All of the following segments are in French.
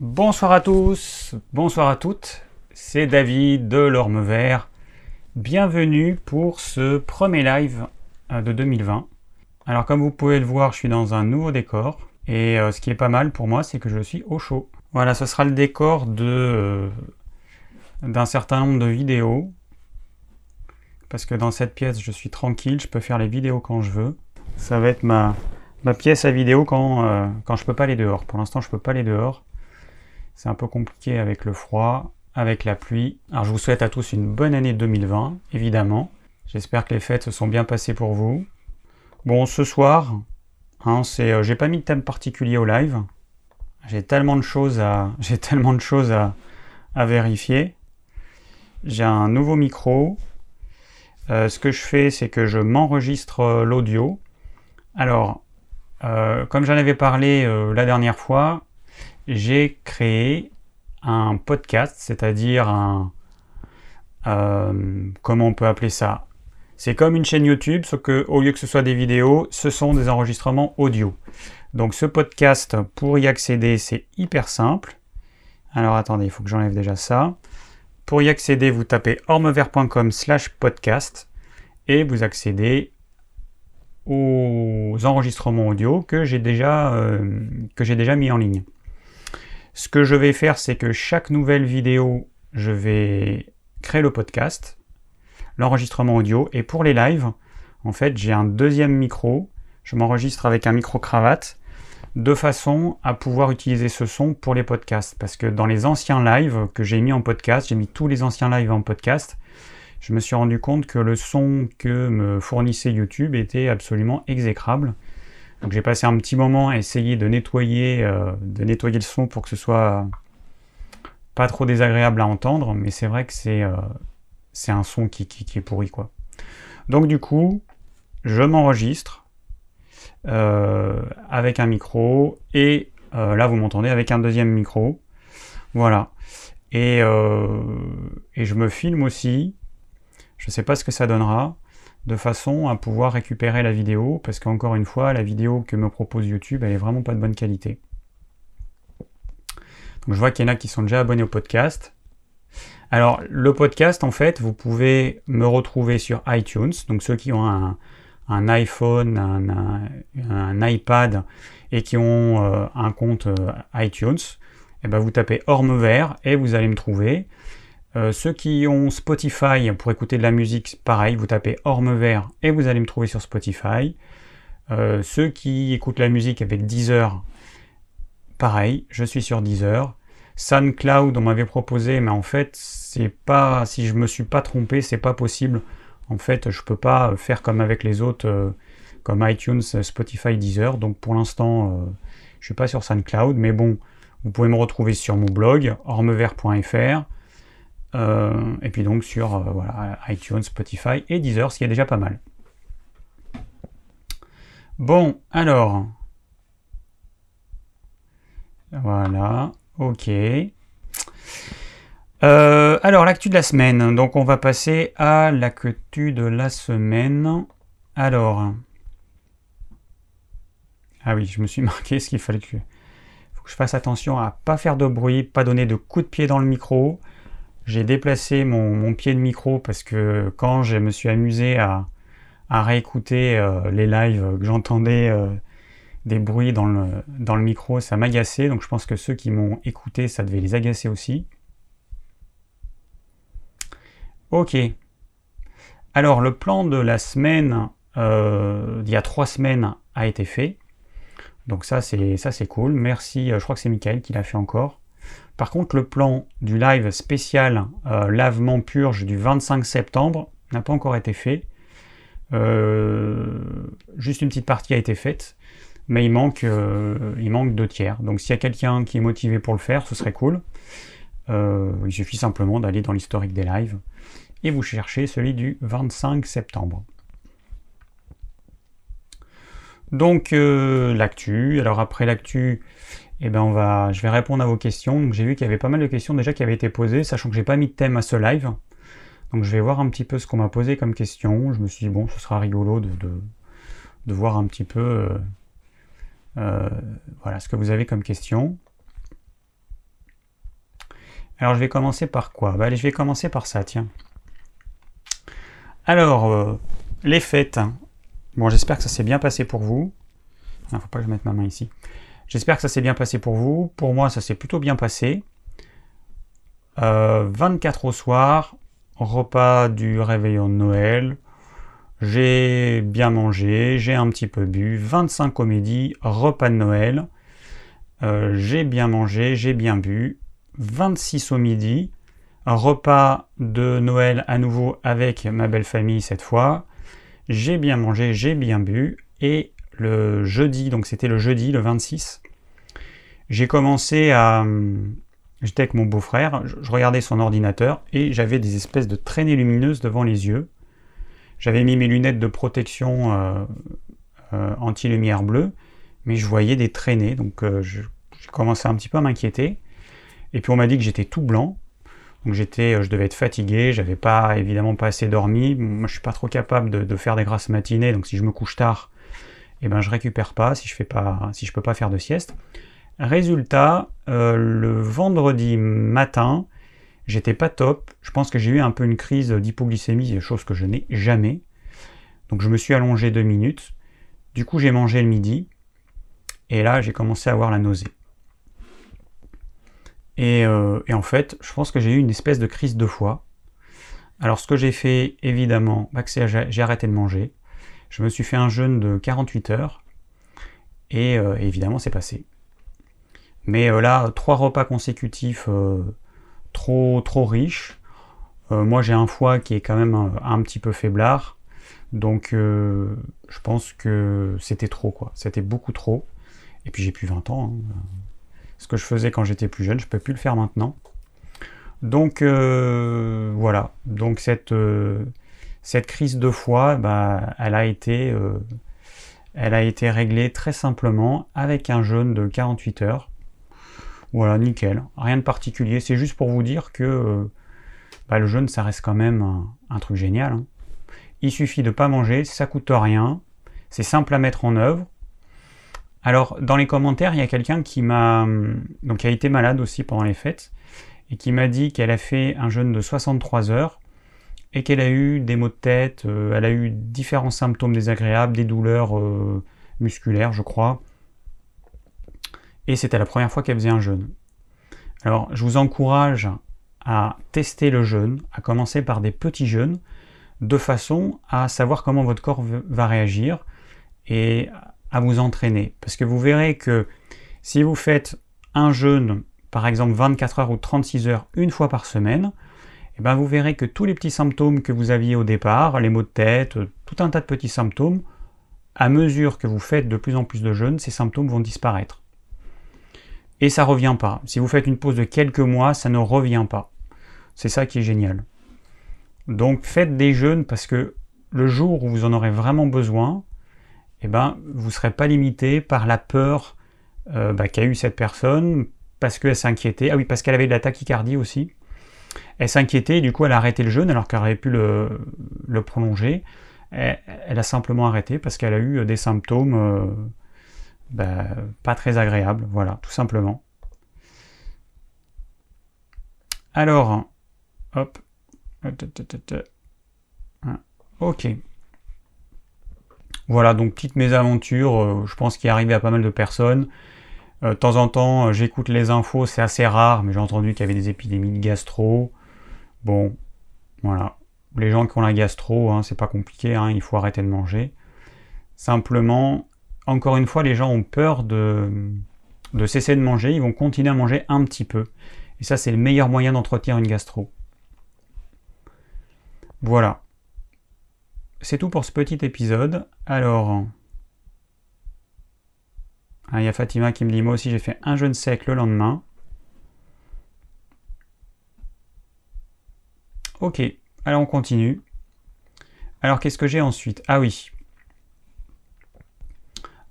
Bonsoir à tous, bonsoir à toutes, c'est David de l'Orme Vert. Bienvenue pour ce premier live euh, de 2020. Alors comme vous pouvez le voir, je suis dans un nouveau décor et euh, ce qui est pas mal pour moi, c'est que je suis au chaud. Voilà, ce sera le décor de euh, d'un certain nombre de vidéos parce que dans cette pièce, je suis tranquille, je peux faire les vidéos quand je veux. Ça va être ma, pièce à vidéo quand, quand je peux pas aller dehors. Pour l'instant, je peux pas aller dehors. C'est un peu compliqué avec le froid, avec la pluie. Alors je vous souhaite à tous une bonne année 2020, évidemment. J'espère que les fêtes se sont bien passées pour vous. Bon, ce soir, hein, euh, j'ai pas mis de thème particulier au live. J'ai tellement de choses à, j'ai tellement de choses à, vérifier. J'ai un nouveau micro. Euh, ce que je fais, c'est que je m'enregistre euh, l'audio. Alors, comme j'en avais parlé la dernière fois, j'ai créé un podcast, c'est-à-dire un... Euh, comment on peut appeler ça? C'est comme une chaîne YouTube, sauf que au lieu que ce soit des vidéos, ce sont des enregistrements audio. Donc ce podcast, pour y accéder, c'est hyper simple. Alors attendez, il faut que j'enlève déjà ça. Pour y accéder, vous tapez ormevert.com slash podcast et vous accédez aux enregistrements audio que j'ai déjà, euh, que j'ai déjà mis en ligne. Ce que je vais faire, c'est que chaque nouvelle vidéo, je vais créer le podcast, l'enregistrement audio, et pour les lives, en fait, j'ai un deuxième micro. Je m'enregistre avec un micro cravate de façon à pouvoir utiliser ce son pour les podcasts. Parce que dans les anciens lives que j'ai mis en podcast, j'ai mis tous les anciens lives en podcast, je me suis rendu compte que le son que me fournissait YouTube était absolument exécrable. Donc j'ai passé un petit moment à essayer de nettoyer, euh, de nettoyer le son pour que ce soit pas trop désagréable à entendre, mais c'est vrai que c'est euh, un son qui, est pourri quoi. Donc du coup, je m'enregistre euh, avec un micro et là vous m'entendez avec un deuxième micro. Voilà. Et, et je me filme aussi. Je ne sais pas ce que ça donnera de façon à pouvoir récupérer la vidéo, parce qu'encore une fois, la vidéo que me propose YouTube, elle est vraiment pas de bonne qualité. Donc je vois qu'il y en a qui sont déjà abonnés au podcast. Alors le podcast, en fait, vous pouvez me retrouver sur iTunes, donc ceux qui ont un, iPhone, un, iPad et qui ont euh, un compte euh, iTunes, et eh ben vous tapez Orme Vert et vous allez me trouver. Euh, ceux qui ont Spotify pour écouter de la musique, pareil, vous tapez Orme Vert et vous allez me trouver sur Spotify. Euh, ceux qui écoutent la musique avec Deezer, pareil, je suis sur Deezer. SoundCloud, on m'avait proposé, mais en fait, c'est pas, si je me suis pas trompé, c'est pas possible. En fait, je peux pas faire comme avec les autres, euh, comme iTunes, Spotify, Deezer. Donc pour l'instant, je suis pas sur SoundCloud, mais bon, vous pouvez me retrouver sur mon blog, ormevert.fr. Euh, et puis donc sur euh, iTunes, Spotify et Deezer, ce qui est déjà pas mal. Bon, alors. Voilà, ok. Euh, alors, l'actu de la semaine. Donc, on va passer à l'actu de la semaine. Alors. Ah oui, je me suis marqué ce qu'il fallait que. Faut que je fasse attention à pas faire de bruit, pas donner de coups de pied dans le micro. J'ai déplacé mon, pied de micro parce que quand je me suis amusé à, réécouter euh, les lives, que j'entendais euh, des bruits dans le, dans le micro, ça m'agaçait. Donc je pense que ceux qui m'ont écouté, ça devait les agacer aussi. Ok. Alors le plan de la semaine, euh, d'il y a trois semaines, a été fait. Donc ça c'est ça c'est cool. Merci. Je crois que c'est Michael qui l'a fait encore. Par contre, le plan du live spécial euh, lavement purge du 25 septembre n'a pas encore été fait. Euh, juste une petite partie a été faite, mais euh, il manque deux tiers. Donc s'il y a quelqu'un qui est motivé pour le faire, ce serait cool. il suffit simplement d'aller dans l'historique des lives et vous cherchez celui du 25 septembre. Donc l'actu, alors après l'actu, eh ben va, je vais répondre à vos questions. Donc j'ai vu qu'il y avait pas mal de questions déjà qui avaient été posées, sachant que j'ai pas mis de thème à ce live. Donc je vais voir un petit peu ce qu'on m'a posé comme question. Je me suis dit bon, ce sera rigolo de, voir un petit peu euh, euh, voilà ce que vous avez comme question. Alors je vais commencer par quoi? Bah, je vais commencer par ça, tiens. Alors, euh, les fêtes. Bon, j'espère que ça s'est bien passé pour vous. Il ne faut pas que je mette ma main ici. J'espère que ça s'est bien passé pour vous. Pour moi, ça s'est plutôt bien passé. 24 euh, au soir, repas du réveillon de Noël. J'ai bien mangé, j'ai un petit peu bu. 25 au midi, repas de Noël. Euh, j'ai bien mangé, j'ai bien bu. 26 au midi, repas de Noël à nouveau avec ma belle famille cette fois. J'ai bien mangé, j'ai bien bu. Et le jeudi, donc c'était le jeudi, le 26, j'ai commencé à... J'étais avec mon beau-frère, je regardais son ordinateur et j'avais des espèces de traînées lumineuses devant les yeux. J'avais mis mes lunettes de protection euh, euh, anti-lumière bleue, mais je voyais des traînées, donc euh, j'ai commencé un petit peu à m'inquiéter. Et puis on m'a dit que j'étais tout blanc, donc j'étais, je devais être fatigué, j'avais pas évidemment pas assez dormi. Moi je suis pas trop capable de, faire des grasses matinées, donc si je me couche tard, eh ben je récupère pas si je fais pas, si je peux pas faire de sieste. Résultat, euh, le vendredi matin, j'étais pas top. Je pense que j'ai eu un peu une crise d'hypoglycémie, chose que je n'ai jamais. Donc je me suis allongé deux minutes. Du coup, j'ai mangé le midi. Et là, j'ai commencé à avoir la nausée. Et, euh, en fait, je pense que j'ai eu une espèce de crise de foie. Alors, ce que j'ai fait, évidemment, bah, j'ai arrêté de manger. Je me suis fait un jeûne de 48 heures. Et euh, évidemment, c'est passé. Mais euh, là, trois repas consécutifs euh, trop, trop riches. Moi, j'ai un foie qui est quand même un, petit peu faiblard. Donc, je pense que c'était trop, quoi. C'était beaucoup trop. Et puis, j'ai plus 20 ans. Hein. Ce que je faisais quand j'étais plus jeune, je ne peux plus le faire maintenant. Donc, voilà. Donc, cette, cette crise de foie, bah, elle a été elle a été réglée très simplement avec un jeûne de 48 heures. Voilà, nickel. Rien de particulier. C'est juste pour vous dire que euh, bah, le jeûne, ça reste quand même un, truc génial. Hein. Il suffit de pas manger, ça coûte rien, c'est simple à mettre en œuvre. Alors, dans les commentaires, il y a quelqu'un qui m'a. Donc, qui a été malade aussi pendant les fêtes, et qui m'a dit qu'elle a fait un jeûne de 63 heures, et qu'elle a eu des maux de tête, euh, elle a eu différents symptômes désagréables, des douleurs euh, musculaires, je crois et c'était la première fois qu'elle faisait un jeûne. Alors je vous encourage à tester le jeûne, à commencer par des petits jeûnes, de façon à savoir comment votre corps va réagir et à vous entraîner. Parce que vous verrez que si vous faites un jeûne, par exemple 24 heures ou 36 heures une fois par semaine, eh bien vous verrez que tous les petits symptômes que vous aviez au départ, les maux de tête, tout un tas de petits symptômes, à mesure que vous faites de plus en plus de jeûnes, ces symptômes vont disparaître et ça revient pas. Si vous faites une pause de quelques mois, ça ne revient pas. C'est ça qui est génial. Donc faites des jeûnes parce que le jour où vous en aurez vraiment besoin, eh ben, vous ne serez pas limité par la peur euh, bah, qu'a eu cette personne, parce qu'elle s'inquiétait. Ah oui, parce qu'elle avait de la tachycardie aussi. Elle s'inquiétait, du coup elle a arrêté le jeûne alors qu'elle aurait pu le, prolonger. Elle, a simplement arrêté parce qu'elle a eu des symptômes euh, bah, pas très agréable, voilà, tout simplement. Alors, hop, ok. Voilà, donc petite mésaventure, euh, je pense qu'il est arrivé à pas mal de personnes. Euh, de temps en temps, euh, j'écoute les infos, c'est assez rare, mais j'ai entendu qu'il y avait des épidémies de gastro. Bon, voilà. Les gens qui ont la gastro, hein, c'est pas compliqué, hein, il faut arrêter de manger. Simplement, encore une fois, les gens ont peur de, cesser de manger, ils vont continuer à manger un petit peu. Et ça, c'est le meilleur moyen d'entretenir une gastro. Voilà. C'est tout pour ce petit épisode. Alors, ah, il y a Fatima qui me dit, moi aussi j'ai fait un jeûne sec le lendemain. Ok, alors on continue. Alors qu'est-ce que j'ai ensuite? Ah oui,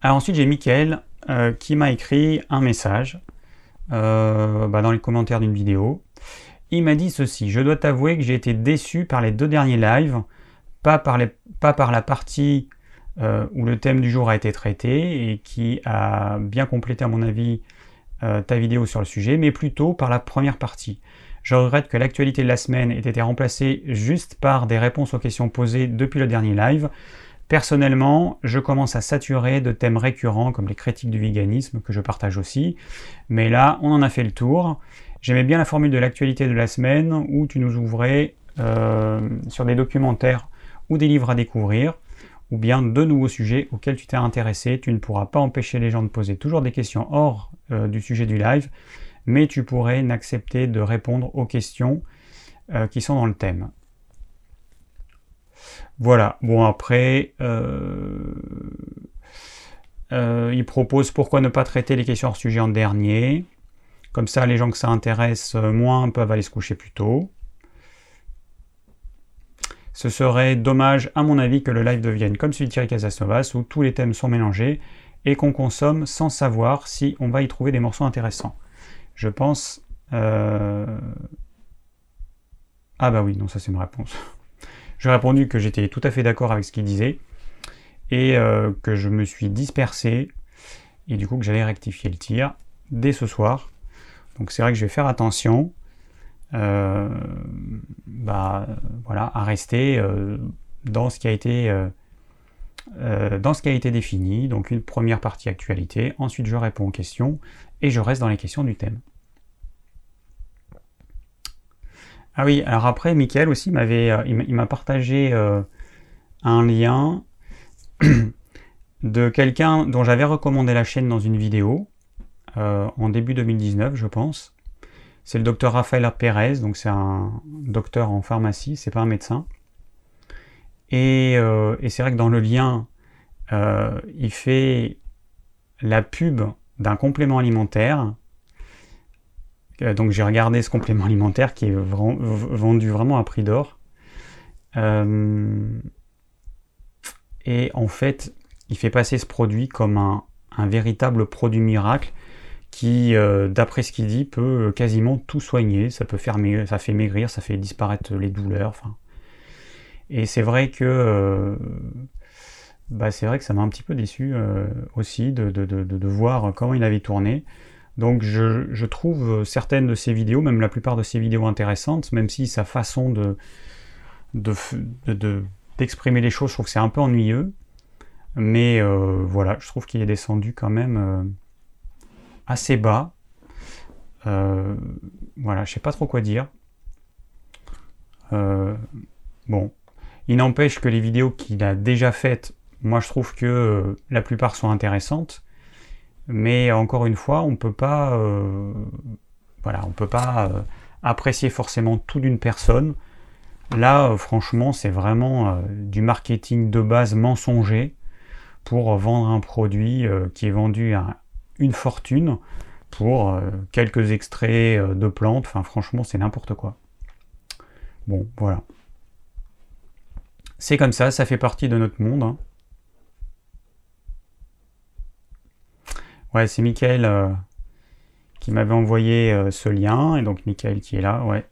alors ensuite j'ai Mickaël euh, qui m'a écrit un message euh, bah, dans les commentaires d'une vidéo. Il m'a dit ceci, je dois t'avouer que j'ai été déçu par les deux derniers lives, pas par la partie euh, où le thème du jour a été traité et qui a bien complété à mon avis ta vidéo sur le sujet, mais plutôt par la première partie. Je regrette que l'actualité de la semaine ait été remplacée juste par des réponses aux questions posées depuis le dernier live. Personnellement, je commence à saturer de thèmes récurrents comme les critiques du véganisme, que je partage aussi. Mais là, on en a fait le tour. J'aimais bien la formule de l'actualité de la semaine où tu nous ouvrais euh, sur des documentaires ou des livres à découvrir, ou bien de nouveaux sujets auxquels tu t'es intéressé. Tu ne pourras pas empêcher les gens de poser toujours des questions hors euh, du sujet du live, mais tu pourrais n'accepter de répondre aux questions euh, qui sont dans le thème. Voilà, bon après, euh, il propose pourquoi ne pas traiter les questions hors sujet en dernier. Comme ça, les gens que ça intéresse moins peuvent aller se coucher plus tôt. Ce serait dommage, à mon avis, que le live devienne comme celui de Thierry Casasnovas, où tous les thèmes sont mélangés et qu'on consomme sans savoir si on va y trouver des morceaux intéressants. Je pense... Euh, ah bah oui, non, ça c'est une réponse. J'ai répondu que j'étais tout à fait d'accord avec ce qu'il disait et euh, que je me suis dispersé et du coup que j'allais rectifier le tir dès ce soir. Donc c'est vrai que je vais faire attention. Euh, bah, voilà, à rester euh, dans ce qui a été euh, dans ce qui a été défini. Donc une première partie actualité, ensuite je réponds aux questions et je reste dans les questions du thème. Ah oui, alors après, Mickaël aussi m'avait, il m'a partagé un lien de quelqu'un dont j'avais recommandé la chaîne dans une vidéo en début 2019, je pense. C'est le docteur Raphaël Pérez, donc c'est un docteur en pharmacie, c'est pas un médecin. Et, euh, c'est vrai que dans le lien, euh, il fait la pub d'un complément alimentaire. Euh, donc j'ai regardé ce complément alimentaire qui est vendu vraiment à prix d'or. et en fait, il fait passer ce produit comme un véritable produit miracle qui, euh, d'après ce qu'il dit, peut quasiment tout soigner. Ça peut faire maigrir, ça fait maigrir, ça fait disparaître les douleurs. Et c'est vrai que euh, bah c'est vrai que ça m'a un petit peu déçu euh, aussi de, de, de, de, voir comment il avait tourné. Donc je, je, trouve certaines de ses vidéos, même la plupart de ses vidéos intéressantes, même si sa façon de d'exprimer les choses, je trouve que c'est un peu ennuyeux. Mais voilà, je trouve qu'il est descendu quand même assez bas. Euh, voilà, je sais pas trop quoi dire. Euh, bon, il n'empêche que les vidéos qu'il a déjà faites, moi je trouve que euh, la plupart sont intéressantes. Mais encore une fois, on peut pas, voilà, on peut pas apprécier forcément tout d'une personne. Là, franchement, c'est vraiment du marketing de base mensonger pour vendre un produit qui est vendu à une fortune pour euh, quelques extraits euh, de plantes. Enfin, franchement, c'est n'importe quoi. Bon, voilà. C'est comme ça, ça fait partie de notre monde. Hein. Ouais, c'est Michael euh, qui m'avait envoyé ce lien, et donc Michael qui est là, ouais.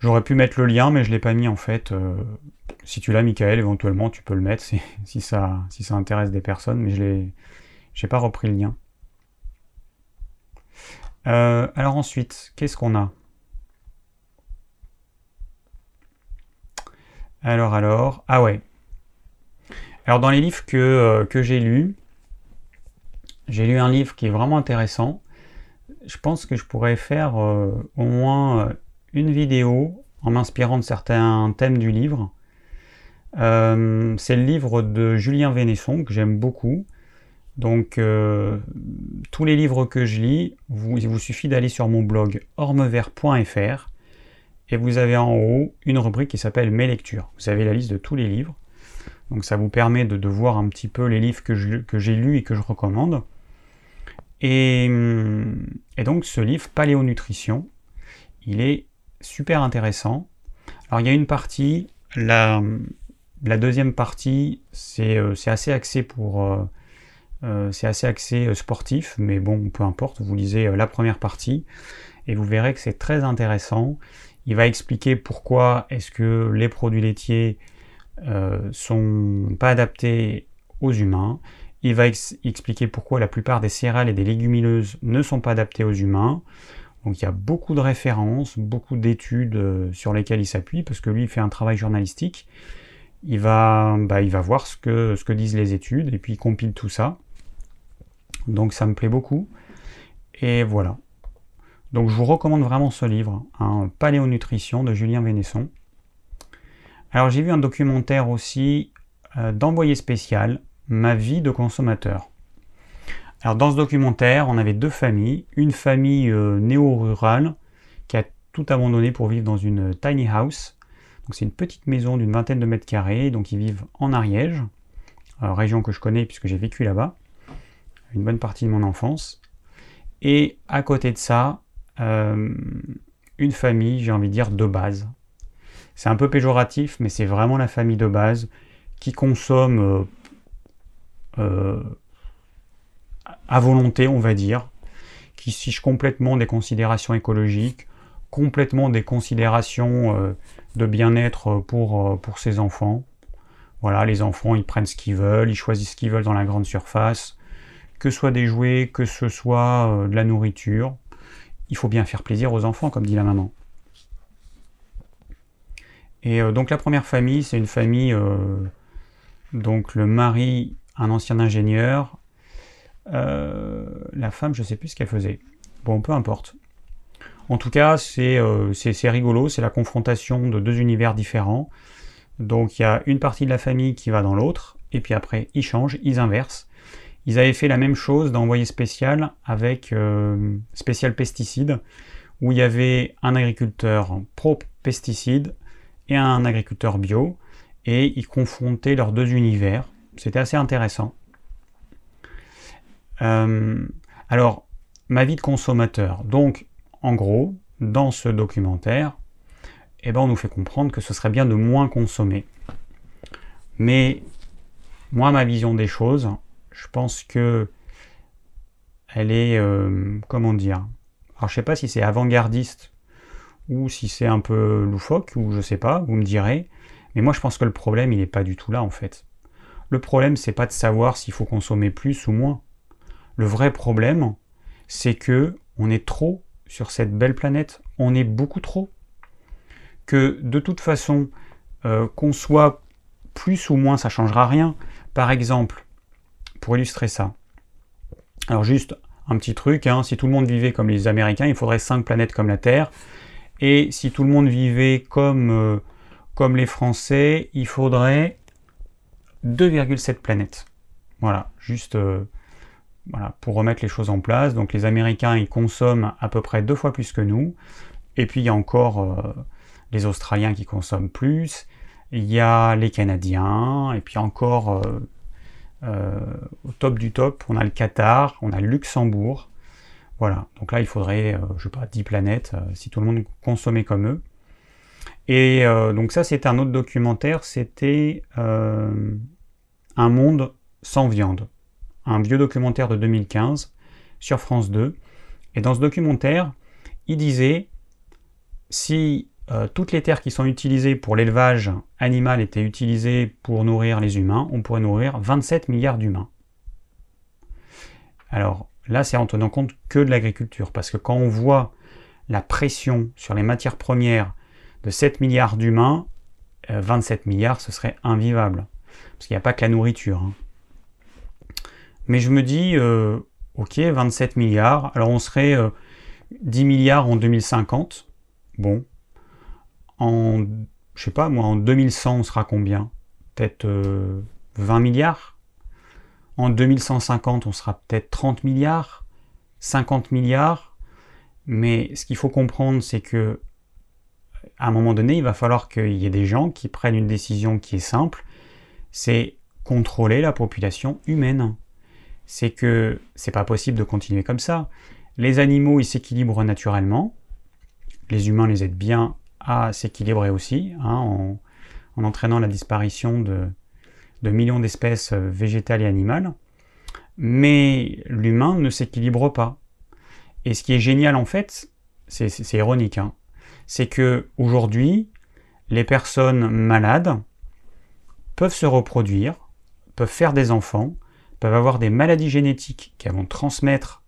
J'aurais pu mettre le lien, mais je ne l'ai pas mis en fait. si tu l'as, Michael, éventuellement, tu peux le mettre si, ça, si ça intéresse des personnes, mais je l'ai j'ai pas repris le lien. Euh, alors ensuite, qu'est-ce qu'on a? Alors, alors, ah ouais. Alors dans les livres que, euh, que j'ai lus, j'ai lu un livre qui est vraiment intéressant. Je pense que je pourrais faire euh, au moins une vidéo en m'inspirant de certains thèmes du livre. c'est le livre de Julien Vénesson que j'aime beaucoup. Donc, euh, tous les livres que je lis, il vous suffit d'aller sur mon blog ormevert.fr et vous avez en haut une rubrique qui s'appelle Mes lectures. Vous avez la liste de tous les livres. Donc, ça vous permet de, voir un petit peu les livres que j'ai lus et que je recommande. Et, et, donc, ce livre, Paléonutrition, il est super intéressant. Alors, il y a une partie, la, deuxième partie, c'est euh, assez axé pour. Euh, c'est assez axé euh, sportif, mais bon, peu importe, vous lisez euh, la première partie et vous verrez que c'est très intéressant. Il va expliquer pourquoi est-ce que les produits laitiers euh, sont pas adaptés aux humains. Il va expliquer pourquoi la plupart des céréales et des légumineuses ne sont pas adaptées aux humains. Donc il y a beaucoup de références, beaucoup d'études euh, sur lesquelles il s'appuie, parce que lui il fait un travail journalistique. Il va, bah, il va voir ce que, ce que disent les études, et puis il compile tout ça. Donc ça me plaît beaucoup. Et voilà. Donc je vous recommande vraiment ce livre, un Paléonutrition de Julien Vénesson. Alors j'ai vu un documentaire aussi euh, d'envoyé spécial, Ma vie de consommateur. Alors dans ce documentaire, on avait deux familles. Une famille euh, néo-rurale qui a tout abandonné pour vivre dans une tiny house. Donc c'est une petite maison d'une vingtaine de mètres carrés. Donc ils vivent en Ariège, euh, région que je connais puisque j'ai vécu là-bas une bonne partie de mon enfance. Et à côté de ça, euh, une famille, j'ai envie de dire, de base. C'est un peu péjoratif, mais c'est vraiment la famille de base qui consomme à volonté, on va dire, qui fiche complètement des considérations écologiques, complètement des considérations euh, de bien-être pour, euh, pour ses enfants. Voilà, les enfants, ils prennent ce qu'ils veulent, ils choisissent ce qu'ils veulent dans la grande surface, que ce soit des jouets, que ce soit euh, de la nourriture. Il faut bien faire plaisir aux enfants, comme dit la maman. Et donc la première famille, c'est une famille, donc le mari, un ancien ingénieur, euh, la femme, je sais plus ce qu'elle faisait. Bon, peu importe. En tout cas, c'est euh, rigolo, c'est la confrontation de deux univers différents. Donc il y a une partie de la famille qui va dans l'autre, et puis après ils changent, ils inversent. Ils avaient fait la même chose dans Envoyé spécial avec euh, spécial pesticides, où il y avait un agriculteur pro-pesticide et un agriculteur bio, et ils confrontaient leurs deux univers. C'était assez intéressant. Euh, alors, ma vie de consommateur. Donc, en gros, dans ce documentaire, eh ben, on nous fait comprendre que ce serait bien de moins consommer. Mais moi, ma vision des choses, je pense que elle est, euh, comment dire, alors je sais pas si c'est avant-gardiste ou si c'est un peu loufoque ou je sais pas, vous me direz. Mais moi, je pense que le problème, il n'est pas du tout là en fait. Le problème, c'est pas de savoir s'il faut consommer plus ou moins. Le vrai problème, c'est que on est trop sur cette belle planète, on est beaucoup trop. Que de toute façon, euh, qu'on soit plus ou moins, ça changera rien. Par exemple, pour illustrer ça, alors juste un petit truc, hein, si tout le monde vivait comme les Américains, il faudrait 5 planètes comme la Terre. Et si tout le monde vivait comme, euh, comme les Français, il faudrait 2,7 planètes. Voilà, juste euh, voilà, pour remettre les choses en place. Donc les Américains, ils consomment à peu près deux fois plus que nous. Et puis il y a encore euh, les Australiens qui consomment plus. Il y a les Canadiens. Et puis encore euh, euh, au top du top, on a le Qatar, on a le Luxembourg. Voilà, donc là il faudrait, je sais pas, 10 planètes si tout le monde consommait comme eux. Et donc ça c'est un autre documentaire, c'était Un monde sans viande un vieux documentaire de 2015 sur France 2. Et dans ce documentaire, il disait si euh, toutes les terres qui sont utilisées pour l'élevage animal étaient utilisées pour nourrir les humains, on pourrait nourrir 27 milliards d'humains. Alors là, c'est en tenant compte que de l'agriculture, parce que quand on voit la pression sur les matières premières de 7 milliards d'humains, 27 euh, milliards, ce serait invivable. Parce qu'il n'y a pas que la nourriture. Hein. Mais je me dis, euh, ok, 27 milliards, alors on serait 10 euh, milliards en 2050. Bon. En, je sais pas, moi, en 2100, on sera combien? Peut-être 20 euh, milliards? En 2150, on sera peut-être 30 milliards? 50 milliards? Mais ce qu'il faut comprendre, c'est que à un moment donné, il va falloir qu'il y ait des gens qui prennent une décision qui est simple, c'est contrôler la population humaine. C'est que c'est pas possible de continuer comme ça. Les animaux, ils s'équilibrent naturellement. Les humains les aident bien à s'équilibrer aussi, hein, en, entraînant la disparition de, millions d'espèces végétales et animales. Mais l'humain ne s'équilibre pas. Et ce qui est génial en fait, c'est ironique, hein, c'est que aujourd'hui, les personnes malades peuvent se reproduire, peuvent faire des enfants, peuvent avoir des maladies génétiques qu'elles vont transmettre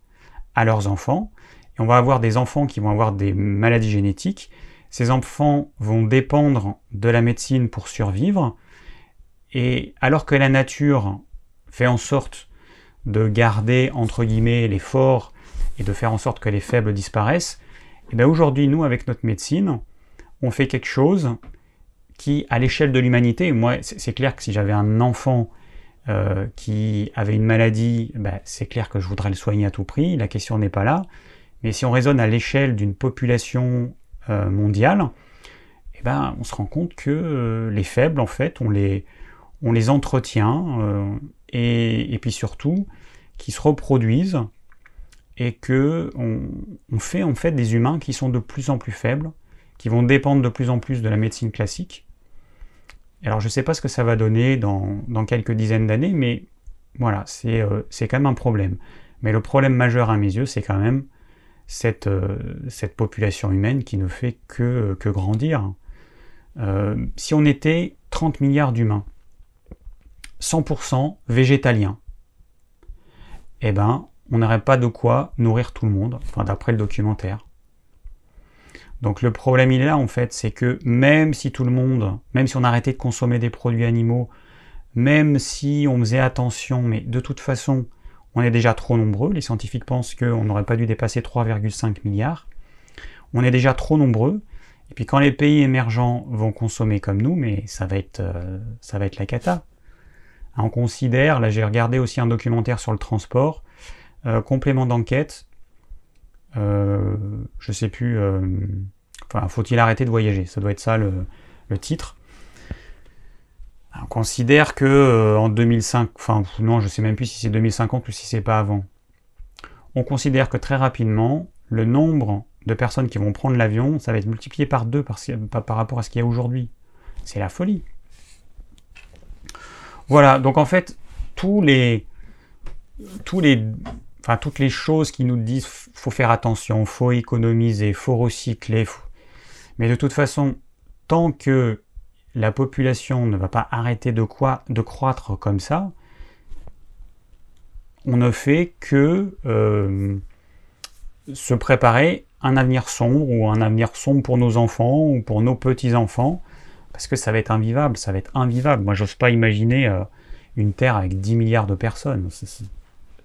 à leurs enfants, et on va avoir des enfants qui vont avoir des maladies génétiques. Ces enfants vont dépendre de la médecine pour survivre. Et alors que la nature fait en sorte de garder, entre guillemets, les forts et de faire en sorte que les faibles disparaissent, eh bien aujourd'hui, nous, avec notre médecine, on fait quelque chose qui, à l'échelle de l'humanité, moi, c'est clair que si j'avais un enfant euh, qui avait une maladie, ben, c'est clair que je voudrais le soigner à tout prix, la question n'est pas là. Mais si on raisonne à l'échelle d'une population mondiale, eh ben, on se rend compte que euh, les faibles, en fait, on les, on les entretient, et, et, puis surtout, qui se reproduisent, et que on, fait en fait des humains qui sont de plus en plus faibles, qui vont dépendre de plus en plus de la médecine classique, alors je ne sais pas ce que ça va donner dans, quelques dizaines d'années, mais voilà, euh, c'est quand même un problème. Mais le problème majeur à mes yeux, c'est quand même cette, euh, cette, population humaine qui ne fait que, que grandir. Euh, si on était 30 milliards d'humains, 100% végétaliens, eh ben, on n'aurait pas de quoi nourrir tout le monde, enfin, d'après le documentaire. Donc le problème il est là en fait, c'est que même si tout le monde, même si on arrêtait de consommer des produits animaux, même si on faisait attention, mais de toute façon, on est déjà trop nombreux, les scientifiques pensent qu'on n'aurait pas dû dépasser 3,5 milliards, on est déjà trop nombreux, et puis quand les pays émergents vont consommer comme nous, mais ça va être, euh, ça va être la cata. On considère, là j'ai regardé aussi un documentaire sur le transport, euh, complément d'enquête, euh, je sais plus, Enfin, faut-il arrêter de voyager? Ça doit être ça le, titre. On considère que euh, en 2005, enfin non, je sais même plus si c'est 2050 ou si c'est pas avant. On considère que très rapidement, le nombre de personnes qui vont prendre l'avion, ça va être multiplié par deux par, rapport à ce qu'il y a aujourd'hui. C'est la folie. Voilà, donc en fait, tous les, tous les, enfin, toutes les choses qui nous disent faut faire attention, faut économiser, faut recycler, mais de toute façon, tant que la population ne va pas arrêter de, quoi, de croître comme ça, on ne fait que euh, se préparer un avenir sombre ou un avenir sombre pour nos enfants ou pour nos petits-enfants, parce que ça va être invivable, ça va être invivable. Moi, j'ose pas imaginer euh, une Terre avec 10 milliards de personnes.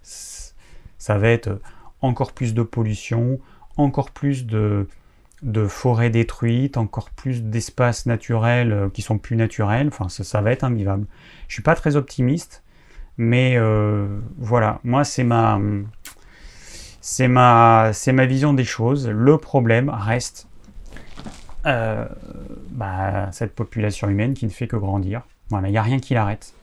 ça va être encore plus de pollution, encore plus de, de forêts détruites, encore plus d'espaces naturels euh, qui sont plus naturels. Enfin, ça, va être invivable. Je suis pas très optimiste, mais euh, voilà, moi c'est ma, c'est ma, c'est ma vision des choses. Le problème reste euh, bah, cette population humaine qui ne fait que grandir. Voilà, il n'y a rien qui l'arrête.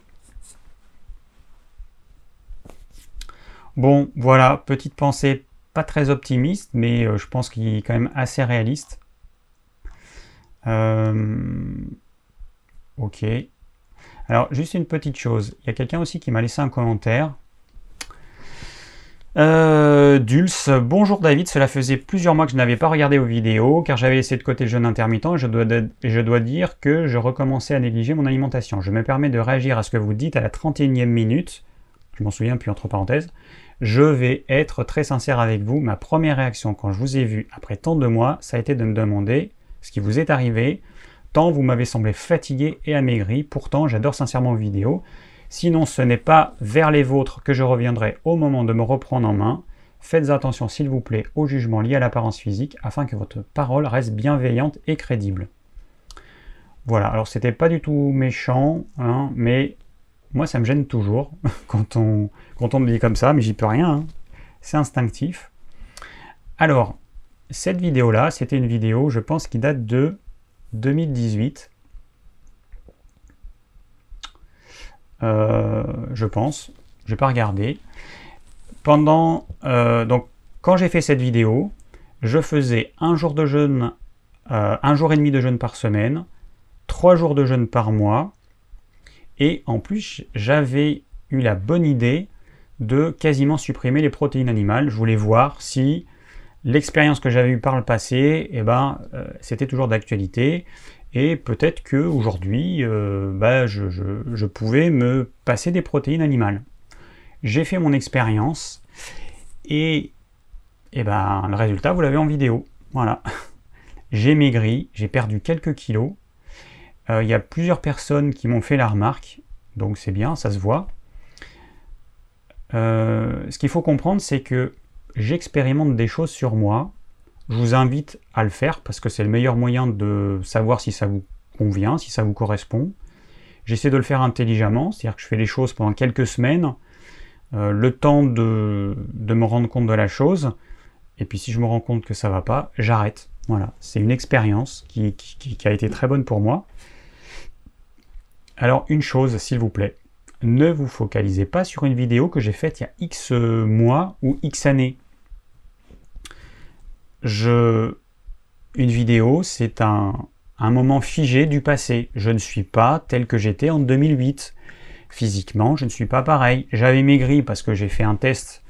Bon, voilà, petite pensée pas très optimiste, mais euh, je pense qu'il est quand même assez réaliste. Euh, ok. Alors, juste une petite chose. Il y a quelqu'un aussi qui m'a laissé un commentaire. Euh, Dulce, bonjour David, cela faisait plusieurs mois que je n'avais pas regardé vos vidéos car j'avais laissé de côté le jeûne intermittent et je dois, je dois dire que je recommençais à négliger mon alimentation. Je me permets de réagir à ce que vous dites à la 31e minute, je m'en souviens puis entre parenthèses, je vais être très sincère avec vous. Ma première réaction quand je vous ai vu après tant de mois, ça a été de me demander ce qui vous est arrivé. Tant vous m'avez semblé fatigué et amaigri. Pourtant, j'adore sincèrement vos vidéos. Sinon, ce n'est pas vers les vôtres que je reviendrai au moment de me reprendre en main. Faites attention, s'il vous plaît, au jugement lié à l'apparence physique afin que votre parole reste bienveillante et crédible. Voilà, alors c'était pas du tout méchant, hein, mais moi, ça me gêne toujours quand on, me dit comme ça, mais j'y peux rien. Hein. C'est instinctif. Alors, cette vidéo-là, c'était une vidéo, je pense, qui date de 2018. Euh, je pense. Je vais pas regarder. Pendant. Euh, donc, quand j'ai fait cette vidéo, je faisais un jour de jeûne, euh, un jour et demi de jeûne par semaine, trois jours de jeûne par mois, et en plus, j'avais eu la bonne idée de quasiment supprimer les protéines animales. Je voulais voir si l'expérience que j'avais eue par le passé, eh ben, euh, c'était toujours d'actualité. Et peut-être qu'aujourd'hui, euh, bah, je, pouvais me passer des protéines animales. J'ai fait mon expérience et et ben le résultat vous l'avez en vidéo. Voilà. j'ai maigri, j'ai perdu quelques kilos. Euh, il y a plusieurs personnes qui m'ont fait la remarque, donc c'est bien, ça se voit. Euh, ce qu'il faut comprendre, c'est que j'expérimente des choses sur moi. Je vous invite à le faire parce que c'est le meilleur moyen de savoir si ça vous convient, si ça vous correspond. J'essaie de le faire intelligemment, c'est-à-dire que je fais les choses pendant quelques semaines, euh, le temps de, me rendre compte de la chose, et puis si je me rends compte que ça va pas, j'arrête. Voilà, c'est une expérience qui, a été très bonne pour moi. Alors une chose, s'il vous plaît, ne vous focalisez pas sur une vidéo que j'ai faite il y a X mois ou X années. Je... Une vidéo, c'est un, un moment figé du passé. Je ne suis pas tel que j'étais en 2008. Physiquement, je ne suis pas pareil. J'avais maigri parce que j'ai fait un test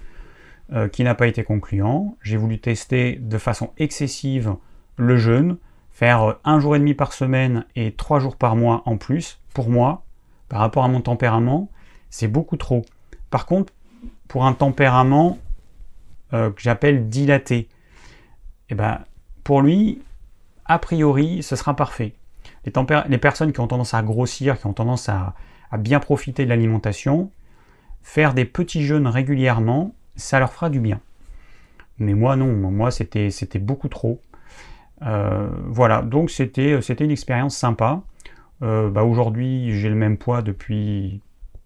euh, qui n'a pas été concluant. J'ai voulu tester de façon excessive le jeûne, faire un jour et demi par semaine et trois jours par mois en plus. Pour moi, par rapport à mon tempérament, c'est beaucoup trop. Par contre, pour un tempérament euh, que j'appelle dilaté, eh ben, pour lui, a priori, ce sera parfait. Les, personnes qui ont tendance à grossir, qui ont tendance à, bien profiter de l'alimentation, faire des petits jeûnes régulièrement, ça leur fera du bien. Mais moi, non, moi, c'était beaucoup trop. Euh, voilà, donc c'était une expérience sympa. Euh, bah, aujourd'hui, j'ai le même poids depuis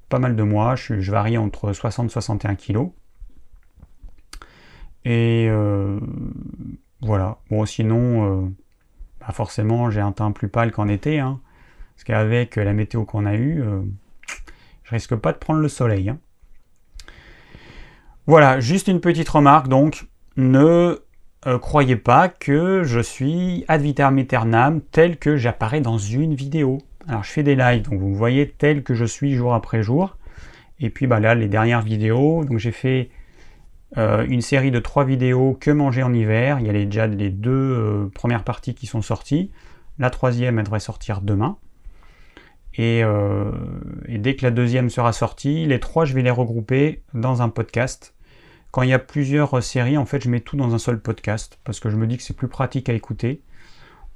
pas mal de mois. Je, varie entre 60 et 61 kg. Et euh, voilà. Bon, sinon, bah, forcément j'ai un teint plus pâle qu'en été, hein. parce qu'avec la météo qu'on a eue, euh, je risque pas de prendre le soleil. Hein. Voilà, juste une petite remarque donc, ne euh, croyez pas que je suis ad vitam aeternam tel que j'apparais dans une vidéo. Alors je fais des lives, donc vous me voyez tel que je suis jour après jour. Et puis bah là, les dernières vidéos, donc j'ai fait euh, une série de trois vidéos que manger en hiver. Il y a déjà les deux euh, premières parties qui sont sorties. La troisième, elle devrait sortir demain. Et, dès que la deuxième sera sortie, les trois, je vais les regrouper dans un podcast. Quand il y a plusieurs séries, en fait, je mets tout dans un seul podcast parce que je me dis que c'est plus pratique à écouter.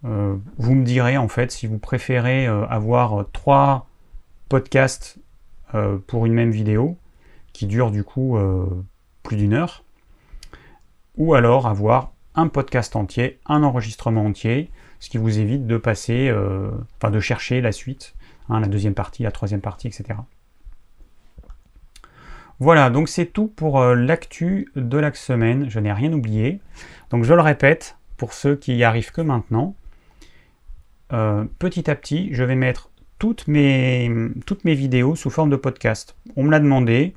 vous me direz, en fait, si vous préférez avoir trois podcasts pour une même vidéo qui dure du coup plus d'une heure, ou alors avoir un podcast entier, un enregistrement entier, ce qui vous évite de passer, euh, enfin de chercher la suite, hein, la deuxième partie, la troisième partie, etc. Voilà, donc c'est tout pour euh, l'actu de la semaine. Je n'ai rien oublié. Donc je le répète, pour ceux qui y arrivent que maintenant, euh, petit à petit, je vais mettre toutes mes, vidéos sous forme de podcast. On me l'a demandé,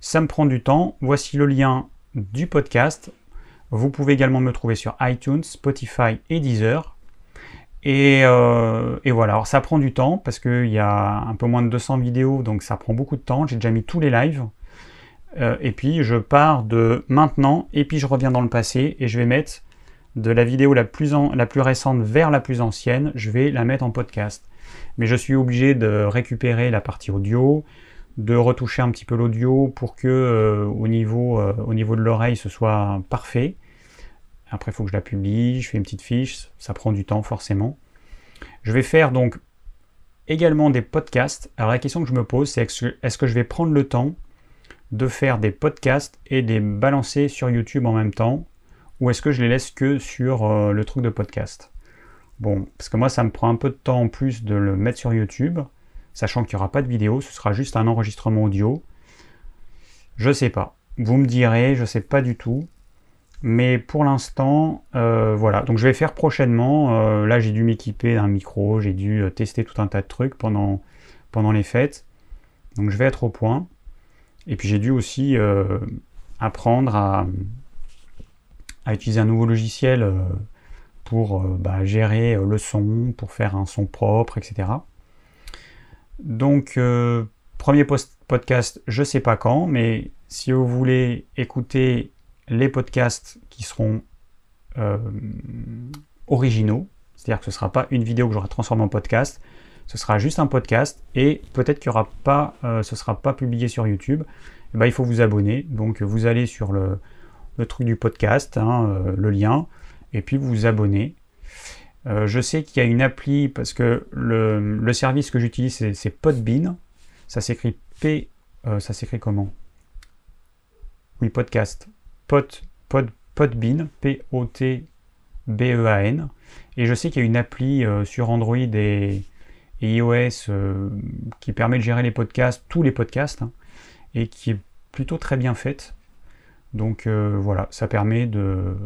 ça me prend du temps. Voici le lien du podcast. Vous pouvez également me trouver sur iTunes, Spotify et Deezer. Et, euh, voilà, alors ça prend du temps parce qu'il y a un peu moins de 200 vidéos, donc ça prend beaucoup de temps. J'ai déjà mis tous les lives. Euh, et puis je pars de maintenant, et puis je reviens dans le passé, et je vais mettre de la vidéo la plus, la plus récente vers la plus ancienne, je vais la mettre en podcast. Mais je suis obligé de récupérer la partie audio, de retoucher un petit peu l'audio pour que euh, au, niveau, euh, au niveau de l'oreille ce soit parfait. Après, il faut que je la publie, je fais une petite fiche, ça prend du temps forcément. Je vais faire donc également des podcasts. Alors la question que je me pose, c'est est-ce que je vais prendre le temps de faire des podcasts et les balancer sur YouTube en même temps ou est-ce que je les laisse que sur euh, le truc de podcast? Bon, parce que moi ça me prend un peu de temps en plus de le mettre sur YouTube sachant qu'il n'y aura pas de vidéo, ce sera juste un enregistrement audio. Je sais pas. Vous me direz, je sais pas du tout. Mais pour l'instant, euh, voilà. Donc je vais faire prochainement. Euh, là, j'ai dû m'équiper d'un micro, j'ai dû tester tout un tas de trucs pendant les fêtes. Donc je vais être au point. Et puis j'ai dû aussi apprendre à, utiliser un nouveau logiciel pour bah, gérer le son, pour faire un son propre, etc. Donc, euh, premier podcast, je ne sais pas quand, mais si vous voulez écouter les podcasts qui seront euh, originaux, c'est-à-dire que ce ne sera pas une vidéo que j'aurai transformée en podcast, ce sera juste un podcast et peut-être qu'il aura pas, euh, ce sera pas publié sur YouTube. Eh ben, il faut vous abonner. Donc vous allez sur le, truc du podcast, hein, le lien, et puis vous vous abonnez. je sais qu'il y a une appli parce que le, service que j'utilise c'est Podbean. Ça s'écrit P. ça s'écrit comment? Oui, podcast. Pod, pod, Podbean. P-O-T-B-E-A-N. Et je sais qu'il y a une appli sur Android et, iOS euh, qui permet de gérer les podcasts, tous les podcasts, hein, et qui est plutôt très bien faite. Donc euh, voilà, ça permet de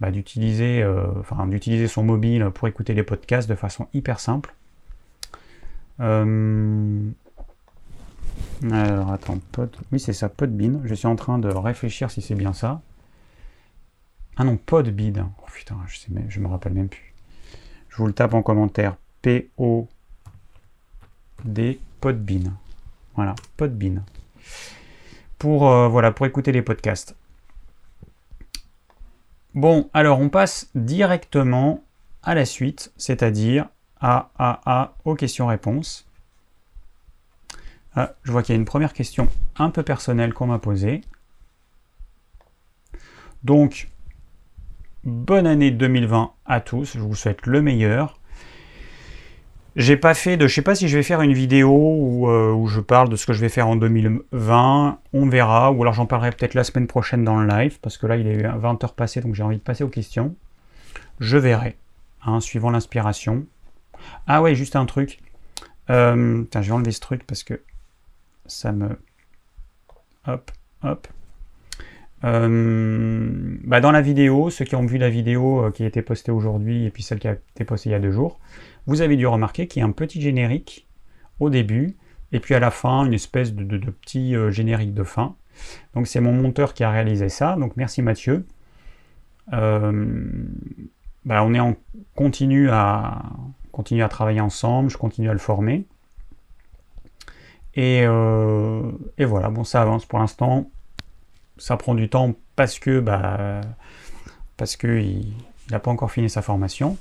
bah, d'utiliser euh, d'utiliser son mobile pour écouter les podcasts de façon hyper simple. Alors attends, pod... oui c'est ça, Podbean. Je suis en train de réfléchir si c'est bien ça. Ah non, Podbean. Oh putain, je sais, je me rappelle même plus. Je vous le tape en commentaire. P-O des Podbean. Voilà, Podbean. Pour, euh, pour écouter les podcasts. Bon, alors on passe directement à la suite, c'est-à-dire à, à, à, aux questions-réponses. Ah, je vois qu'il y a une première question un peu personnelle qu'on m'a posée. Donc, bonne année 2020 à tous, je vous souhaite le meilleur. J'ai pas fait de. Je sais pas si je vais faire une vidéo où, euh, où, je parle de ce que je vais faire en 2020. On verra. Ou alors j'en parlerai peut-être la semaine prochaine dans le live. Parce que là, il est 20h passé. Donc j'ai envie de passer aux questions. Je verrai. Hein, suivant l'inspiration. Ah ouais, juste un truc. Euh, je vais enlever ce truc parce que ça me. Hop, hop. Euh, bah dans la vidéo, ceux qui ont vu la vidéo qui a été postée aujourd'hui et puis celle qui a été postée il y a deux jours, vous avez dû remarquer qu'il y a un petit générique au début, et puis à la fin, une espèce de, petit euh, générique de fin. Donc c'est mon monteur qui a réalisé ça, donc merci Mathieu. Euh, bah, on est en continue à, continue à travailler ensemble, je continue à le former. Et, euh, voilà, bon ça avance pour l'instant. Ça prend du temps parce que bah, parce qu'il n'a pas encore fini sa formation.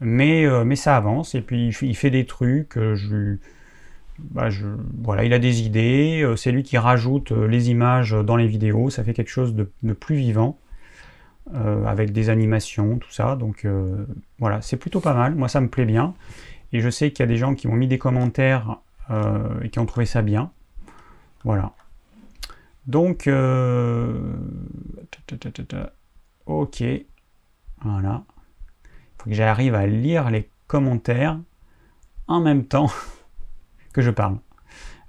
Mais, euh, mais ça avance, et puis il fait des trucs, euh, bah, je, voilà, il a des idées, euh, c'est lui qui rajoute les images dans les vidéos, ça fait quelque chose de, plus vivant, avec des animations, tout ça, donc voilà, c'est plutôt pas mal, moi ça me plaît bien, et je sais qu'il y a des gens qui m'ont mis des commentaires et qui ont trouvé ça bien, voilà. Donc, ok, voilà faut que j'arrive à lire les commentaires en même temps que je parle.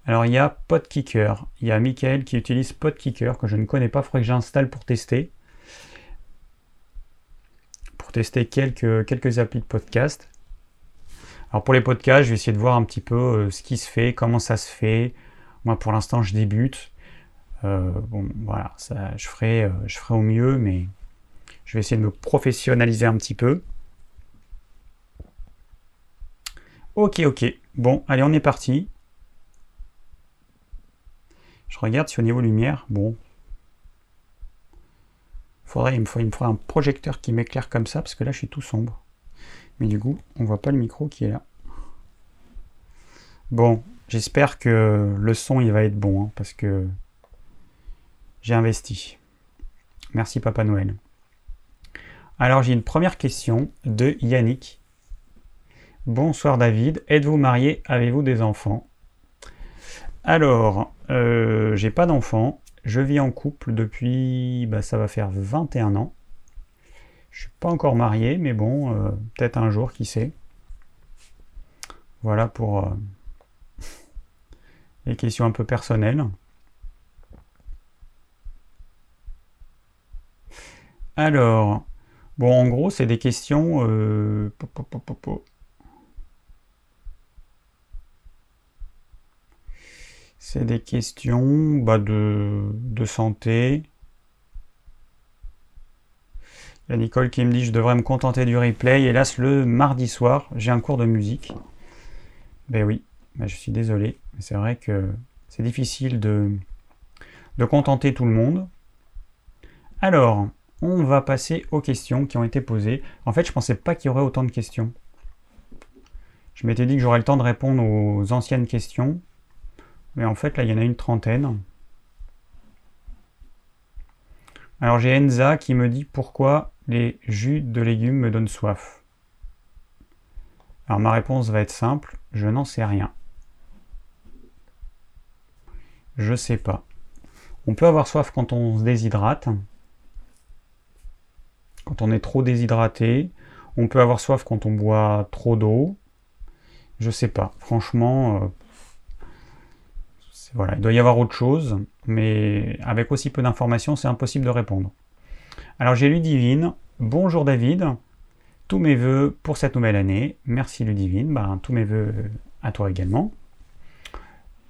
Alors il y a Podkicker, il y a Michael qui utilise Podkicker que je ne connais pas, il faudrait que j'installe pour tester. Pour tester quelques, quelques applis de podcast. Alors pour les podcasts, je vais essayer de voir un petit peu euh, ce qui se fait, comment ça se fait. Moi pour l'instant je débute. Euh, bon voilà, je, ferai, euh, je ferai au mieux, mais je vais essayer de me professionnaliser un petit peu. Ok, ok. Bon, allez, on est parti. Je regarde si au niveau lumière, bon. Faudrait, il, me faudrait, il me un projecteur qui m'éclaire comme ça, parce que là, je suis tout sombre. Mais du coup, on voit pas le micro qui est là. Bon, j'espère que le son, il va être bon, hein, parce que j'ai investi. Merci Papa Noël. Alors, j'ai une première question de Yannick Bonsoir David, êtes-vous marié? Avez-vous des enfants? Alors, euh, j'ai pas d'enfants, je vis en couple depuis, bah, ça va faire 21 ans. Je suis pas encore marié, mais bon, euh, peut-être un jour, qui sait. Voilà pour euh, les questions un peu personnelles. Alors, bon, en gros, c'est des questions. C'est des questions bah, de, santé. Il y a Nicole qui me dit je devrais me contenter du replay. Hélas, le mardi soir, j'ai un cours de musique. Ben oui, ben je suis désolé. C'est vrai que c'est difficile de, de contenter tout le monde. Alors, on va passer aux questions qui ont été posées. En fait, je ne pensais pas qu'il y aurait autant de questions. Je m'étais dit que j'aurais le temps de répondre aux anciennes questions. Mais en fait, là, il y en a une trentaine. Alors j'ai Enza qui me dit pourquoi les jus de légumes me donnent soif. Alors ma réponse va être simple, je n'en sais rien. Je sais pas. On peut avoir soif quand on se déshydrate, quand on est trop déshydraté. On peut avoir soif quand on boit trop d'eau. Je sais pas. Franchement, euh, voilà, il doit y avoir autre chose, mais avec aussi peu d'informations, c'est impossible de répondre. Alors j'ai Ludivine. Bonjour David. Tous mes voeux pour cette nouvelle année. Merci Ludivine. Bah, tous mes voeux à toi également.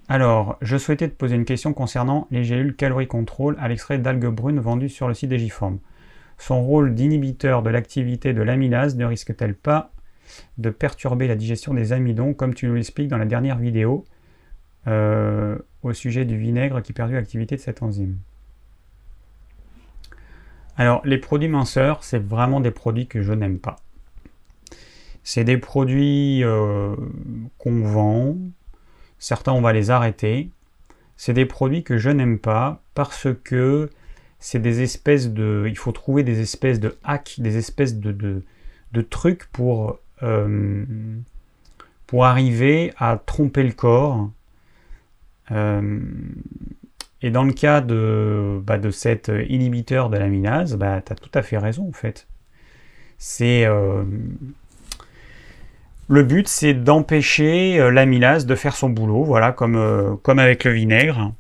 Alors, je souhaitais te poser une question concernant les gélules calories contrôle à l'extrait d'algues brunes vendues sur le site Digiform. Son rôle d'inhibiteur de l'activité de l'amylase ne risque-t-elle pas de perturber la digestion des amidons, comme tu nous l'expliques dans la dernière vidéo euh, au sujet du vinaigre qui perdue l'activité de cette enzyme? Alors, les produits minceurs, c'est vraiment des produits que je n'aime pas. C'est des produits euh, qu'on vend, certains on va les arrêter. C'est des produits que je n'aime pas parce que c'est des espèces de. Il faut trouver des espèces de hacks, des espèces de, trucs pour, euh, pour arriver à tromper le corps. Euh, et dans le cas de, bah, de cet inhibiteur de l'aminase, bah, tu as tout à fait raison en fait. C'est. Euh, le but, c'est d'empêcher l'amylase de faire son boulot, voilà, comme, comme avec le vinaigre.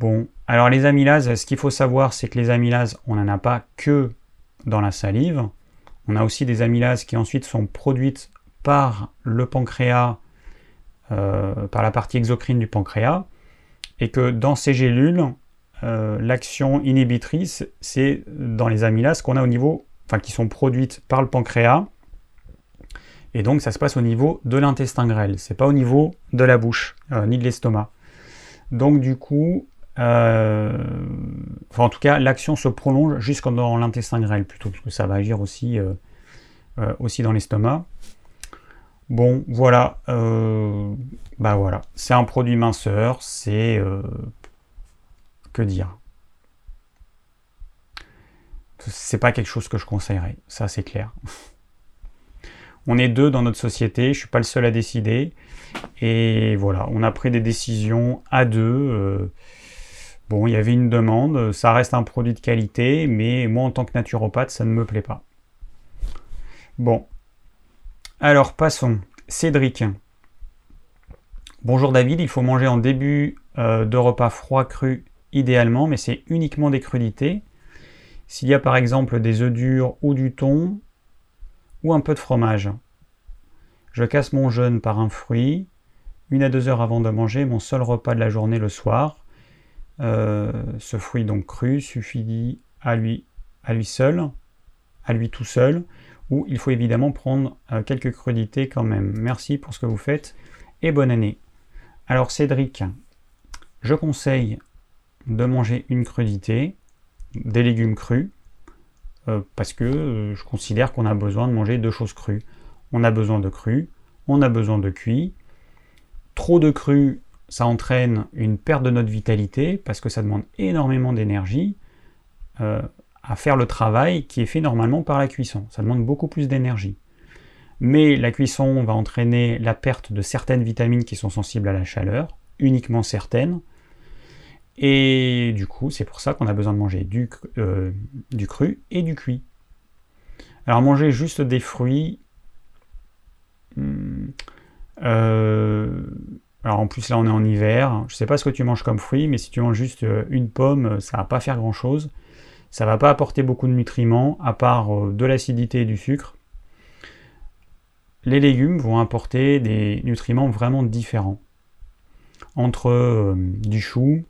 Bon, alors les amylases, ce qu'il faut savoir, c'est que les amylases, on n'en a pas que dans la salive. On a aussi des amylases qui ensuite sont produites par le pancréas, euh, par la partie exocrine du pancréas, et que dans ces gélules, euh, l'action inhibitrice, c'est dans les amylases qu'on a au niveau, enfin qui sont produites par le pancréas, et donc ça se passe au niveau de l'intestin grêle, c'est pas au niveau de la bouche, euh, ni de l'estomac. Donc du coup, euh, enfin, en tout cas, l'action se prolonge jusqu'en dans l'intestin grêle plutôt, puisque ça va agir aussi, euh, euh, aussi dans l'estomac. Bon, voilà. bah voilà. C'est un produit minceur. C'est. que dire C'est pas quelque chose que je conseillerais. Ça, c'est clair. On est deux dans notre société. Je suis pas le seul à décider. Et voilà. On a pris des décisions à deux. Bon, il y avait une demande, ça reste un produit de qualité, mais moi en tant que naturopathe, ça ne me plaît pas. Bon. Alors passons. Cédric. Bonjour David, il faut manger en début euh, de repas froid cru idéalement, mais c'est uniquement des crudités. S'il y a par exemple des œufs durs ou du thon, ou un peu de fromage. Je casse mon jeûne par un fruit, une à deux heures avant de manger mon seul repas de la journée le soir. Euh, ce fruit donc cru suffit à lui, à lui seul, à lui tout seul, ou il faut évidemment prendre euh, quelques crudités quand même. Merci pour ce que vous faites et bonne année. Alors Cédric, je conseille de manger une crudité, des légumes crus, euh, parce que je considère qu'on a besoin de manger deux choses crues. On a besoin de cru, on a besoin de cuit. Trop de cru, ça entraîne une perte de notre vitalité parce que ça demande énormément d'énergie euh, à faire le travail qui est fait normalement par la cuisson. Ça demande beaucoup plus d'énergie. Mais la cuisson va entraîner la perte de certaines vitamines qui sont sensibles à la chaleur, uniquement certaines. Et du coup, c'est pour ça qu'on a besoin de manger du, euh, cru et du cuit. Alors manger juste des fruits, hmm, euh, alors en plus là on est en hiver, je sais pas ce que tu manges comme fruit, mais si tu manges juste euh, une pomme, euh, ça va pas faire grand chose. Ça va pas apporter beaucoup de nutriments, à part euh, de l'acidité et du sucre. Les légumes vont apporter des nutriments vraiment différents. Entre du chou,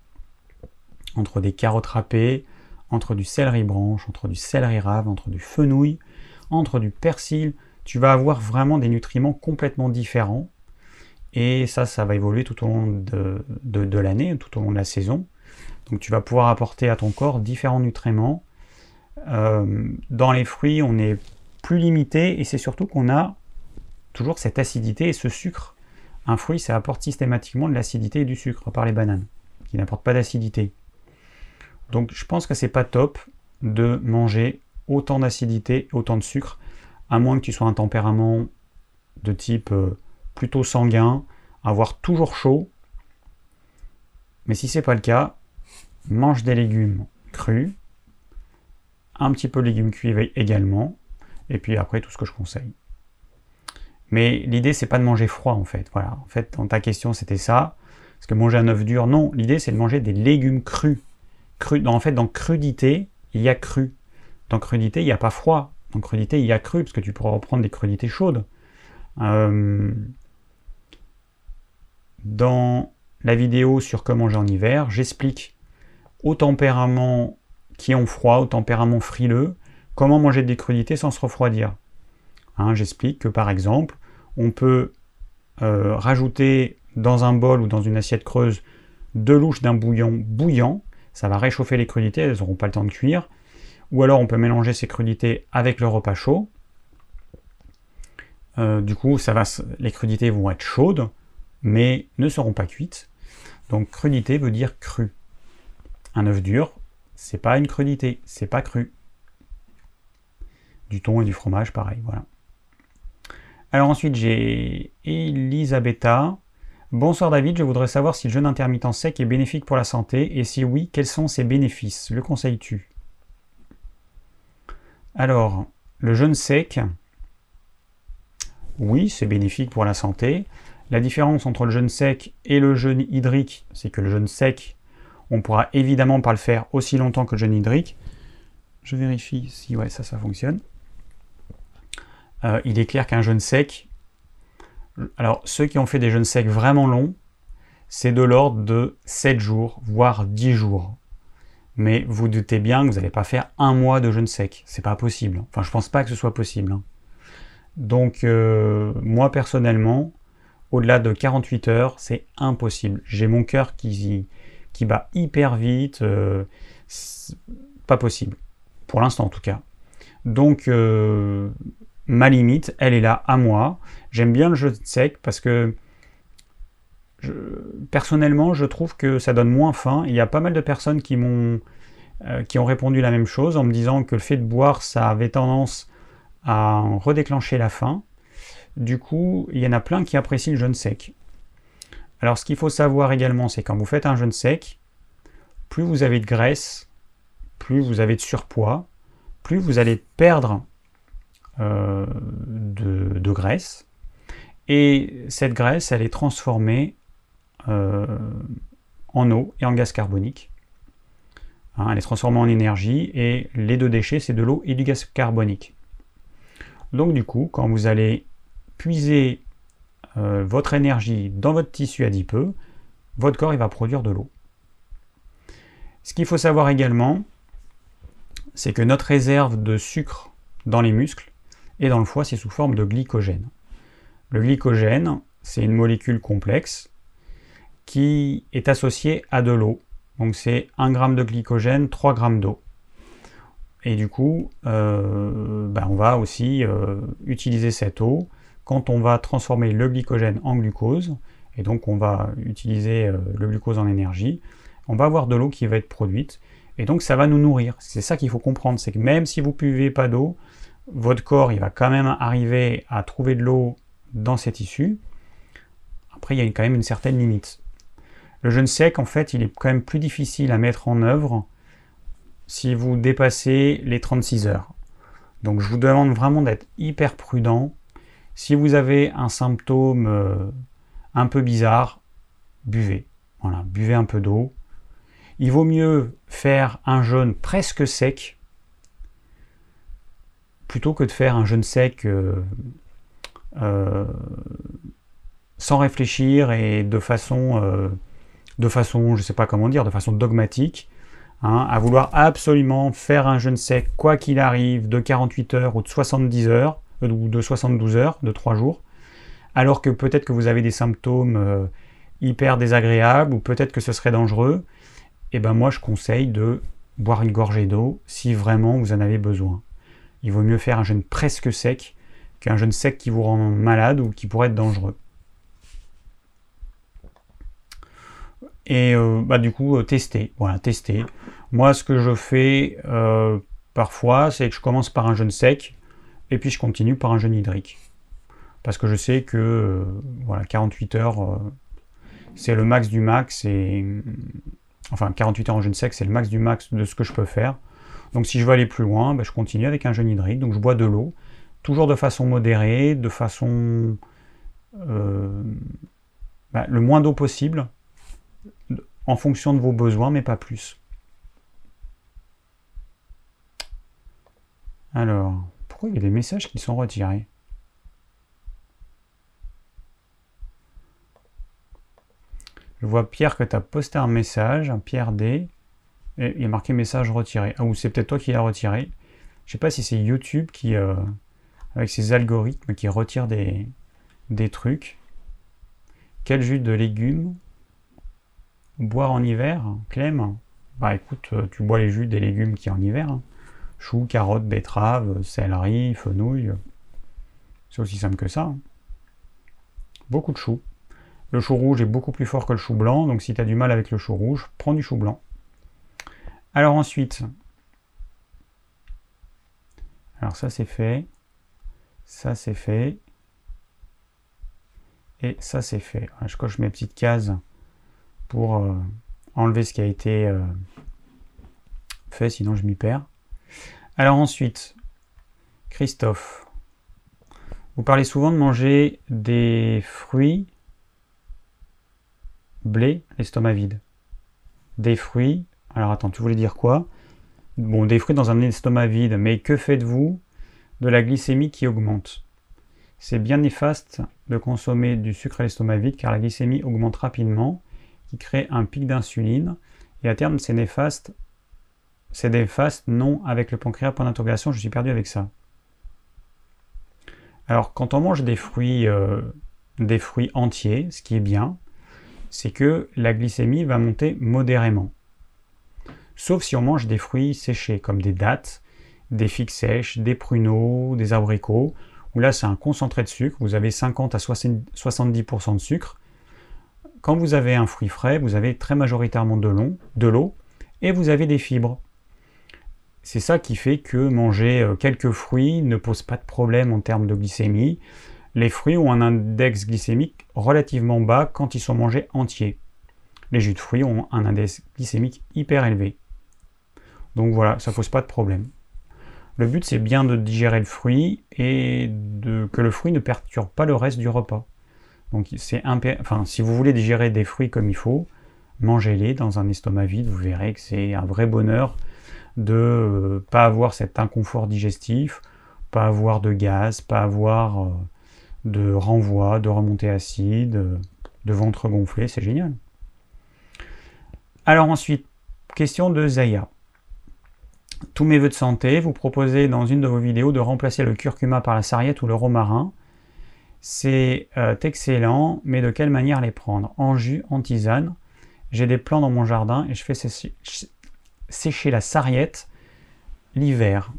entre des carottes râpées, entre du céleri branche, entre du céleri rave, entre du fenouil, entre du persil, tu vas avoir vraiment des nutriments complètement différents et ça, ça va évoluer tout au long de, l'année, tout au long de la saison. Donc tu vas pouvoir apporter à ton corps différents nutriments. Euh, dans les fruits, on est plus limité et c'est surtout qu'on a toujours cette acidité et ce sucre. Un fruit, ça apporte systématiquement de l'acidité et du sucre, par les bananes, qui n'apportent pas d'acidité. Donc je pense que c'est pas top. de manger autant d'acidité, autant de sucre, à moins que tu sois un tempérament de type euh, plutôt sanguin, avoir toujours chaud. Mais si c'est pas le cas, mange des légumes crus, un petit peu de légumes cuits également, et puis après tout ce que je conseille. Mais l'idée c'est pas de manger froid en fait. Voilà, en fait dans ta question c'était ça. Parce que manger un œuf dur, non. L'idée c'est de manger des légumes crus. crus. En fait dans crudité il y a cru. Dans crudité il n'y a pas froid. Dans crudité il y a cru parce que tu pourras reprendre des crudités chaudes. Euh, dans la vidéo sur comment manger en hiver, j'explique au tempérament qui ont froid, au tempérament frileux, comment manger des crudités sans se refroidir. Hein, j'explique que par exemple, on peut euh, rajouter dans un bol ou dans une assiette creuse deux louches d'un bouillon bouillant, ça va réchauffer les crudités, elles n'auront pas le temps de cuire. Ou alors on peut mélanger ces crudités avec le repas chaud. Euh, du coup, ça va, les crudités vont être chaudes, mais ne seront pas cuites. Donc crudité veut dire cru. Un œuf dur, c'est pas une crudité, c'est pas cru. Du thon et du fromage, pareil, voilà. Alors ensuite, j'ai Elisabetta. Bonsoir David, je voudrais savoir si le jeûne intermittent sec est bénéfique pour la santé et si oui, quels sont ses bénéfices? Le conseilles-tu? Alors, le jeûne sec, oui, c'est bénéfique pour la santé. La différence entre le jeûne sec et le jeûne hydrique, c'est que le jeûne sec, on pourra évidemment pas le faire aussi longtemps que le jeûne hydrique. Je vérifie si ouais, ça, ça fonctionne. Euh, il est clair qu'un jeûne sec, alors ceux qui ont fait des jeûnes secs vraiment longs, c'est de l'ordre de 7 jours, voire 10 jours. Mais vous doutez bien que vous n'allez pas faire un mois de jeûne sec. C'est pas possible. Enfin, je pense pas que ce soit possible. Hein. Donc, euh, moi personnellement, au-delà de 48 heures, c'est impossible. J'ai mon cœur qui, qui bat hyper vite. Euh, pas possible. Pour l'instant, en tout cas. Donc, ma limite, elle est là à moi. J'aime bien le jeu sec parce que personnellement, je trouve que ça donne moins faim. Il y a pas mal de personnes qui m'ont euh, qui ont répondu la même chose en me disant que le fait de boire, ça avait tendance à redéclencher la faim. Du coup, il y en a plein qui apprécient le jeûne sec. Alors, ce qu'il faut savoir également, c'est quand vous faites un jeûne sec, plus vous avez de graisse, plus vous avez de surpoids, plus vous allez perdre euh, de, graisse. Et cette graisse, elle est transformée euh, en eau et en gaz carbonique. Hein, elle est transformée en énergie et les deux déchets, c'est de l'eau et du gaz carbonique. Donc du coup, quand vous allez puiser euh, votre énergie dans votre tissu adipeux, votre corps va produire de l'eau. Ce qu'il faut savoir également, c'est que notre réserve de sucre dans les muscles, et dans le foie, c'est sous forme de glycogène. Le glycogène, c'est une molécule complexe qui est associée à de l'eau. Donc c'est 1 g de glycogène, 3 g d'eau. Et du coup, euh, ben, on va aussi euh, utiliser cette eau quand on va transformer le glycogène en glucose. Et donc on va utiliser euh, le glucose en énergie. On va avoir de l'eau qui va être produite. Et donc ça va nous nourrir. C'est ça qu'il faut comprendre. C'est que même si vous buvez pas d'eau, votre corps va quand même arriver à trouver de l'eau dans ses tissus. Après, il y a quand même une certaine limite. Le jeûne sec, en fait, il est quand même plus difficile à mettre en œuvre si vous dépassez les 36 heures. Donc je vous demande vraiment d'être hyper prudent. Si vous avez un symptôme euh, un peu bizarre, buvez. Voilà, buvez un peu d'eau. Il vaut mieux faire un jeûne presque sec plutôt que de faire un jeûne sec euh, euh, sans réfléchir et de façon, euh, de façon, sais pas comment dire, de façon dogmatique, hein, à vouloir absolument faire un jeûne sec, quoi qu'il arrive, de 48 heures ou de 70 heures, ou de 72 heures, de 3 jours, alors que peut-être que vous avez des symptômes hyper désagréables, ou peut-être que ce serait dangereux, et eh ben moi je conseille de boire une gorgée d'eau si vraiment vous en avez besoin il vaut mieux faire un jeûne presque sec qu'un jeûne sec qui vous rend malade ou qui pourrait être dangereux. Et euh, bah, du coup, euh, tester. Voilà, tester. Moi, ce que je fais, euh, parfois, c'est que je commence par un jeûne sec et puis je continue par un jeûne hydrique. Parce que je sais que euh, voilà, 48 heures, euh, c'est le max du max. Et, enfin, 48 heures en jeûne sec, c'est le max du max de ce que je peux faire. Donc si je veux aller plus loin, ben, je continue avec un jeûne hydrique. Donc je bois de l'eau, toujours de façon modérée, de façon... Euh, ben, le moins d'eau possible, en fonction de vos besoins, mais pas plus. Alors, il y a des messages qui sont retirés? Je vois Pierre que tu as posté un message, Pierre D. Et il y a marqué message retiré. Ah, ou c'est peut-être toi qui l'as retiré. Je sais pas si c'est YouTube qui, euh, avec ses algorithmes, qui retire des, des trucs. Quel jus de légumes boire en hiver? Clem? Bah écoute, euh, tu bois les jus des légumes qui en hiver. Hein. Choux, carottes, betteraves, céleri, fenouil. C'est aussi simple que ça. Hein. Beaucoup de choux. Le chou rouge est beaucoup plus fort que le chou blanc, donc si tu as du mal avec le chou rouge, prends du chou blanc. Alors ensuite, alors ça c'est fait, ça c'est fait, et ça c'est fait. Je coche mes petites cases pour euh, enlever ce qui a été euh, fait, sinon je m'y perds. Alors ensuite, Christophe, vous parlez souvent de manger des fruits blé, l'estomac vide. Des fruits, alors attends, tu voulais dire quoi? Bon, des fruits dans un estomac vide, mais que faites-vous de la glycémie qui augmente? C'est bien néfaste de consommer du sucre à l'estomac vide car la glycémie augmente rapidement, qui crée un pic d'insuline, et à terme c'est néfaste. C'est néfaste, non, avec le pancréas, point d'interrogation, je suis perdu avec ça. Alors, quand on mange des fruits, euh, des fruits entiers, ce qui est bien, c'est que la glycémie va monter modérément. Sauf si on mange des fruits séchés, comme des dattes, des figues sèches, des pruneaux, des abricots, où là c'est un concentré de sucre, vous avez 50 à 70% de sucre. Quand vous avez un fruit frais, vous avez très majoritairement de l'eau et vous avez des fibres. C'est ça qui fait que manger euh, quelques fruits ne pose pas de problème en termes de glycémie les fruits ont un index glycémique relativement bas quand ils sont mangés entiers. Les jus de fruits ont un index glycémique hyper élevé. Donc voilà, ça pose pas de problème. Le but c'est bien de digérer le fruit et que le fruit ne perturbe pas le reste du repas. Donc c'est enfin si vous voulez digérer des fruits comme il faut, mangez-les dans un estomac vide, vous verrez que c'est un vrai bonheur de euh, pas avoir cet inconfort digestif, pas avoir de gaz, pas avoir euh, de renvoi, de remontée acide, de ventre gonflé, c'est génial. Alors ensuite, question de Zaya. Tous mes voeux de santé, vous proposez dans une de vos vidéos de remplacer le curcuma par la sarriette ou le romarin. C'est euh, excellent, mais de quelle manière les prendre? En jus, en tisane? J'ai des plants dans mon jardin et je fais sécher la sarriette l'hiver.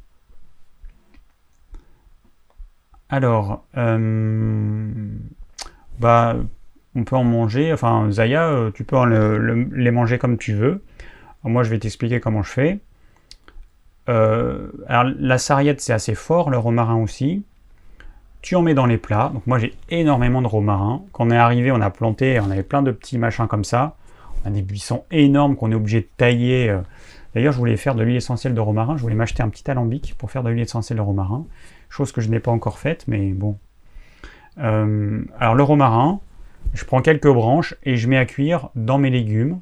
Alors, euh, bah, on peut en manger. Enfin, Zaya, euh, tu peux les manger comme tu veux. moi, je vais t'expliquer comment je fais. Euh, alors, la sarriette, c'est assez fort, le romarin aussi. Tu en mets dans les plats. Donc, moi, j'ai énormément de romarin. Quand on est arrivé, on a planté, on avait plein de petits machins comme ça. On a des buissons énormes qu'on est obligé de tailler. D'ailleurs, je voulais faire de l'huile essentielle de romarin. Je voulais m'acheter un petit alambic pour faire de l'huile essentielle de romarin chose que je n'ai pas encore faite, mais bon. Euh, alors le romarin, je prends quelques branches et je mets à cuire dans mes légumes,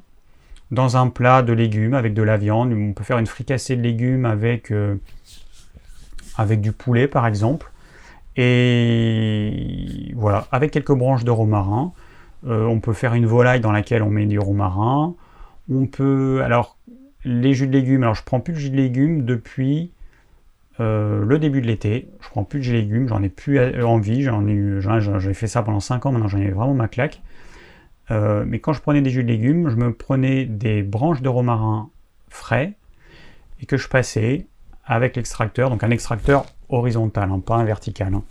dans un plat de légumes avec de la viande. On peut faire une fricassée de légumes avec, euh, du poulet par exemple. Et voilà, avec quelques branches de romarin. Euh, on peut faire une volaille dans laquelle on met du romarin. On peut, alors, les jus de légumes, alors je prends plus de jus de légumes depuis euh, le début de l'été. Je prends plus de légumes, j'en ai plus envie. J'en ai j'ai fait ça pendant 5 ans, maintenant j'en ai vraiment ma claque. Euh, mais quand je prenais des jus de légumes, je me prenais des branches de romarin frais et que je passais avec l'extracteur, donc un extracteur horizontal, hein, pas un vertical. Hein.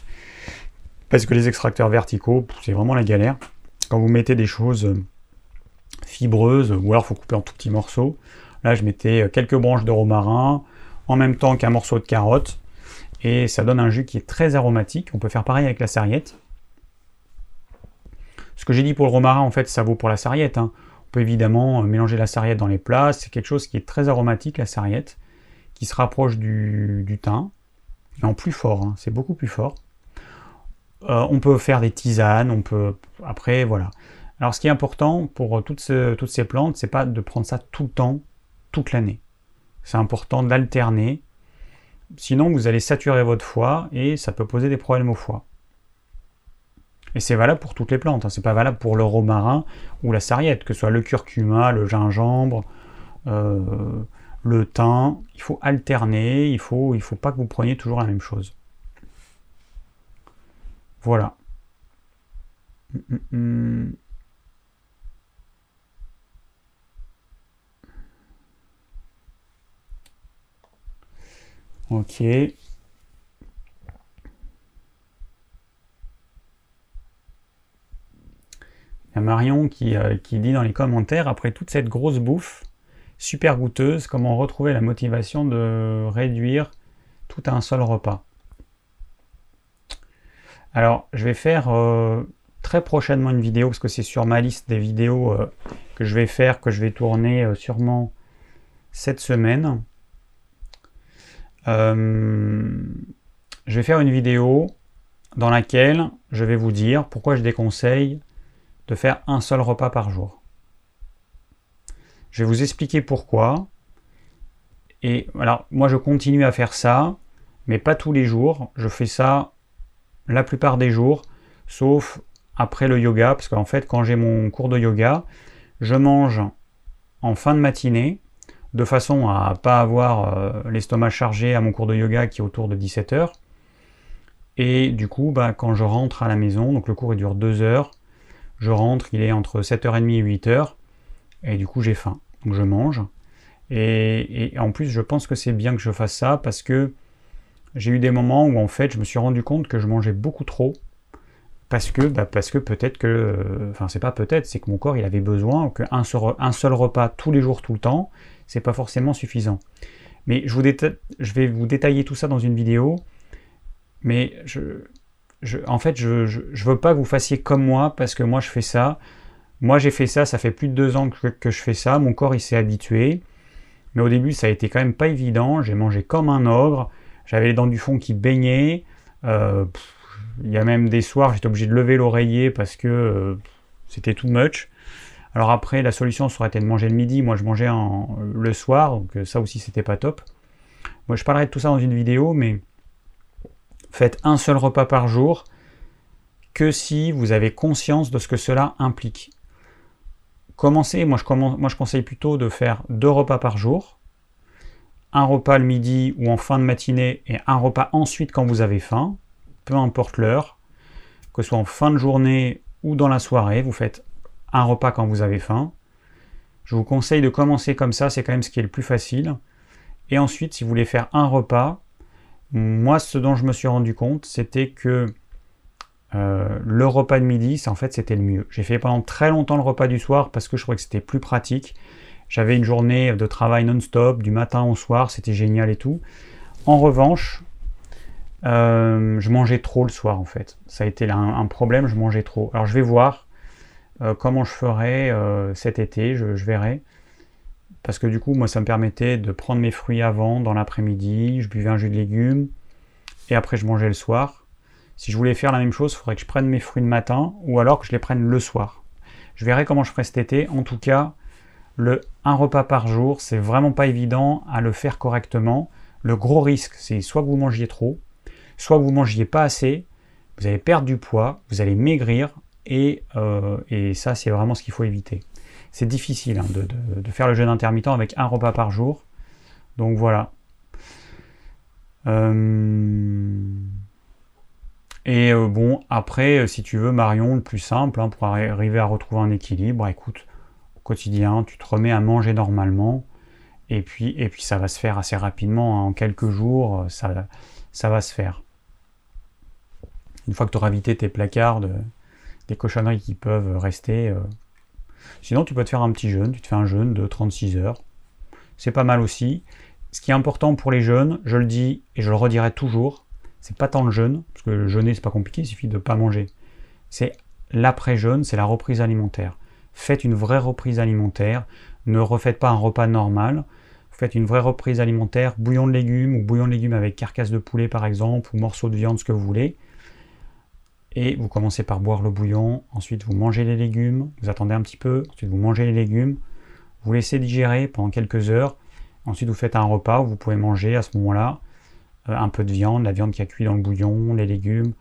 Parce que les extracteurs verticaux, c'est vraiment la galère. Quand vous mettez des choses fibreuses, ou alors il faut couper en tout petits morceaux. Là, je mettais quelques branches de romarin, en même temps qu'un morceau de carotte. Et ça donne un jus qui est très aromatique. On peut faire pareil avec la sarriette. Ce que j'ai dit pour le romarin, en fait, ça vaut pour la sarriette. Hein. On peut évidemment euh, mélanger la sarriette dans les plats. C'est quelque chose qui est très aromatique, la sarriette, qui se rapproche du, thym, en plus fort. Hein. C'est beaucoup plus fort. Euh, on peut faire des tisanes, on peut... Après, voilà. Alors ce qui est important pour toutes, toutes ces plantes, c'est pas de prendre ça tout le temps, l'année. C'est important d'alterner. Sinon, vous allez saturer votre foie et ça peut poser des problèmes au foie. Et c'est valable pour toutes les plantes. Hein. C'est pas valable pour le romarin ou la sarriette, que ce soit le curcuma, le gingembre, euh, le thym. Il faut alterner. Il faut, il faut pas que vous preniez toujours la même chose. Voilà. Hum, hum, Ok. Il y a Marion qui, euh, qui, dit dans les commentaires, après toute cette grosse bouffe, super goûteuse, comment retrouver la motivation de réduire tout à un seul repas? Alors, je vais faire euh, très prochainement une vidéo, parce que c'est sur ma liste des vidéos euh, que je vais faire, que je vais tourner sûrement cette semaine. Euh, je vais faire une vidéo dans laquelle je vais vous dire pourquoi je déconseille de faire un seul repas par jour. Je vais vous expliquer pourquoi. Et alors, moi, je continue à faire ça, mais pas tous les jours. Je fais ça la plupart des jours, sauf après le yoga, parce qu'en fait, quand j'ai mon cours de yoga, je mange en fin de matinée de façon à ne pas avoir euh, l'estomac chargé à mon cours de yoga qui est autour de 17 heures. Et du coup, bah, quand je rentre à la maison, donc le cours dure 2 heures, je rentre, il est entre 7h30 et 8h, et du coup j'ai faim, donc je mange. Et, en plus, je pense que c'est bien que je fasse ça parce que j'ai eu des moments où en fait je me suis rendu compte que je mangeais beaucoup trop parce que, bah, parce que peut-être que, enfin c'est pas peut-être, c'est que mon corps il avait besoin qu'un seul, un seul repas tous les jours tout le temps, c'est pas forcément suffisant. Mais je, vais vous détailler tout ça dans une vidéo, mais je, en fait je, je, veux pas que vous fassiez comme moi parce que moi je fais ça. Moi j'ai fait ça, ça fait plus de deux ans que, que je fais ça, mon corps il s'est habitué. Mais au début ça a été quand même pas évident, j'ai mangé comme un ogre, j'avais les dents du fond qui baignaient. Euh, il y a même des soirs, j'étais obligé de lever l'oreiller parce que euh, c'était too much. Alors après, la solution serait été de manger le midi. Moi, je mangeais le soir, donc euh, ça aussi, c'était pas top. Moi, je parlerai de tout ça dans une vidéo, mais faites un seul repas par jour que si vous avez conscience de ce que cela implique. Commencez, moi je, moi je conseille plutôt de faire deux repas par jour. Un repas le midi ou en fin de matinée et un repas ensuite quand vous avez faim peu importe l'heure, que ce soit en fin de journée ou dans la soirée, vous faites un repas quand vous avez faim. Je vous conseille de commencer comme ça, c'est quand même ce qui est le plus facile. Et ensuite, si vous voulez faire un repas, moi, ce dont je me suis rendu compte, c'était que euh, le repas de midi, en fait, c'était le mieux. J'ai fait pendant très longtemps le repas du soir parce que je trouvais que c'était plus pratique. J'avais une journée de travail non-stop, du matin au soir, c'était génial et tout. En revanche, euh, je mangeais trop le soir en fait. Ça a été un, problème, je mangeais trop. Alors je vais voir comment je ferai euh, cet été, je, verrai. Parce que du coup, moi, ça me permettait de prendre mes fruits avant, dans l'après-midi, je buvais un jus de légumes, et après je mangeais le soir. Si je voulais faire la même chose, il faudrait que je prenne mes fruits le matin, ou alors que je les prenne le soir. Je verrai comment je ferai cet été. En tout cas, le un repas par jour, c'est vraiment pas évident à le faire correctement. Le gros risque, c'est soit que vous mangiez trop, soit vous mangiez pas assez, vous allez perdre du poids, vous allez maigrir, et, euh, ça c'est vraiment ce qu'il faut éviter. C'est difficile hein, de, faire le jeûne intermittent avec un repas par jour. Donc voilà. Euh, et euh, bon, après, si tu veux, Marion, le plus simple, hein, pour arriver à retrouver un équilibre, écoute, au quotidien, tu te remets à manger normalement, et puis, et puis ça va se faire assez rapidement, hein. en quelques jours, ça, va se faire une fois que tu auras vidé tes placards des cochonneries qui peuvent rester. Euh. Sinon, tu peux te faire un petit jeûne, tu te fais un jeûne de 36 heures. C'est pas mal aussi. ce qui est important pour les jeunes, je le dis et je le redirai toujours, c'est pas tant le jeûne, parce que le jeûner c'est pas compliqué, il suffit de ne pas manger. C'est l'après-jeûne, c'est la reprise alimentaire. Faites une vraie reprise alimentaire, ne refaites pas un repas normal, faites une vraie reprise alimentaire, bouillon de légumes ou bouillon de légumes avec carcasse de poulet par exemple, ou morceaux de viande, ce que vous voulez. Et vous commencez par boire le bouillon, ensuite vous mangez les légumes, vous attendez un petit peu, ensuite vous mangez les légumes, vous laissez digérer pendant quelques heures, ensuite vous faites un repas où vous pouvez manger à ce moment-là euh, un peu de viande, la viande qui a cuit dans le bouillon, les légumes.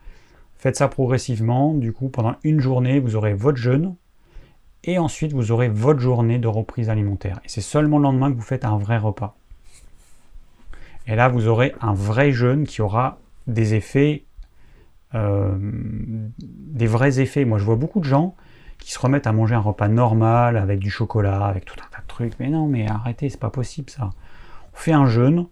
Faites ça progressivement, du coup pendant une journée vous aurez votre jeûne, et ensuite vous aurez votre journée de reprise alimentaire. Et c'est seulement le lendemain que vous faites un vrai repas. Et là, vous aurez un vrai jeûne qui aura des effets, euh, des vrais effets. Moi, je vois beaucoup de gens qui se remettent à manger un repas normal avec du chocolat, avec tout un tas de trucs. Mais non, mais arrêtez, c'est pas possible ça. On fait un jeûne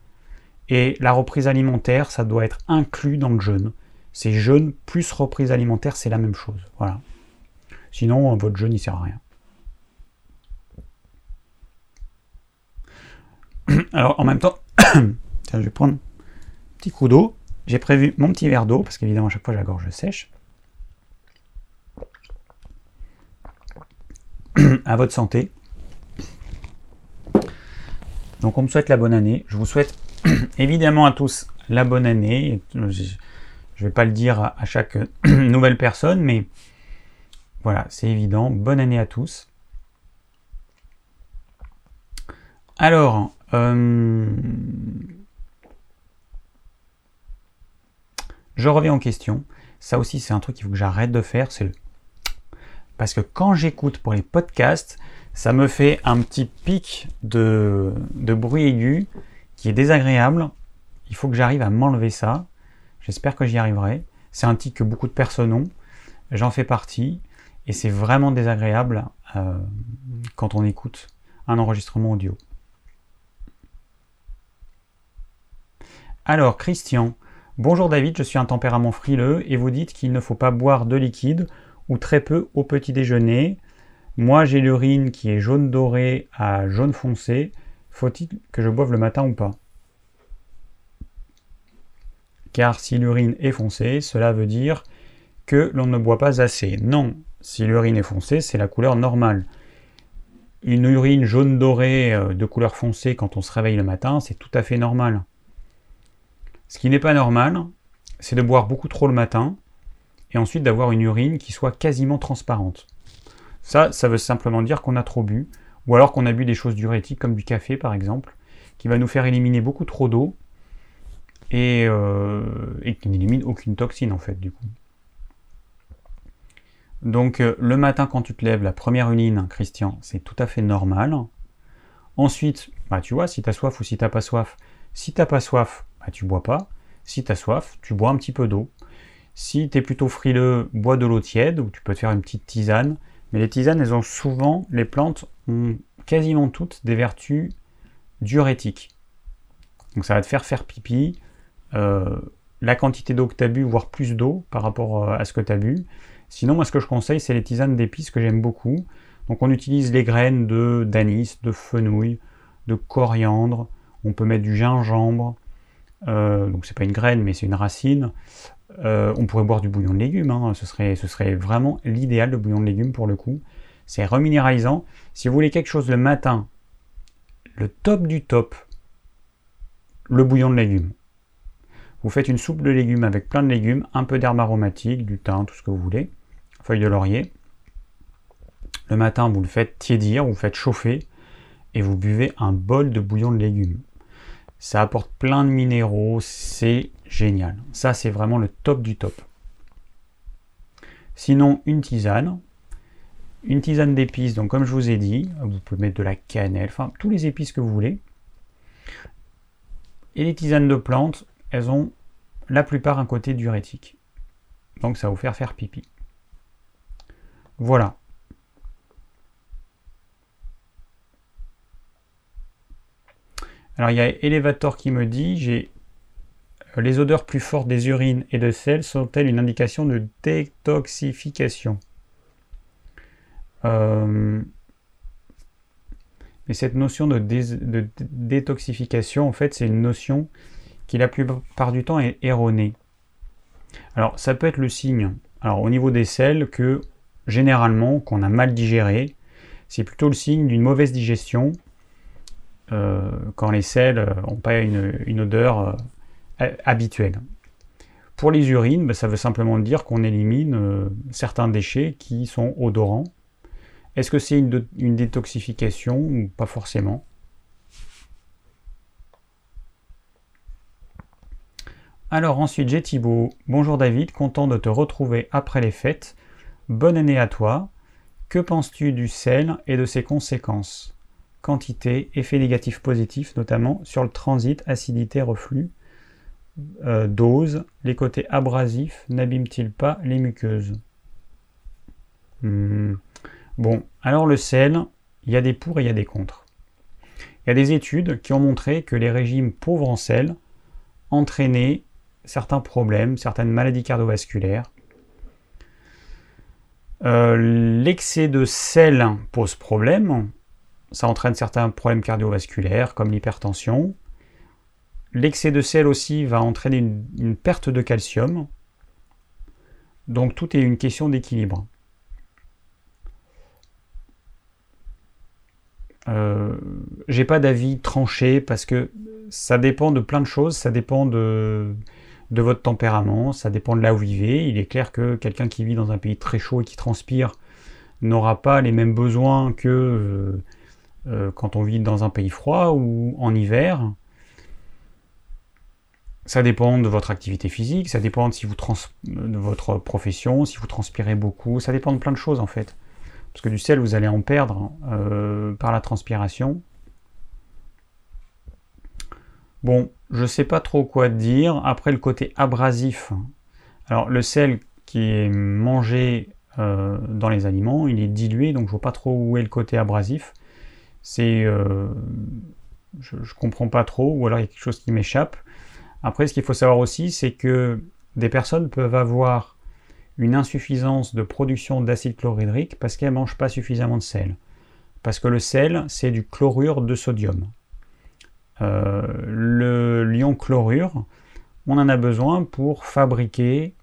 et la reprise alimentaire, ça doit être inclus dans le jeûne. C'est jeûne plus reprise alimentaire, c'est la même chose. Voilà. Sinon, votre jeûne, il sert à rien. Alors en même temps, je vais prendre un petit coup d'eau. J'ai prévu mon petit verre d'eau, parce qu'évidemment à chaque fois j'ai la gorge sèche. à votre santé. Donc on me souhaite la bonne année. Je vous souhaite évidemment à tous la bonne année. Je ne vais pas le dire à chaque nouvelle personne, mais voilà, c'est évident. Bonne année à tous. Alors, euh, je reviens en question. Ça aussi, c'est un truc qu'il faut que j'arrête de faire. C'est le. Parce que quand j'écoute pour les podcasts, ça me fait un petit pic de, bruit aigu qui est désagréable. Il faut que j'arrive à m'enlever ça. J'espère que j'y arriverai. C'est un tic que beaucoup de personnes ont. J'en fais partie. Et c'est vraiment désagréable euh, quand on écoute un enregistrement audio. Alors, Christian, bonjour David, je suis un tempérament frileux et vous dites qu'il ne faut pas boire de liquide ou très peu au petit déjeuner. Moi, j'ai l'urine qui est jaune doré à jaune foncé. Faut-il que je boive le matin ou pas? Car si l'urine est foncée, cela veut dire que l'on ne boit pas assez. Non, si l'urine est foncée, c'est la couleur normale. Une urine jaune doré euh, de couleur foncée quand on se réveille le matin, c'est tout à fait normal. Ce qui n'est pas normal, c'est de boire beaucoup trop le matin et ensuite d'avoir une urine qui soit quasiment transparente. Ça, ça veut simplement dire qu'on a trop bu, ou alors qu'on a bu des choses diurétiques comme du café par exemple, qui va nous faire éliminer beaucoup trop d'eau et, euh, qui n'élimine aucune toxine en fait du coup. Donc euh, le matin quand tu te lèves, la première urine, Christian, c'est tout à fait normal. Ensuite, bah, tu vois, si tu as soif ou si tu n'as pas soif, si tu n'as pas soif, bah, tu bois pas. Si tu as soif, tu bois un petit peu d'eau. Si tu es plutôt frileux, bois de l'eau tiède, ou tu peux te faire une petite tisane. Mais les tisanes, elles ont souvent, les plantes ont quasiment toutes des vertus diurétiques. Donc ça va te faire faire pipi. Euh, la quantité d'eau que tu as bu, voire plus d'eau par rapport euh, à ce que tu as bu. Sinon, moi, ce que je conseille, c'est les tisanes d'épices que j'aime beaucoup. Donc, on utilise les graines de d'anis, de fenouil, de coriandre. On peut mettre du gingembre, euh, donc c'est pas une graine, mais c'est une racine. Euh, on pourrait boire du bouillon de légumes, hein. ce, serait, vraiment l'idéal de bouillon de légumes pour le coup. C'est reminéralisant. Si vous voulez quelque chose le matin, le top du top, le bouillon de légumes. Vous faites une soupe de légumes avec plein de légumes, un peu d'herbes aromatiques, du thym, tout ce que vous voulez, feuilles de laurier. Le matin, vous le faites tiédir, vous le faites chauffer et vous buvez un bol de bouillon de légumes. Ça apporte plein de minéraux, c'est génial. Ça, c'est vraiment le top du top. Sinon, une tisane. Une tisane d'épices, donc comme je vous ai dit, vous pouvez mettre de la cannelle, enfin tous les épices que vous voulez. Et les tisanes de plantes, elles ont la plupart un côté diurétique. Donc ça va vous faire faire pipi. Voilà. Alors il y a Elevator qui me dit j'ai euh, les odeurs plus fortes des urines et de sel sont-elles une indication de détoxification? Euh, Mais cette notion de, détoxification, en fait, c'est une notion qui la plupart du temps est erronée. Alors, ça peut être le signe, alors au niveau des selles, que généralement, qu'on a mal digéré, c'est plutôt le signe d'une mauvaise digestion euh, quand les sels n'ont pas une, odeur euh, habituelle. Pour les urines, ben, ça veut simplement dire qu'on élimine euh, certains déchets qui sont odorants. Est-ce que c'est une, une, détoxification ou pas forcément? Alors ensuite j'ai Thibaut. Bonjour David, content de te retrouver après les fêtes. Bonne année à toi. Que penses-tu du sel et de ses conséquences? Quantité, effet négatif positif, notamment sur le transit, acidité, reflux, euh, dose, les côtés abrasifs n'abîment-ils pas les muqueuses? Hmm. Bon, alors le sel, il y a des pour et il y a des contre. Il y a des études qui ont montré que les régimes pauvres en sel entraînaient certains problèmes, certaines maladies cardiovasculaires. Euh, l'excès de sel pose problème. Ça entraîne certains problèmes cardiovasculaires comme l'hypertension. L'excès de sel aussi va entraîner une, perte de calcium. Donc tout est une question d'équilibre. Euh, j'ai pas d'avis tranché parce que ça dépend de plein de choses, ça dépend de, votre tempérament, ça dépend de là où vous vivez. Il est clair que quelqu'un qui vit dans un pays très chaud et qui transpire n'aura pas les mêmes besoins que euh, euh, quand on vit dans un pays froid ou en hiver. Ça dépend de votre activité physique, ça dépend de, si vous de votre profession, si vous transpirez beaucoup, ça dépend de plein de choses en fait. Parce que du sel, vous allez en perdre euh, par la transpiration. Bon, je sais pas trop quoi dire. Après le côté abrasif, alors le sel qui est mangé euh, dans les aliments, il est dilué, donc je vois pas trop où est le côté abrasif. C'est, euh, je, je, comprends pas trop, ou alors il y a quelque chose qui m'échappe. Après, ce qu'il faut savoir aussi, c'est que des personnes peuvent avoir une insuffisance de production d'acide chlorhydrique parce qu'elles mangent pas suffisamment de sel. Parce que le sel, c'est du chlorure de sodium. Euh, le lion chlorure, on en a besoin pour fabriquer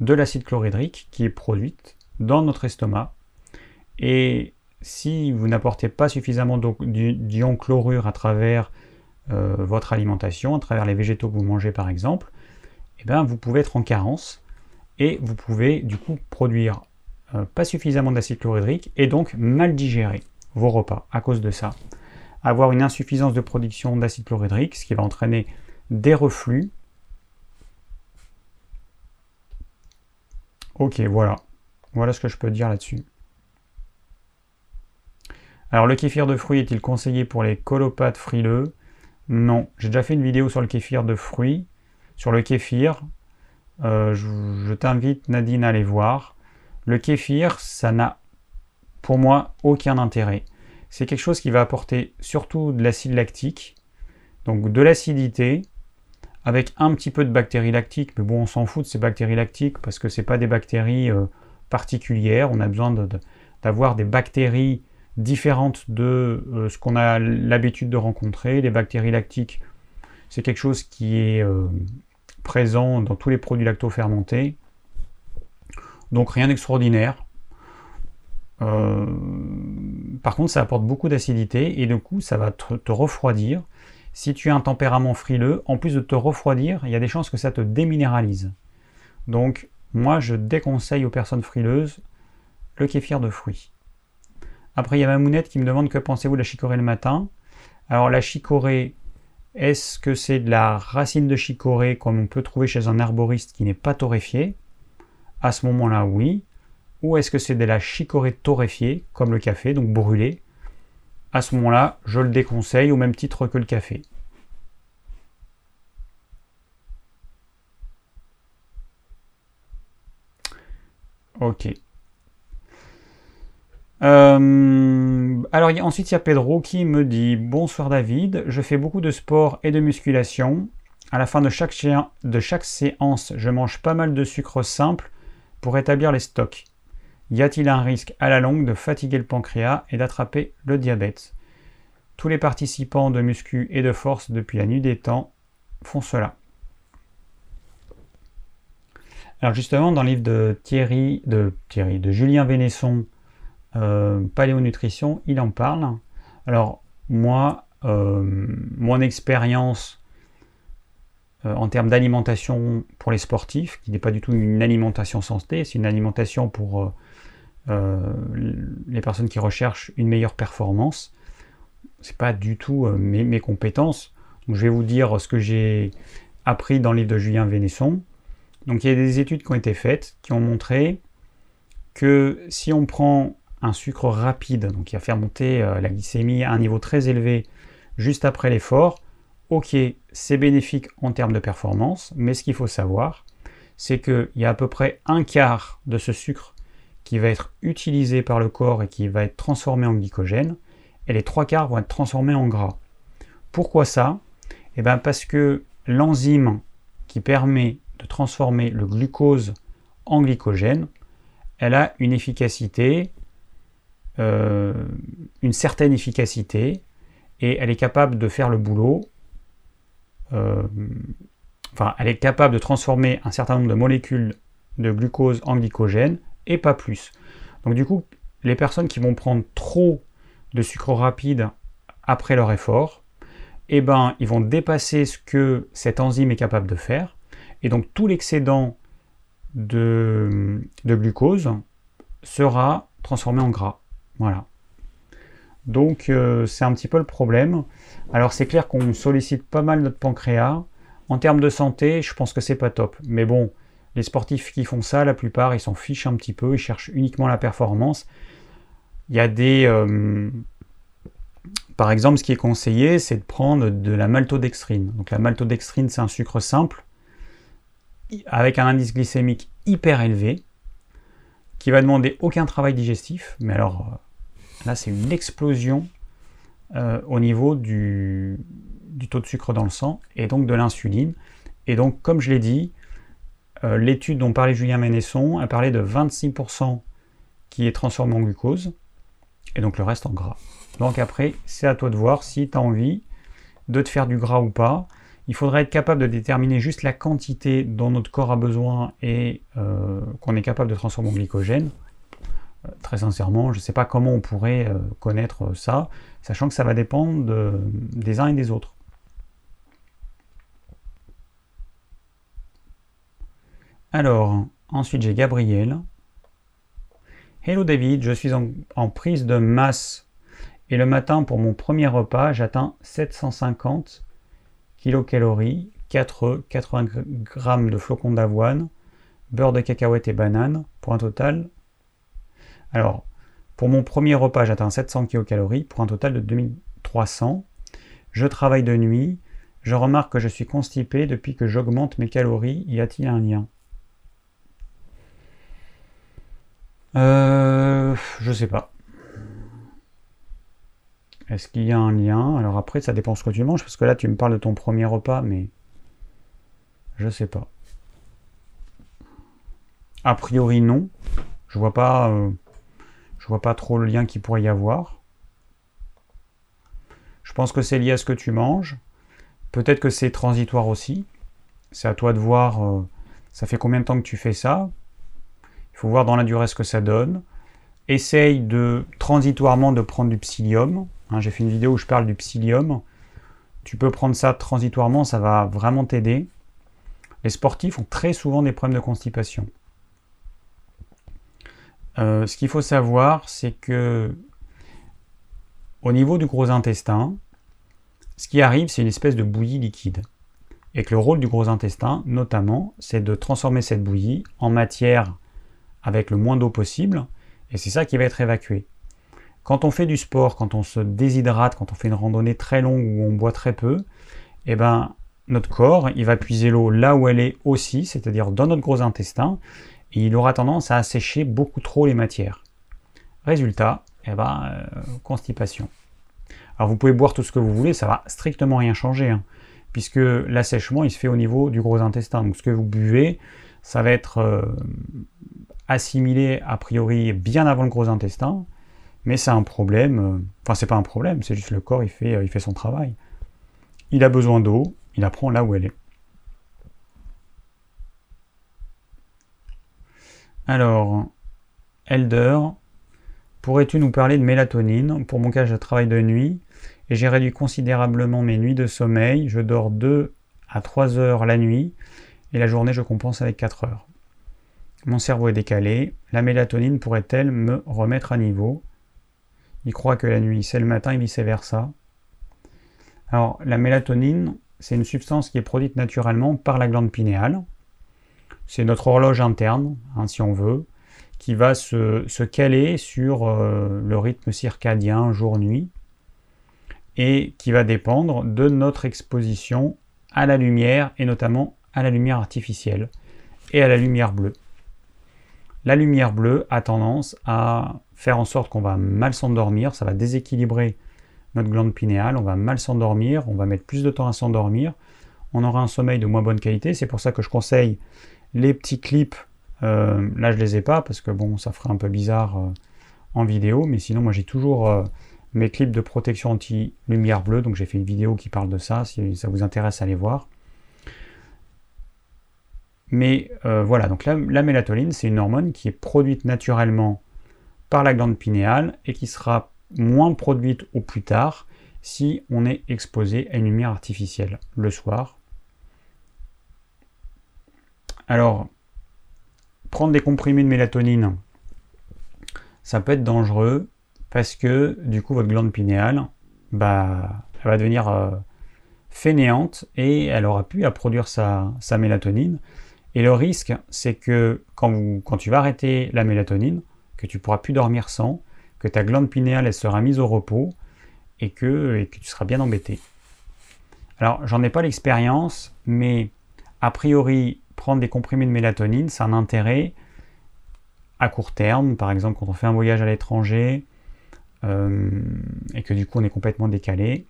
de l'acide chlorhydrique qui est produite dans notre estomac. Et si vous n'apportez pas suffisamment d'ion chlorure à travers euh, votre alimentation, à travers les végétaux que vous mangez par exemple, eh bien, vous pouvez être en carence et vous pouvez du coup produire euh, pas suffisamment d'acide chlorhydrique et donc mal digérer vos repas à cause de ça avoir une insuffisance de production d'acide chlorhydrique, ce qui va entraîner des reflux. Ok, voilà. Voilà ce que je peux dire là-dessus. Alors, le kéfir de fruits est-il conseillé pour les colopathes frileux? Non. J'ai déjà fait une vidéo sur le kéfir de fruits, sur le kéfir. Euh, je t'invite, Nadine, à aller voir. Le kéfir, ça n'a pour moi aucun intérêt c'est quelque chose qui va apporter surtout de l'acide lactique, donc de l'acidité, avec un petit peu de bactéries lactiques, mais bon, on s'en fout de ces bactéries lactiques parce que ce pas des bactéries euh, particulières. On a besoin d'avoir des bactéries différentes de euh, ce qu'on a l'habitude de rencontrer. Les bactéries lactiques, c'est quelque chose qui est euh, présent dans tous les produits lacto-fermentés. Donc rien d'extraordinaire. Euh, par contre, ça apporte beaucoup d'acidité et du coup, ça va te, refroidir. Si tu as un tempérament frileux, en plus de te refroidir, il y a des chances que ça te déminéralise. Donc, moi, je déconseille aux personnes frileuses le kéfir de fruits. Après, il y a Mamounette qui me demande que pensez-vous de la chicorée le matin? Alors, la chicorée, est-ce que c'est de la racine de chicorée comme on peut trouver chez un arboriste qui n'est pas torréfié? À ce moment-là, oui ou est-ce que c'est de la chicorée torréfiée, comme le café, donc brûlé À ce moment-là, je le déconseille au même titre que le café. Ok. Euh, alors ensuite il y a Pedro qui me dit Bonsoir David, je fais beaucoup de sport et de musculation. À la fin de chaque, séance, je mange pas mal de sucre simple pour établir les stocks. Y a-t-il un risque à la longue de fatiguer le pancréas et d'attraper le diabète? Tous les participants de muscu et de force depuis la nuit des temps font cela. Alors justement, dans le livre de Thierry, de, Thierry, de Julien Vénesson, euh, Paléonutrition, il en parle. Alors moi, euh, mon expérience euh, en termes d'alimentation pour les sportifs, qui n'est pas du tout une alimentation santé, c'est une alimentation pour les personnes qui recherchent une meilleure performance. C'est pas du tout mes, compétences. Donc, je vais vous dire ce que j'ai appris dans le livre de Julien Vénesson. Donc il y a des études qui ont été faites qui ont montré que si on prend un sucre rapide, donc qui a fait monter euh, la glycémie à un niveau très élevé juste après l'effort, ok, c'est bénéfique en termes de performance, mais ce qu'il faut savoir, c'est qu'il y a à peu près un quart de ce sucre qui va être utilisé par le corps et qui va être transformé en glycogène, et les trois quarts vont être transformés en gras. Pourquoi ça? Eh bien parce que l'enzyme qui permet de transformer le glucose en glycogène, elle a une efficacité, euh, une certaine efficacité, et elle est capable de faire le boulot. Euh, enfin, elle est capable de transformer un certain nombre de molécules de glucose en glycogène, et pas plus. Donc du coup, les personnes qui vont prendre trop de sucre rapide après leur effort, eh ben, ils vont dépasser ce que cette enzyme est capable de faire, et donc tout l'excédent de, glucose sera transformé en gras. Voilà. Donc euh, c'est un petit peu le problème. Alors c'est clair qu'on sollicite pas mal notre pancréas. En termes de santé, je pense que c'est pas top. Mais bon, les sportifs qui font ça, la plupart, ils s'en fichent un petit peu, ils cherchent uniquement la performance. Il y a des... Euh, par exemple, ce qui est conseillé, c'est de prendre de la maltodextrine. Donc la maltodextrine, c'est un sucre simple avec un indice glycémique hyper élevé, qui va demander aucun travail digestif, mais alors là c'est une explosion euh, au niveau du, taux de sucre dans le sang et donc de l'insuline. Et donc comme je l'ai dit, euh, l'étude dont parlait Julien Ménesson a parlé de 26% qui est transformé en glucose et donc le reste en gras. Donc après, c'est à toi de voir si tu as envie de te faire du gras ou pas. Il faudrait être capable de déterminer juste la quantité dont notre corps a besoin et euh, qu'on est capable de transformer en glycogène. Très sincèrement, je ne sais pas comment on pourrait euh, connaître ça, sachant que ça va dépendre des uns et des autres. Alors, ensuite j'ai Gabriel. Hello David, je suis en prise de masse et le matin pour mon premier repas, j'atteins 750 kilocalories, 4 œufs, 80 g de flocons d'avoine, beurre de cacahuète et banane, pour un total. Alors, pour mon premier repas, j'atteins 700 kilocalories, pour un total de 2300. Je travaille de nuit. Je remarque que je suis constipé depuis que j'augmente mes calories. Y a-t-il un lien? Euh, Je sais pas. Est-ce qu'il y a un lien? Alors après, ça dépend ce que tu manges, parce que là, tu me parles de ton premier repas, mais je sais pas. A priori, non. Je vois pas, euh, je vois pas trop le lien qu'il pourrait y avoir. Je pense que c'est lié à ce que tu manges. Peut-être que c'est transitoire aussi. C'est à toi de voir. Euh, ça fait combien de temps que tu fais ça? Il faut voir dans la durée ce que ça donne. Essaye de transitoirement de prendre du psyllium. Hein, j'ai fait une vidéo où je parle du psyllium. Tu peux prendre ça transitoirement, ça va vraiment t'aider. Les sportifs ont très souvent des problèmes de constipation. Euh, ce qu'il faut savoir, c'est que au niveau du gros intestin, ce qui arrive, c'est une espèce de bouillie liquide. Et que le rôle du gros intestin, notamment, c'est de transformer cette bouillie en matière avec le moins d'eau possible, et c'est ça qui va être évacué. Quand on fait du sport, quand on se déshydrate, quand on fait une randonnée très longue où on boit très peu, eh ben, notre corps, il va puiser l'eau là où elle est aussi, c'est-à-dire dans notre gros intestin, il aura tendance à assécher beaucoup trop les matières. Résultat, eh ben, euh, constipation. Alors vous pouvez boire tout ce que vous voulez, ça va strictement rien changer, hein, puisque l'assèchement il se fait au niveau du gros intestin. Donc ce que vous buvez, ça va être euh, assimilé a priori bien avant le gros intestin, Mais c'est un problème, euh, enfin c'est pas un problème, c'est juste le corps il fait, il fait son travail. Il a besoin d'eau, il apprend là où elle est. Alors, Elder, pourrais-tu nous parler de mélatonine? Pour mon cas, je travaille de nuit et j'ai réduit considérablement mes nuits de sommeil. Je dors 2 à 3 heures la nuit et la journée, je compense avec 4 heures. Mon cerveau est décalé. La mélatonine pourrait-elle me remettre à niveau? Il croit que la nuit, c'est le matin et vice-versa. Alors, la mélatonine, c'est une substance qui est produite naturellement par la glande pinéale. C'est notre horloge interne, hein, si on veut, qui va se, caler sur euh, le rythme circadien jour-nuit et qui va dépendre de notre exposition à la lumière et notamment à la lumière artificielle et à la lumière bleue. La lumière bleue a tendance à faire en sorte qu'on va mal s'endormir, ça va déséquilibrer notre glande pinéale, on va mal s'endormir, on va mettre plus de temps à s'endormir, on aura un sommeil de moins bonne qualité, c'est pour ça que je conseille les petits clips, euh, là je les ai pas parce que bon ça ferait un peu bizarre euh, en vidéo, mais sinon moi j'ai toujours euh, mes clips de protection anti-lumière bleue, donc j'ai fait une vidéo qui parle de ça, si ça vous intéresse allez voir. Mais voilà, donc la, mélatonine, c'est une hormone qui est produite naturellement par la glande pinéale et qui sera moins produite au plus tard si on est exposé à une lumière artificielle le soir. Alors, prendre des comprimés de mélatonine, ça peut être dangereux parce que du coup votre glande pinéale, bah, elle va devenir euh, fainéante et elle aura pu à produire sa mélatonine et le risque, c'est que quand, tu vas arrêter la mélatonine, que tu pourras plus dormir sans, que ta glande pinéale elle sera mise au repos et que tu seras bien embêté. Alors, j'en ai pas l'expérience, mais a priori, prendre des comprimés de mélatonine, c'est un intérêt à court terme, par exemple quand on fait un voyage à l'étranger euh, et que du coup on est complètement décalé.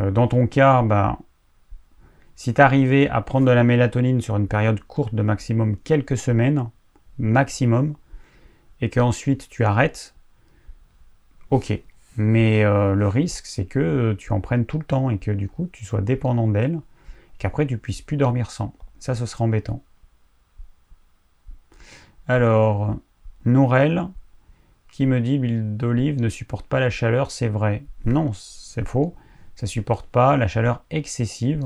Euh, dans ton cas, bah, si tu arrivais à prendre de la mélatonine sur une période courte de maximum quelques semaines, maximum, et qu'ensuite tu arrêtes, ok. Mais euh, le risque, c'est que tu en prennes tout le temps et que du coup tu sois dépendant d'elle, qu'après tu puisses plus dormir sans. Ça, ce serait embêtant. Alors, Nourel, qui me dit l'huile d'olive ne supporte pas la chaleur, c'est vrai. Non, c'est faux. Ça supporte pas la chaleur excessive.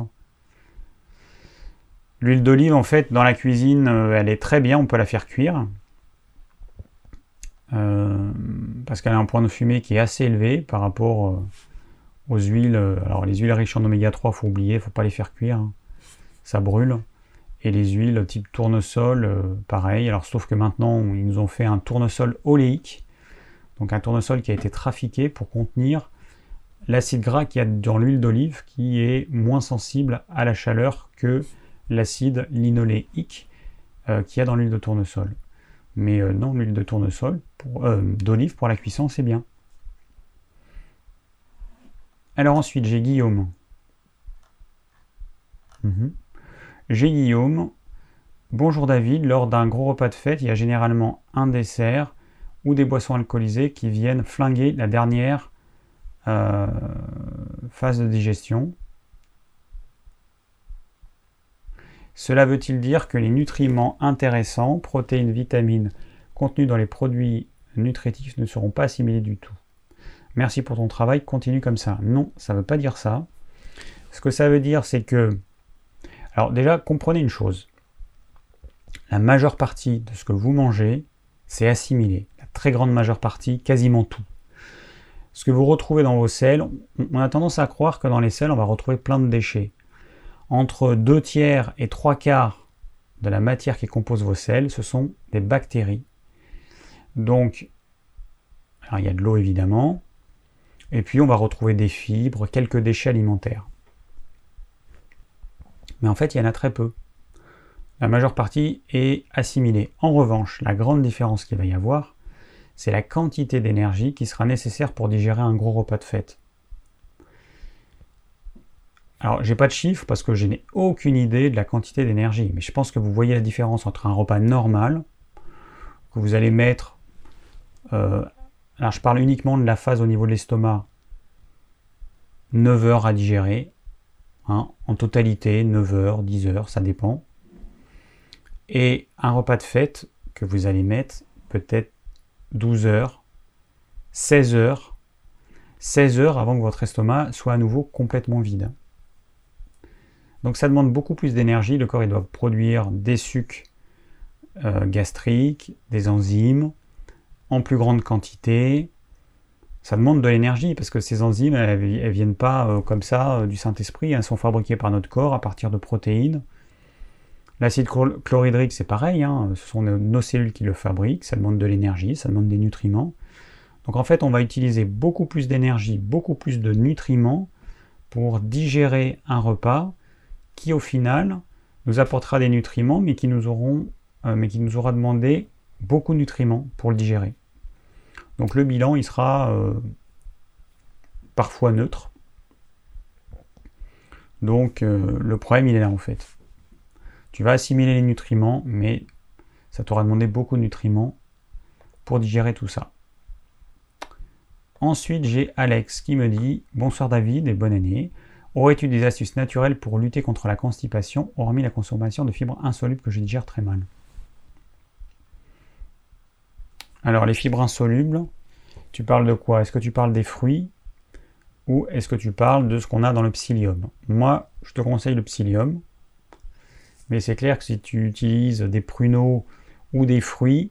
L'huile d'olive, en fait, dans la cuisine, euh, elle est très bien, on peut la faire cuire. Euh, parce qu'elle a un point de fumée qui est assez élevé par rapport euh, aux huiles. Alors les huiles riches en oméga 3, faut oublier, faut pas les faire cuire, hein. ça brûle. Et les huiles type tournesol, pareil. Alors sauf que maintenant ils nous ont fait un tournesol oléique, donc un tournesol qui a été trafiqué pour contenir l'acide gras qu'il y a dans l'huile d'olive, qui est moins sensible à la chaleur que l'acide linoléique euh, qu'il y a dans l'huile de tournesol. Mais euh, non, l'huile de tournesol, euh, d'olive pour la cuisson, c'est bien. Alors ensuite, j'ai Guillaume. Mhm. J'ai Guillaume. Bonjour David, lors d'un gros repas de fête, il y a généralement un dessert ou des boissons alcoolisées qui viennent flinguer la dernière phase de digestion. Cela veut-il dire que les nutriments intéressants, protéines, vitamines contenus dans les produits nutritifs ne seront pas assimilés du tout? Merci pour ton travail, continue comme ça. Non, ça ne veut pas dire ça. Ce que ça veut dire, c'est que... Alors déjà, comprenez une chose. La majeure partie de ce que vous mangez, c'est assimilé. La très grande majeure partie, quasiment tout. Ce que vous retrouvez dans vos selles, on a tendance à croire que dans les selles, on va retrouver plein de déchets entre deux tiers et trois quarts de la matière qui compose vos selles, ce sont des bactéries. Donc, il y a de l'eau évidemment, et puis on va retrouver des fibres, quelques déchets alimentaires. Mais en fait, il y en a très peu. La majeure partie est assimilée. En revanche, la grande différence qu'il va y avoir, c'est la quantité d'énergie qui sera nécessaire pour digérer un gros repas de fête. Alors, j'ai pas de chiffres parce que je n'ai aucune idée de la quantité d'énergie, mais je pense que vous voyez la différence entre un repas normal, que vous allez mettre euh, alors je parle uniquement de la phase au niveau de l'estomac, 9 heures à digérer, hein, en totalité 9 heures, 10 heures, ça dépend. Et un repas de fête que vous allez mettre peut-être 12 heures, 16 heures, 16 heures avant que votre estomac soit à nouveau complètement vide. Donc ça demande beaucoup plus d'énergie. Le corps doit produire des sucs euh, gastriques, des enzymes en plus grande quantité. Ça demande de l'énergie parce que ces enzymes, elles, ne viennent pas euh, comme ça euh, du Saint-Esprit. Elles sont fabriquées par notre corps à partir de protéines. L'acide chlorhydrique, c'est pareil. Hein. Ce sont nos cellules qui le fabriquent. Ça demande de l'énergie, ça demande des nutriments. Donc en fait, on va utiliser beaucoup plus d'énergie, beaucoup plus de nutriments pour digérer un repas qui au final nous apportera des nutriments, mais qui nous, euh, mais qui nous aura demandé beaucoup de nutriments pour le digérer. Donc le bilan, il sera euh, parfois neutre. Donc euh, le problème, il est là en fait. Tu vas assimiler les nutriments, mais ça t'aura demandé beaucoup de nutriments pour digérer tout ça. Ensuite, j'ai Alex qui me dit Bonsoir David et bonne année. Aurais-tu des astuces naturelles pour lutter contre la constipation, hormis la consommation de fibres insolubles que je digère très mal? Alors, les fibres insolubles, tu parles de quoi? Est-ce que tu parles des fruits? Ou est-ce que tu parles de ce qu'on a dans le psyllium? Moi, je te conseille le psyllium, mais c'est clair que si tu utilises des pruneaux ou des fruits,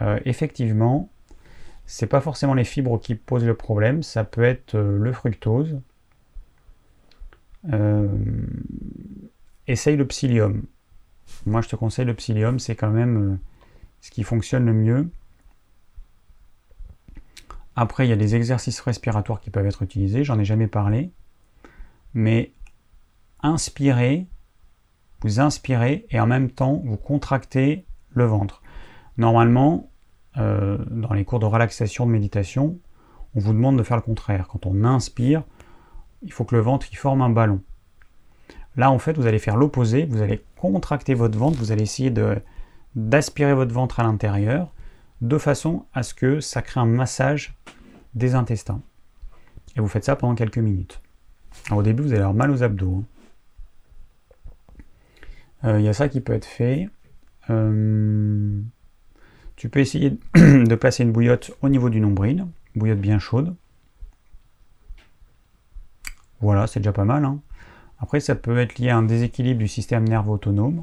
euh, effectivement, c'est pas forcément les fibres qui posent le problème, ça peut être euh, le fructose, euh, essaye le psyllium. Moi, je te conseille le psyllium, c'est quand même euh, ce qui fonctionne le mieux. Après, il y a des exercices respiratoires qui peuvent être utilisés, j'en ai jamais parlé. Mais inspirez, vous inspirez et en même temps vous contractez le ventre. Normalement, euh, dans les cours de relaxation, de méditation, on vous demande de faire le contraire. Quand on inspire, il faut que le ventre il forme un ballon. Là, en fait, vous allez faire l'opposé, vous allez contracter votre ventre, vous allez essayer d'aspirer votre ventre à l'intérieur, de façon à ce que ça crée un massage des intestins. Et vous faites ça pendant quelques minutes. au début, vous allez avoir mal aux abdos. Hein. Euh, il y a ça qui peut être fait. Euh, tu peux essayer de placer une bouillotte au niveau du nombril, bouillotte bien chaude. Voilà, c'est déjà pas mal. Hein. Après, ça peut être lié à un déséquilibre du système nerveux autonome.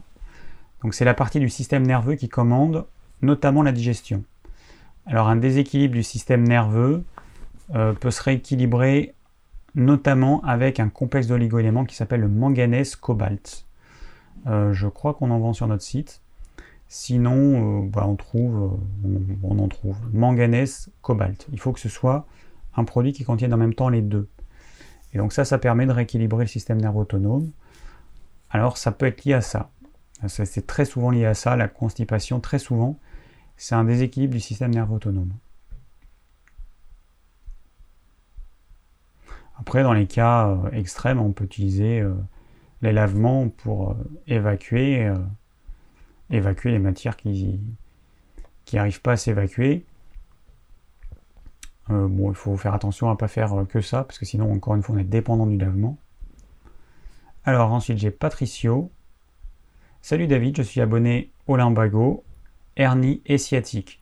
Donc c'est la partie du système nerveux qui commande notamment la digestion. Alors un déséquilibre du système nerveux euh, peut se rééquilibrer notamment avec un complexe d'oligo-éléments qui s'appelle le manganèse cobalt. Euh, je crois qu'on en vend sur notre site. Sinon, euh, bah, on, trouve, on, en trouve manganèse cobalt. Il faut que ce soit un produit qui contienne en même temps les deux. Et donc ça, ça permet de rééquilibrer le système nerveux autonome. Alors ça peut être lié à ça. C'est très souvent lié à ça, la constipation, très souvent, c'est un déséquilibre du système nerveux autonome. Après, dans les cas euh, extrêmes, on peut utiliser euh, les lavements pour euh, évacuer, les matières qui n'arrivent pas à s'évacuer. Bon, il faut faire attention à ne pas faire que ça, parce que sinon, encore une fois, on est dépendant du lavement. Alors ensuite, j'ai Patricio. Salut David, je suis abonné au limbago, hernie et sciatique.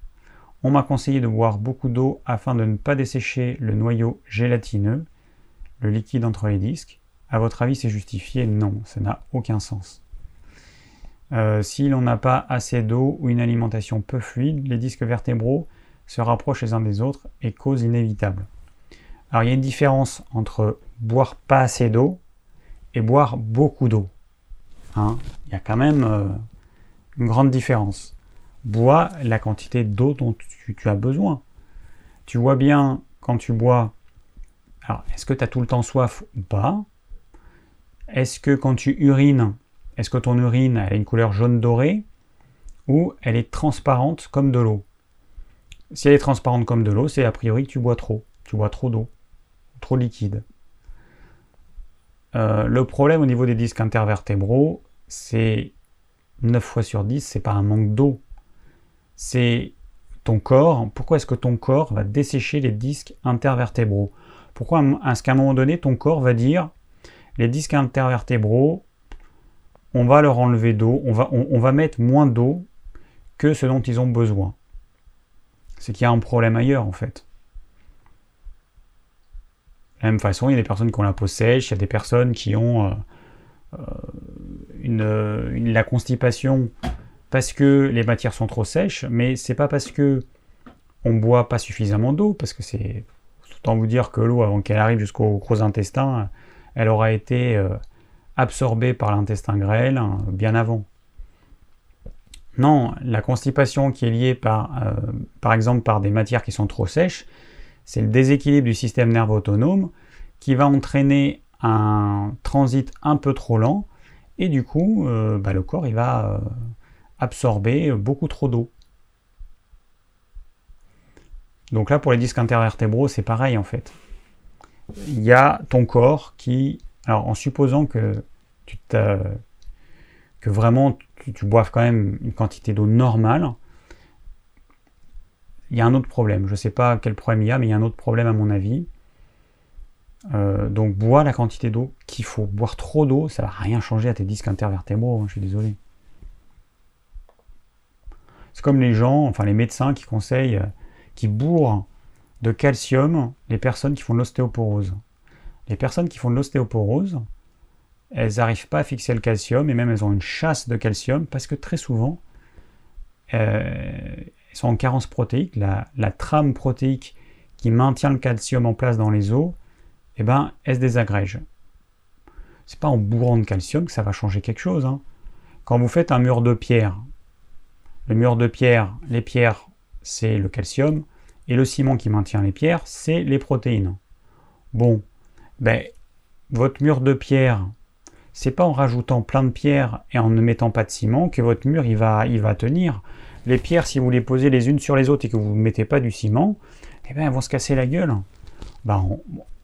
On m'a conseillé de boire beaucoup d'eau afin de ne pas dessécher le noyau gélatineux, le liquide entre les disques. À votre avis, c'est justifié? Non, ça n'a aucun sens. Euh, si l'on n'a pas assez d'eau ou une alimentation peu fluide, les disques vertébraux se rapprochent les uns des autres et cause inévitable. Alors il y a une différence entre boire pas assez d'eau et boire beaucoup d'eau. Hein. il y a quand même euh, une grande différence. Bois la quantité d'eau dont tu, as besoin. Tu vois bien quand tu bois, alors est-ce que tu as tout le temps soif ou pas? Est-ce que quand tu urines, est-ce que ton urine a une couleur jaune dorée ou elle est transparente comme de l'eau? Si elle est transparente comme de l'eau, c'est a priori que tu bois trop. Tu bois trop d'eau, trop liquide. Euh, le problème au niveau des disques intervertébraux, c'est 9 fois sur 10, c'est pas un manque d'eau. C'est ton corps, pourquoi est-ce que ton corps va dessécher les disques intervertébraux? Pourquoi est-ce qu'à un moment donné, ton corps va dire les disques intervertébraux, on va leur enlever d'eau, on va, mettre moins d'eau que ce dont ils ont besoin. C'est qu'il y a un problème ailleurs en fait. De la même façon, il y a des personnes qui ont la peau sèche, il y a des personnes qui ont euh, euh, une, la constipation parce que les matières sont trop sèches, mais c'est pas parce que on boit pas suffisamment d'eau, parce que c'est en vous dire que l'eau, avant qu'elle arrive jusqu'au gros intestin, elle aura été euh, absorbée par l'intestin grêle hein, bien avant. Non, la constipation qui est liée par, par exemple par des matières qui sont trop sèches, c'est le déséquilibre du système nerveux autonome qui va entraîner un transit un peu trop lent et du coup euh, bah, le corps il va euh, absorber beaucoup trop d'eau. Donc là pour les disques intervertébraux c'est pareil en fait. Il y a ton corps qui, alors en supposant que tu que vraiment tu, boives quand même une quantité d'eau normale, il y a un autre problème. Je ne sais pas quel problème il y a, mais il y a un autre problème à mon avis. Euh, donc bois la quantité d'eau qu'il faut. Boire trop d'eau, ça va rien changer à tes disques intervertébraux, hein, je suis désolé. C'est comme les gens, enfin les médecins qui conseillent, qui bourrent de calcium les personnes qui font de l'ostéoporose. Les personnes qui font de l'ostéoporose, elles n'arrivent pas à fixer le calcium et même elles ont une chasse de calcium parce que très souvent, euh, sont en carence protéique, la, trame protéique qui maintient le calcium en place dans les os, eh ben, elle se désagrège. C'est pas en bourrant de calcium que ça va changer quelque chose. Hein. Quand vous faites un mur de pierre, le mur de pierre, les pierres, c'est le calcium, et le ciment qui maintient les pierres, c'est les protéines. Bon, ben, votre mur de pierre, c'est pas en rajoutant plein de pierres et en ne mettant pas de ciment que votre mur il va, tenir les pierres, si vous les posez les unes sur les autres et que vous ne mettez pas du ciment, eh bien, elles vont se casser la gueule. Bah,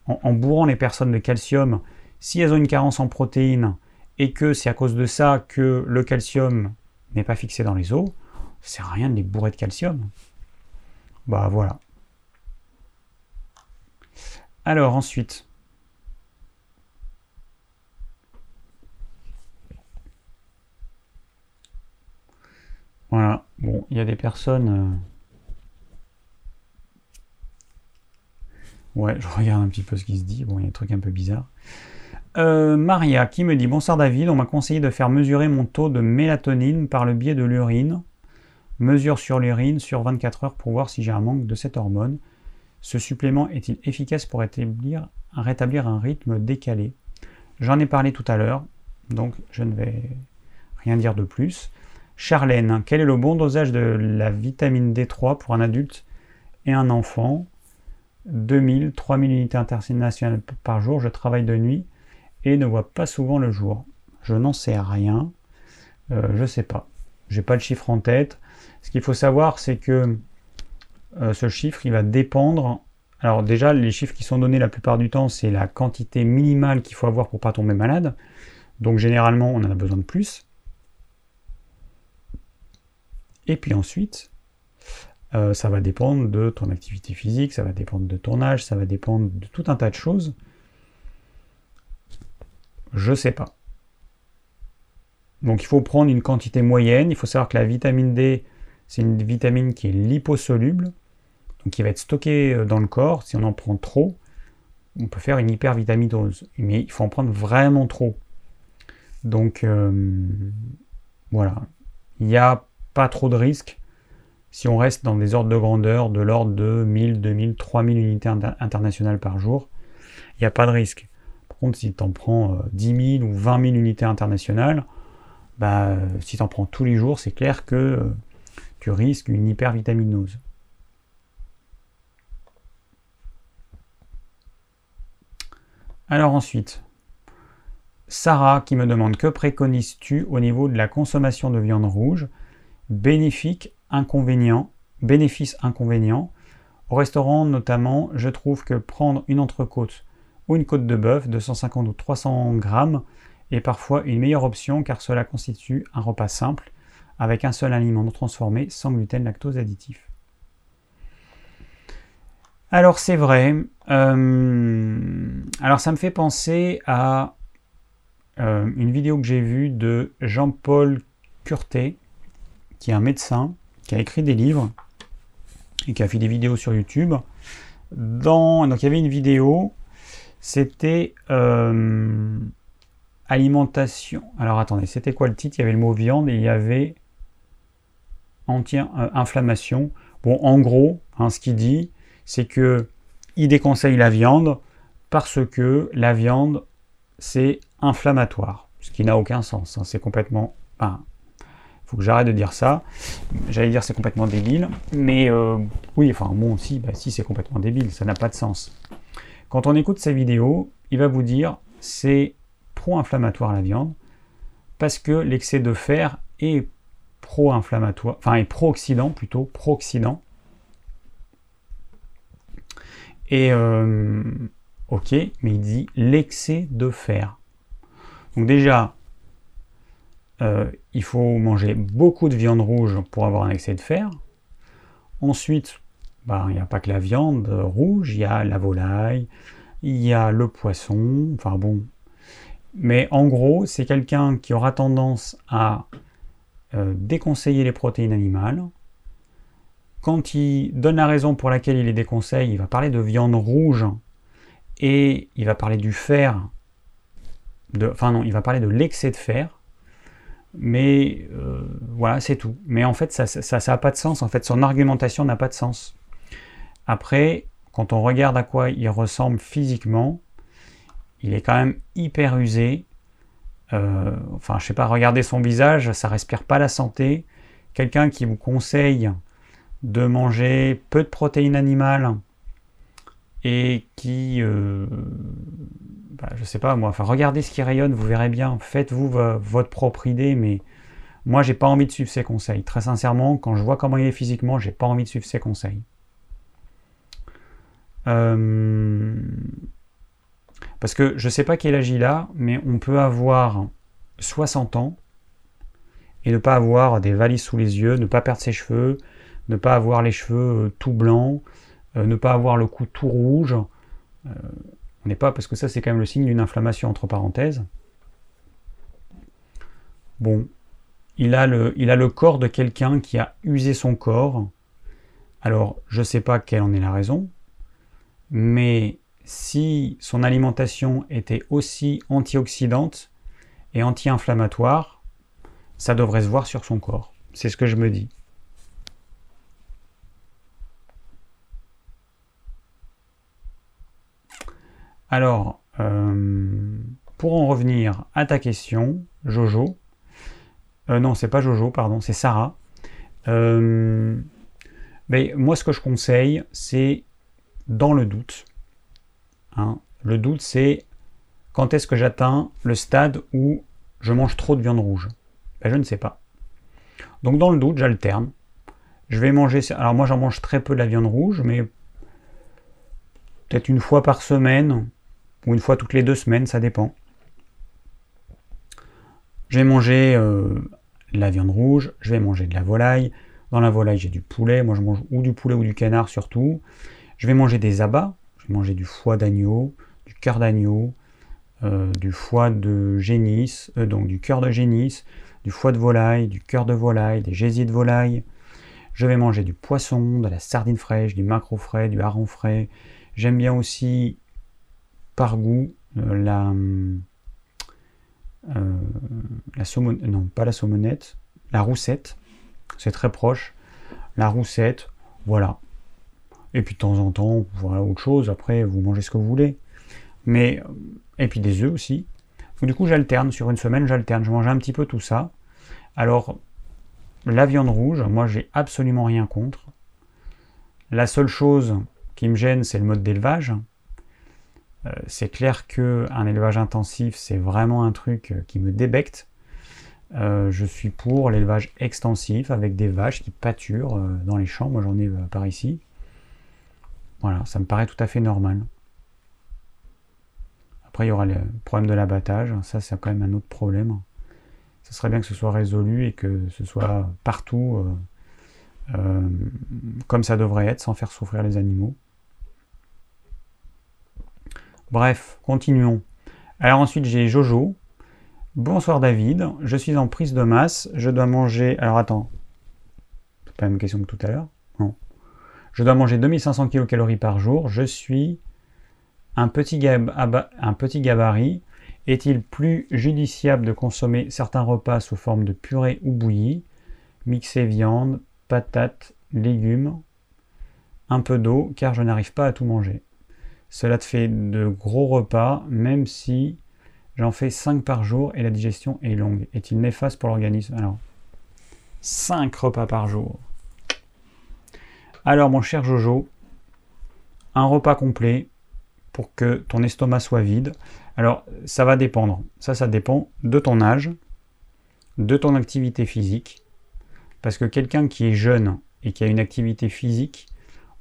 en, bourrant les personnes de calcium, si elles ont une carence en protéines et que c'est à cause de ça que le calcium n'est pas fixé dans les os, ça sert à rien de les bourrer de calcium. Bah voilà. Alors ensuite, Voilà. Bon, il y a des personnes. Euh, ouais, je regarde un petit peu ce qui se dit. Bon, il y a des trucs un peu bizarres. Euh, Maria qui me dit Bonsoir David, on m'a conseillé de faire mesurer mon taux de mélatonine par le biais de l'urine. Mesure sur l'urine sur 24 heures pour voir si j'ai un manque de cette hormone. Ce supplément est-il efficace pour rétablir, un rythme décalé? J'en ai parlé tout à l'heure, donc je ne vais rien dire de plus. Charlène, quel est le bon dosage de la vitamine D3 pour un adulte et un enfant? 2000, 3000 unités internationales par jour. Je travaille de nuit et ne vois pas souvent le jour. Je n'en sais rien. Euh, je ne sais pas. J'ai pas le chiffre en tête. Ce qu'il faut savoir, c'est que euh, ce chiffre, il va dépendre. Alors déjà, les chiffres qui sont donnés la plupart du temps, c'est la quantité minimale qu'il faut avoir pour pas tomber malade. Donc généralement, on en a besoin de plus. Et puis ensuite, euh, ça va dépendre de ton activité physique, ça va dépendre de ton âge, ça va dépendre de tout un tas de choses. Je sais pas. Donc il faut prendre une quantité moyenne. Il faut savoir que la vitamine D, c'est une vitamine qui est liposoluble, donc qui va être stockée euh, dans le corps. Si on en prend trop, on peut faire une hypervitaminose. Mais il faut en prendre vraiment trop. Donc euh, voilà. Il y a pas trop de risques si on reste dans des ordres de grandeur de l'ordre de 1000, 2000, 3000 unités internationales par jour. Il n'y a pas de risque. Par contre, si tu en prends 10 000 ou 20 000 unités internationales, bah, si tu en prends tous les jours, c'est clair que euh, tu risques une hypervitaminose. Alors ensuite, Sarah qui me demande que préconises-tu au niveau de la consommation de viande rouge? Bénéfique, inconvénient, bénéfice, inconvénient. Au restaurant notamment, je trouve que prendre une entrecôte ou une côte de bœuf de 150 ou 300 grammes est parfois une meilleure option car cela constitue un repas simple avec un seul aliment non transformé sans gluten, lactose additif. Alors c'est vrai. Euh, alors ça me fait penser à euh, une vidéo que j'ai vue de Jean-Paul Curté, qui est un médecin, qui a écrit des livres et qui a fait des vidéos sur YouTube. Dans, donc il y avait une vidéo, c'était euh, alimentation. Alors attendez, c'était quoi le titre? Il y avait le mot viande et il y avait anti-inflammation. Bon, en gros, hein, ce qu'il dit, c'est que il déconseille la viande parce que la viande, c'est inflammatoire. Ce qui n'a aucun sens. Hein. c'est complètement. il faut que j'arrête de dire ça. J'allais dire c'est complètement débile. Mais euh, oui, enfin, bon, si, bah, si c'est complètement débile, ça n'a pas de sens. Quand on écoute sa vidéo, il va vous dire c'est pro-inflammatoire la viande parce que l'excès de fer est pro-inflammatoire, enfin est pro-oxydant plutôt, pro-oxydant. Et euh, ok, mais il dit l'excès de fer. Donc déjà, euh, il faut manger beaucoup de viande rouge pour avoir un excès de fer. Ensuite, bah, il n'y a pas que la viande rouge, il y a la volaille, il y a le poisson, enfin bon. Mais en gros, c'est quelqu'un qui aura tendance à euh, déconseiller les protéines animales, quand il donne la raison pour laquelle il les déconseille, il va parler de viande rouge et il va parler du fer. De, enfin non, il va parler de l'excès de fer. Mais euh, voilà, c'est tout. Mais en fait, ça n'a pas de sens. En fait, son argumentation n'a pas de sens. Après, quand on regarde à quoi il ressemble physiquement, il est quand même hyper usé. Euh, enfin, je sais pas, regardez son visage, ça respire pas la santé. Quelqu'un qui vous conseille de manger peu de protéines animales et qui, euh, bah, je sais pas moi, enfin regardez ce qui rayonne, vous verrez bien, faites-vous votre propre idée, mais moi j'ai pas envie de suivre ses conseils. Très sincèrement, quand je vois comment il est physiquement, j'ai pas envie de suivre ses conseils. Euh, parce que je sais pas quel âge il a, mais on peut avoir 60 ans et ne pas avoir des valises sous les yeux, ne pas perdre ses cheveux, ne pas avoir les cheveux euh, tout blancs, euh, ne pas avoir le cou tout rouge. Euh, on n'est pas, parce que ça c'est quand même le signe d'une inflammation entre parenthèses. Bon, il a le corps de quelqu'un qui a usé son corps. Alors, je ne sais pas quelle en est la raison, mais si son alimentation était aussi antioxydante et anti-inflammatoire, ça devrait se voir sur son corps. C'est ce que je me dis. Alors, euh, pour en revenir à ta question, Jojo, euh, non, c'est pas Jojo, pardon, c'est Sarah. Euh, mais moi, ce que je conseille, c'est dans le doute. Hein. le doute, c'est quand est-ce que j'atteins le stade où je mange trop de viande rouge? Ben, Je ne sais pas. Donc, dans le doute, j'alterne. Je vais manger. Alors, moi, j'en mange très peu de la viande rouge, mais peut-être une fois par semaine, ou une fois toutes les deux semaines, ça dépend. Je vais manger euh, de la viande rouge, je vais manger de la volaille. Dans la volaille, j'ai du poulet. Moi, je mange ou du poulet ou du canard surtout. Je vais manger des abats. Je vais manger du foie d'agneau, du cœur d'agneau, euh, du foie de génisse, euh, donc du cœur de génisse, du foie de volaille, du cœur de volaille, des gésiers de volaille. Je vais manger du poisson, de la sardine fraîche, du maquereau frais, du hareng frais. J'aime bien aussi par goût euh, la, la non pas la saumonette, la roussette, c'est très proche, la roussette, voilà. Et puis de temps en temps, voilà autre chose, après vous mangez ce que vous voulez. Mais, et puis des œufs aussi. du coup j'alterne, sur une semaine j'alterne, je mange un petit peu tout ça. Alors, la viande rouge, moi j'ai absolument rien contre. La seule chose qui me gêne, c'est le mode d'élevage. Euh, c'est clair qu'un élevage intensif, c'est vraiment un truc euh, qui me débecte. Euh, je suis pour l'élevage extensif avec des vaches qui pâturent dans les champs. Moi, j'en ai par ici. Voilà, ça me paraît tout à fait normal. Après, il y aura le problème de l'abattage. Ça, c'est quand même un autre problème. Ce serait bien que ce soit résolu et que ce soit partout comme ça devrait être, sans faire souffrir les animaux. Bref, continuons. Alors ensuite, j'ai Jojo. Bonsoir David, je suis en prise de masse, je dois manger... Alors attends, c'est pas la même question que tout à l'heure. Je dois manger 2500 kcal par jour, je suis un petit, un petit gabarit. Est-il plus judiciable de consommer certains repas sous forme de purée ou bouillie, mixer viande, patates, légumes, un peu d'eau, car je n'arrive pas à tout manger. Cela te fait de gros repas, même si j'en fais 5 par jour et la digestion est longue. Est-il néfaste pour l'organisme? Alors, 5 repas par jour. Alors, mon cher Jojo, un repas complet pour que ton estomac soit vide. Alors, ça va dépendre. Ça, ça dépend de ton âge, de ton activité physique. Parce que quelqu'un qui est jeune et qui a une activité physique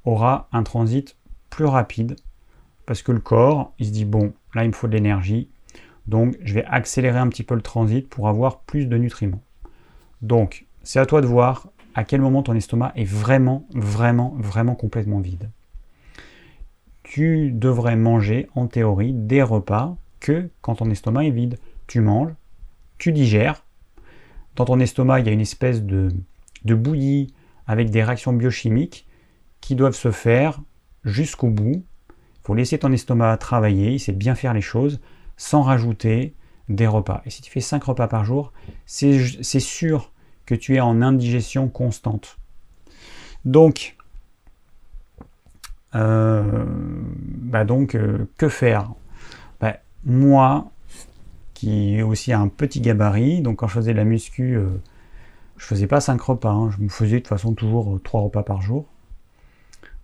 aura un transit plus rapide. Parce que le corps, il se dit, bon, là, il me faut de l'énergie. Donc, je vais accélérer un petit peu le transit pour avoir plus de nutriments. Donc, c'est à toi de voir à quel moment ton estomac est vraiment, vraiment, vraiment complètement vide. Tu devrais manger, en théorie, des repas que quand ton estomac est vide. Tu manges, tu digères. Dans ton estomac, il y a une espèce de, de bouillie avec des réactions biochimiques qui doivent se faire jusqu'au bout. Il faut laisser ton estomac travailler, il sait bien faire les choses sans rajouter des repas. Et si tu fais 5 repas par jour, c'est sûr que tu es en indigestion constante. Donc, euh, bah donc euh, que faire? Bah, Moi, qui ai aussi un petit gabarit, donc quand je faisais de la muscu, euh, je faisais pas 5 repas, hein. je me faisais de toute façon toujours 3 repas par jour.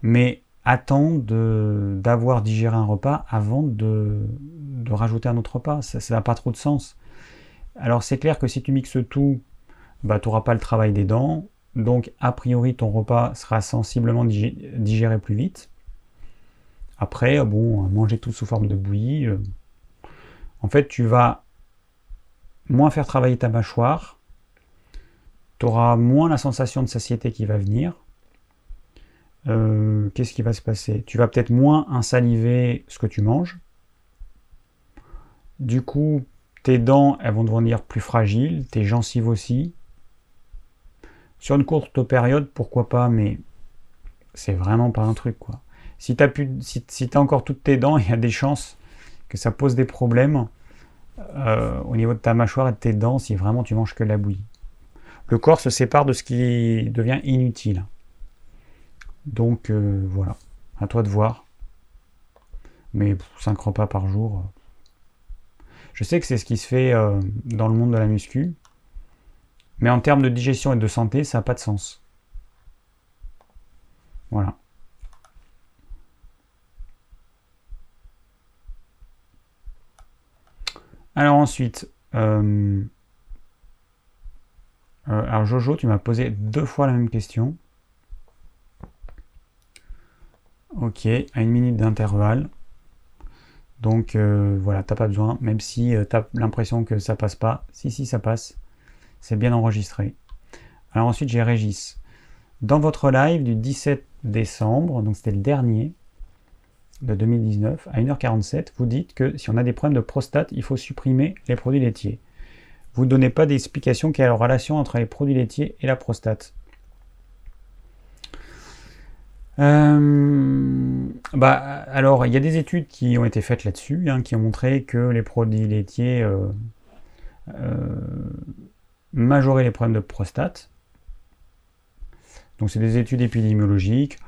Mais attends d'avoir digéré un repas avant de, rajouter un autre repas. Ça n'a pas trop de sens. Alors c'est clair que si tu mixes tout, bah, tu n'auras pas le travail des dents. Donc a priori ton repas sera sensiblement digéré plus vite. Après, bon, manger tout sous forme de bouillie, euh, en fait tu vas moins faire travailler ta mâchoire, tu auras moins la sensation de satiété qui va venir. Euh, qu'est-ce qui va se passer? Tu vas peut-être moins insaliver ce que tu manges. Du coup, tes dents, elles vont devenir plus fragiles, tes gencives aussi. Sur une courte période, pourquoi pas, mais c'est vraiment pas un truc, quoi. Si tu as, si, encore toutes tes dents, il y a des chances que ça pose des problèmes euh, au niveau de ta mâchoire et de tes dents si vraiment tu manges que la bouillie. Le corps se sépare de ce qui devient inutile. Donc euh, voilà, à toi de voir. Mais 5 repas par jour. Euh, je sais que c'est ce qui se fait dans le monde de la muscu. Mais en termes de digestion et de santé, ça n'a pas de sens. Voilà. Alors ensuite, alors Jojo, tu m'as posé deux fois la même question. Ok, à une minute d'intervalle. Donc euh, voilà, t'as pas besoin, même si euh, tu as l'impression que ça passe pas. Si, si, ça passe. C'est bien enregistré. Alors ensuite, j'ai Régis. Dans votre live du 17 décembre, donc c'était le dernier de 2019, à 1h47, vous dites que si on a des problèmes de prostate, il faut supprimer les produits laitiers. Vous ne donnez pas d'explication quelle est la relation entre les produits laitiers et la prostate. Euh, bah, alors, il y a des études qui ont été faites là-dessus, hein, qui ont montré que les produits laitiers euh, euh, majoraient les problèmes de prostate. Donc, c'est des études épidémiologiques.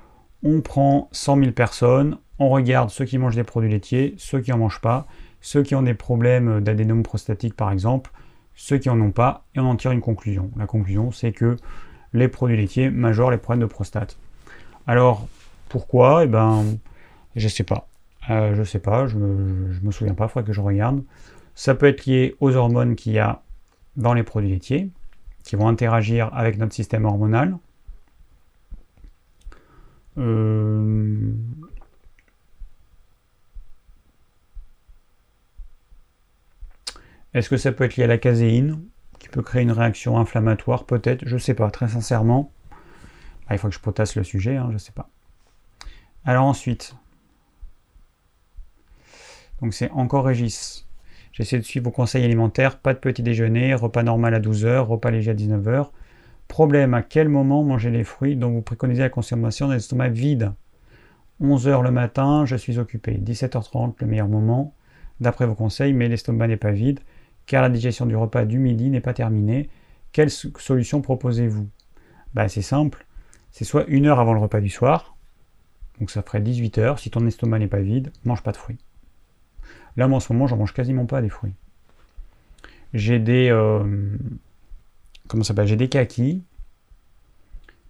On prend 100 000 personnes, on regarde ceux qui mangent des produits laitiers, ceux qui n'en mangent pas, ceux qui ont des problèmes d'adénome prostatique par exemple, ceux qui n'en ont pas, et on en tire une conclusion. La conclusion, c'est que les produits laitiers majorent les problèmes de prostate. Alors, pourquoi? Eh ben, je sais pas. Euh, je sais pas, je me, me souviens pas, il faudrait que je regarde. Ça peut être lié aux hormones qu'il y a dans les produits laitiers, qui vont interagir avec notre système hormonal. Euh, est-ce que ça peut être lié à la caséine, qui peut créer une réaction inflammatoire Peut-être, je sais pas, très sincèrement. Ah, il faut que je potasse le sujet, hein, je ne sais pas. Alors ensuite, Donc c'est encore Régis. J'essaie de suivre vos conseils alimentaires, pas de petit déjeuner, repas normal à 12h, repas léger à 19h. Problème, à quel moment manger les fruits dont vous préconisez la consommation dans l'estomac vide? 11h le matin, je suis occupé. 17h30, le meilleur moment, d'après vos conseils, mais l'estomac n'est pas vide, car la digestion du repas du midi n'est pas terminée. Quelle solution proposez-vous? Bah, C'est simple, c'est soit une heure avant le repas du soir, donc ça ferait 18h, si ton estomac n'est pas vide, mange pas de fruits. Là, moi, en ce moment, j'en mange quasiment pas des fruits. J'ai des... Euh, comment ça s'appelle? J'ai des kakis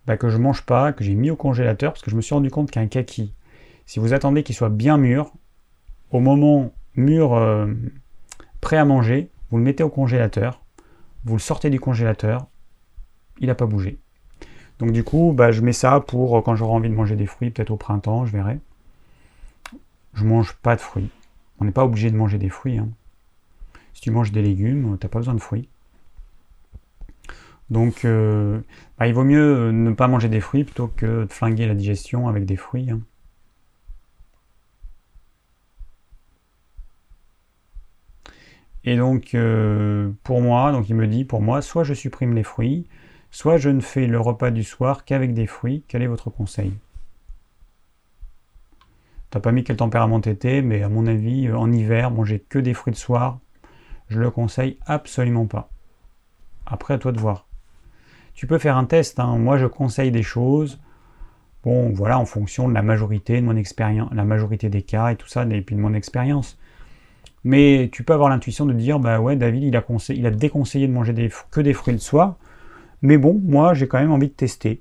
bah, que je mange pas, que j'ai mis au congélateur, parce que je me suis rendu compte qu'un kaki, si vous attendez qu'il soit bien mûr, au moment mûr, euh, prêt à manger, vous le mettez au congélateur, vous le sortez du congélateur, il n'a pas bougé. Donc du coup, bah, je mets ça pour euh, quand j'aurai envie de manger des fruits, peut-être au printemps, je verrai. Je mange pas de fruits. On n'est pas obligé de manger des fruits. Hein. Si tu manges des légumes, tu n'as pas besoin de fruits. Donc, euh, bah, il vaut mieux ne pas manger des fruits plutôt que de flinguer la digestion avec des fruits. Hein. Et donc, euh, pour moi, donc il me dit, pour moi, soit je supprime les fruits, soit je ne fais le repas du soir qu'avec des fruits. Quel est votre conseil? T'as pas mis quel tempérament t'étais, mais à mon avis, euh, en hiver, manger que des fruits de soir, je le conseille absolument pas. Après, à toi de voir. Tu peux faire un test. Hein. Moi, je conseille des choses. Bon, voilà, en fonction de la majorité de mon expérience, la majorité des cas et tout ça, et puis de mon expérience. Mais tu peux avoir l'intuition de dire, bah ouais, David, il a, il a déconseillé de manger que des fruits le soir. Mais bon, moi, j'ai quand même envie de tester.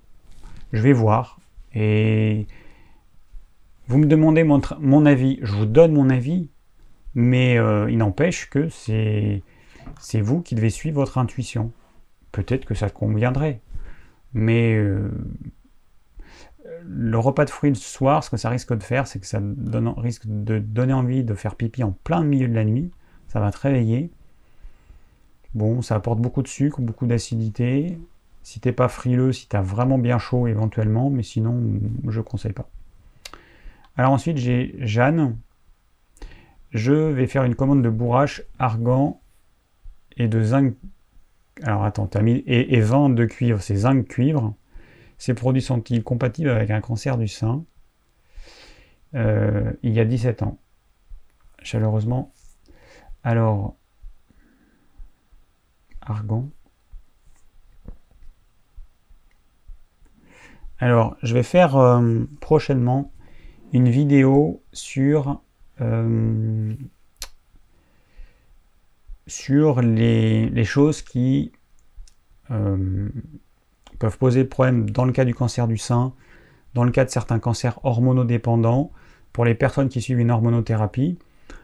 Je vais voir. Et vous me demandez mon, avis, je vous donne mon avis, mais euh, il n'empêche que c'est, vous qui devez suivre votre intuition. Peut-être que ça conviendrait. Mais euh, le repas de fruits le soir, ce que ça risque de faire, c'est que ça risque de donner envie de faire pipi en plein milieu de la nuit. Ça va te réveiller. Bon, ça apporte beaucoup de sucre, beaucoup d'acidité. Si t'es pas frileux, si tu as vraiment bien chaud éventuellement, mais sinon, je conseille pas. Alors ensuite, j'ai Jeanne. Je vais faire une commande de bourrache, argan et de zinc. Alors attends, et, et de cuivre, c'est zinc cuivre. Ces produits sont-ils compatibles avec un cancer du sein? Euh, Il y a 17 ans. Chaleureusement. Alors, argan. Alors, je vais faire euh, prochainement une vidéo sur, euh, sur les, choses qui peuvent poser problème dans le cas du cancer du sein, dans le cas de certains cancers hormonodépendants, pour les personnes qui suivent une hormonothérapie,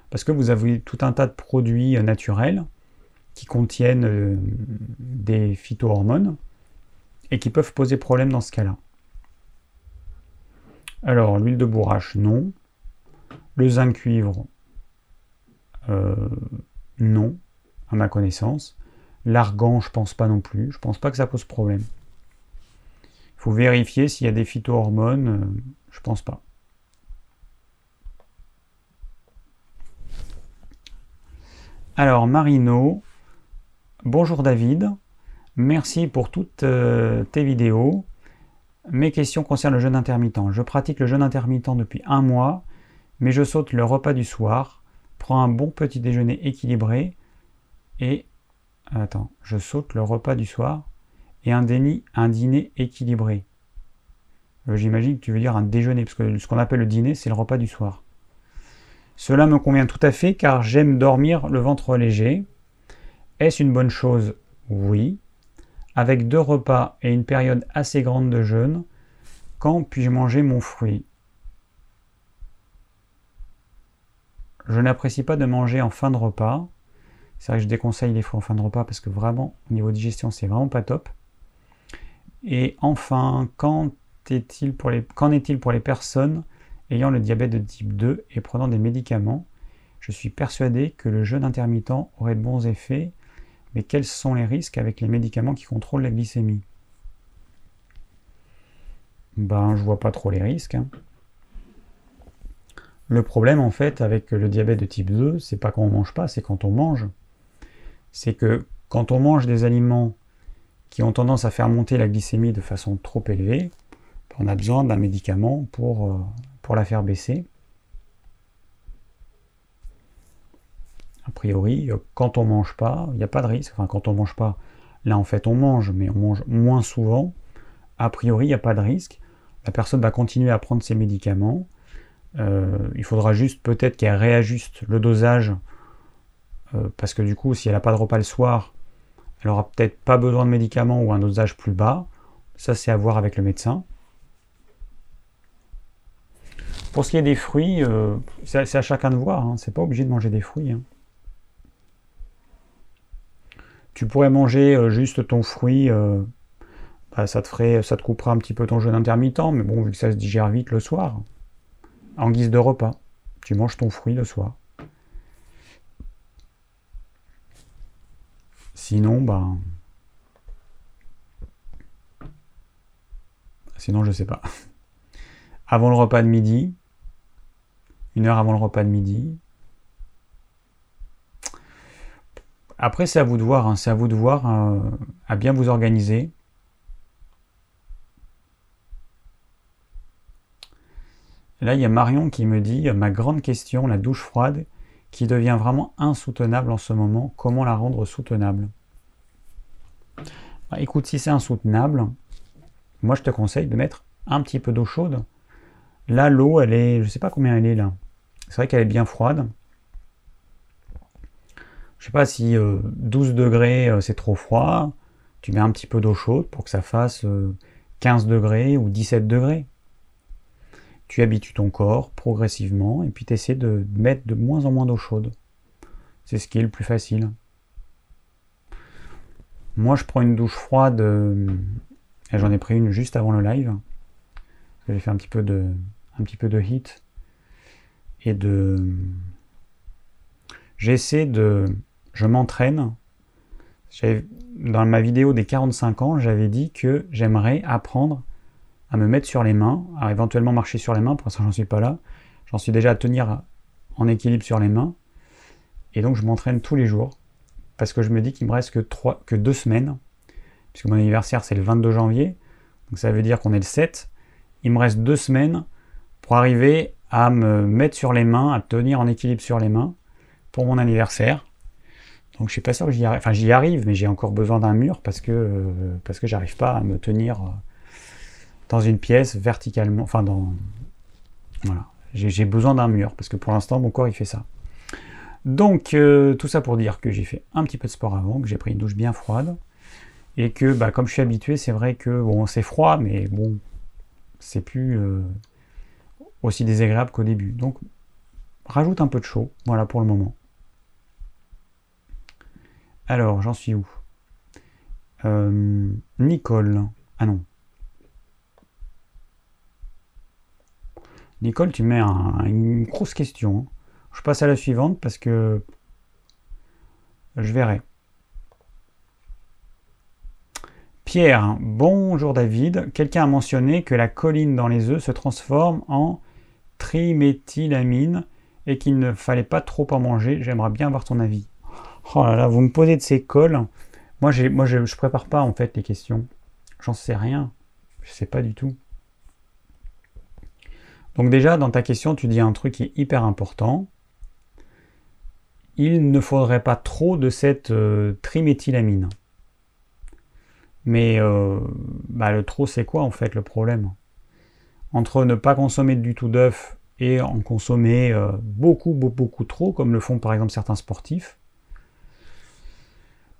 parce que vous avez tout un tas de produits euh, naturels qui contiennent euh, des phytohormones et qui peuvent poser problème dans ce cas-là. Alors, l'huile de bourrache, non. Le zinc cuivre, euh, non, à ma connaissance. L'argan, je pense pas non plus. Je pense pas que ça pose problème faut vérifier s'il y a des phytohormones. Euh, je pense pas. Alors, Marino, bonjour David, merci pour toutes euh, tes vidéos. Mes questions concernent le jeûne intermittent. Je pratique le jeûne intermittent depuis un mois, mais je saute le repas du soir, prends un bon petit déjeuner équilibré et... Attends, je saute le repas du soir et un, un dîner équilibré. Euh, j'imagine que tu veux dire un déjeuner, parce que ce qu'on appelle le dîner, c'est le repas du soir. Cela me convient tout à fait car j'aime dormir le ventre léger. Est-ce une bonne chose? Oui. Avec deux repas et une période assez grande de jeûne, quand puis-je manger mon fruit? Je n'apprécie pas de manger en fin de repas. C'est vrai que je déconseille les fruits en fin de repas parce que vraiment, au niveau digestion, c'est vraiment pas top. Et enfin, qu'en est-il pour, les, pour les personnes ayant le diabète de type 2 et prenant des médicaments? Je suis persuadé que le jeûne intermittent aurait de bons effets, mais quels sont les risques avec les médicaments qui contrôlent la glycémie? Ben, je vois pas trop les risques. Hein. Le problème en fait avec le diabète de type 2, c'est pas quand on mange pas, c'est quand on mange. C'est que quand on mange des aliments qui ont tendance à faire monter la glycémie de façon trop élevée, on a besoin d'un médicament pour, euh, pour la faire baisser. A priori, quand on mange pas, il n'y a pas de risque. Enfin, quand on mange pas, là en fait on mange, mais on mange moins souvent. A priori, il n'y a pas de risque. La personne va continuer à prendre ses médicaments. Euh, il faudra juste peut-être qu'elle réajuste le dosage, euh, parce que du coup, si elle n'a pas de repas le soir, elle aura peut-être pas besoin de médicaments ou un dosage plus bas. Ça, c'est à voir avec le médecin. Pour ce qui est des fruits, euh, c'est à chacun de voir. Hein. C'est pas obligé de manger des fruits. Hein. Tu pourrais manger juste ton fruit bah, ça te ferait, ça te coupera un petit peu ton jeûne intermittent, mais bon, vu que ça se digère vite le soir, en guise de repas, tu manges ton fruit le soir. Sinon, bah. Sinon, je sais pas. Avant le repas de midi, une heure avant le repas de midi. Après, c'est à vous de voir, hein. c'est à vous de voir euh, à bien vous organiser. Là, il y a Marion qui me dit Ma grande question, la douche froide, qui devient vraiment insoutenable en ce moment, comment la rendre soutenable? Bah, Écoute, si c'est insoutenable, moi je te conseille de mettre un petit peu d'eau chaude. Là, l'eau, elle est, je ne sais pas combien elle est là. C'est vrai qu'elle est bien froide. Je sais pas si 12 euh, degrés euh, c'est trop froid. Tu mets un petit peu d'eau chaude pour que ça fasse 15 euh, degrés ou 17 degrés tu habitues ton corps progressivement et puis tu essaies de mettre de moins en moins d'eau chaude. C'est ce qui est le plus facile. Moi, je prends une douche froide, et j'en ai pris une juste avant le live. J'ai fait un petit peu de, un petit peu de heat et de. J'essaie de. Je m'entraîne. Dans ma vidéo des 45 ans, j'avais dit que j'aimerais apprendre à me mettre sur les mains, à éventuellement marcher sur les mains, pour l'instant j'en suis pas là, j'en suis déjà à tenir en équilibre sur les mains, et donc je m'entraîne tous les jours, parce que je me dis qu'il me reste que deux semaines, puisque mon anniversaire c'est le 22 janvier, donc ça veut dire qu'on est le 7, il me reste deux semaines pour arriver à me mettre sur les mains, à tenir en équilibre sur les mains mon anniversaire. Donc je suis pas sûr que j'y arrive, enfin j'y arrive, mais j'ai encore besoin d'un mur parce que, euh, parce que j'arrive pas à me tenir euh, dans une pièce verticalement, enfin dans... Voilà, j'ai besoin d'un mur, parce que pour l'instant mon corps il fait ça. Donc euh, tout ça pour dire que j'ai fait un petit peu de sport avant, que j'ai pris une douche bien froide, et que bah, comme je suis habitué, c'est vrai que bon c'est froid, mais bon, c'est plus aussi désagréable qu'au début. Donc rajoute un peu de chaud, voilà pour le moment. Alors j'en suis où? Euh, Nicole. Ah non, Nicole, tu mets une grosse question. Je passe à la suivante parce que je verrai. Pierre, bonjour David. Quelqu'un a mentionné que la colline dans les œufs se transforme en triméthylamine et qu'il ne fallait pas trop en manger. J'aimerais bien avoir ton avis. Oh là là, vous me posez de ces cols. Moi, je, ne prépare pas en fait les questions. J'en sais rien. Je sais pas du tout. Donc déjà, dans ta question, tu dis un truc qui est hyper important. Il ne faudrait pas trop de cette euh, triméthylamine. Mais euh, bah, le trop, c'est quoi en fait le problème? Entre ne pas consommer du tout d'œufs et en consommer euh, beaucoup, beaucoup, beaucoup trop, comme le font par exemple certains sportifs,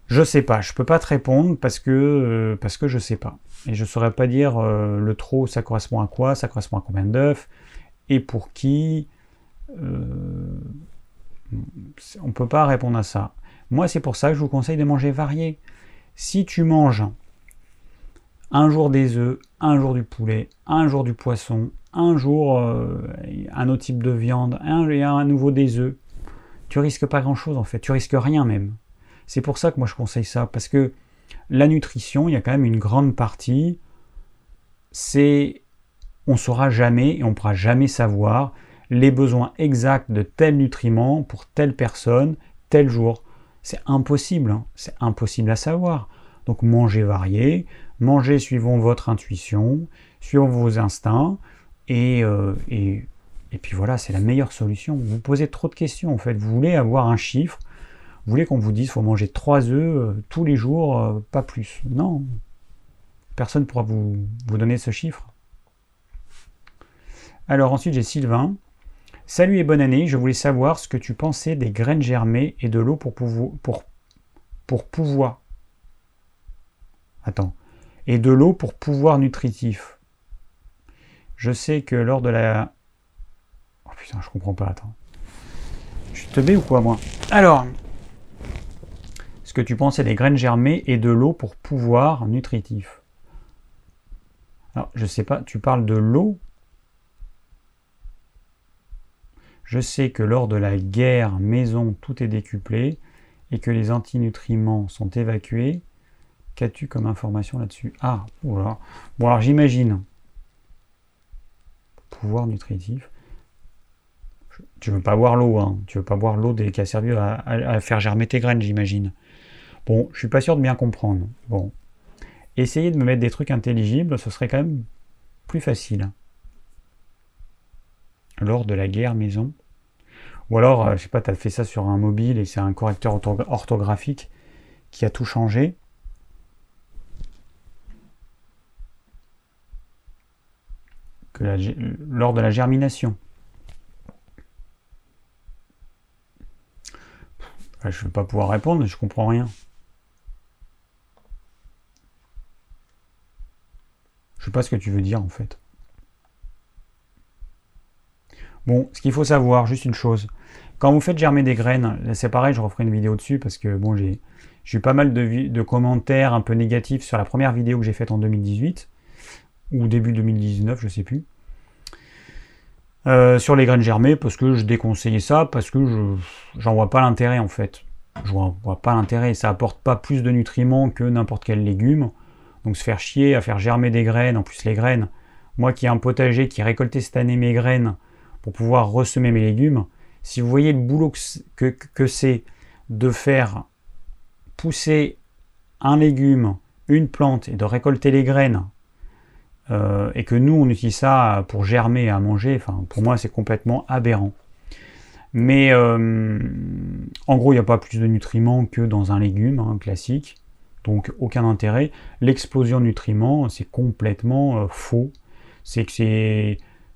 je sais pas, je peux pas te répondre parce que parce que je sais pas. Et je saurais pas dire le trop ça correspond à quoi, ça correspond à combien d'œufs, et pour qui euh, On ne peut pas répondre à ça. Moi, c'est pour ça que je vous conseille de manger varié. Si tu manges un jour des œufs, un jour du poulet, un jour du poisson, un jour euh, un autre type de viande, un, et un nouveau des œufs, tu risques pas grand chose en fait, tu risques rien même. C'est pour ça que moi je conseille ça, parce que la nutrition, il y a quand même une grande partie, c'est on saura jamais et on pourra jamais savoir les besoins exacts de tel nutriment pour telle personne, tel jour. C'est impossible, hein. c'est impossible à savoir. Donc mangez varié, mangez suivant votre intuition, suivant vos instincts, et, euh, et, et puis voilà, c'est la meilleure solution. Vous posez trop de questions en fait, vous voulez avoir un chiffre, vous voulez qu'on vous dise qu'il faut manger 3 œufs euh, tous les jours, euh, pas plus. Non, personne ne pourra vous, donner ce chiffre. Alors ensuite j'ai Sylvain. Salut et bonne année, je voulais savoir ce que tu pensais des graines germées et de l'eau pour, pouvoir, pour, pour pouvoir. Attends. Et de l'eau pour pouvoir nutritif. Je sais que lors de la. Oh putain, je comprends pas, attends. Je suis teubé ou quoi, moi? Alors. Tu pensais des graines germées et de l'eau pour pouvoir nutritif. Alors, je sais pas, tu parles de l'eau? Je sais que lors de la guerre maison, tout est décuplé et que les antinutriments sont évacués. Qu'as-tu comme information là-dessus? Ah, voilà. Bon, alors j'imagine. Pouvoir nutritif. Tu veux pas boire l'eau, hein Tu veux pas boire l'eau qui a servi à, faire germer tes graines, j'imagine. Bon, je suis pas sûr de bien comprendre. Bon. Essayer de me mettre des trucs intelligibles, ce serait quand même plus facile lors de la guerre maison. Ou alors, euh, je sais pas, tu as fait ça sur un mobile et c'est un correcteur orthographique qui a tout changé. Lors de la germination. je ne vais pas pouvoir répondre, je comprends rien. Je sais pas ce que tu veux dire en fait. Bon, ce qu'il faut savoir, juste une chose. Quand vous faites germer des graines, c'est pareil, je referai une vidéo dessus parce que bon, j'ai eu pas mal de, commentaires un peu négatifs sur la première vidéo que j'ai faite en 2018 ou début 2019, je sais plus. Euh, sur les graines germées parce que je déconseillais ça parce que je j'en vois pas l'intérêt en fait. Je vois, vois pas l'intérêt, ça apporte pas plus de nutriments que n'importe quel légume. Donc se faire chier à faire germer des graines, en plus les graines, moi qui ai un potager qui récolté cette année mes graines pour pouvoir ressemer mes légumes, si vous voyez le boulot que, c'est de faire pousser un légume, une plante et de récolter les graines, euh, et que nous on utilise ça pour germer à manger, pour moi c'est complètement aberrant. Mais euh, en gros il n'y a pas plus de nutriments que dans un légume hein, classique, donc aucun intérêt. L'explosion de nutriments c'est complètement euh, faux. C'est que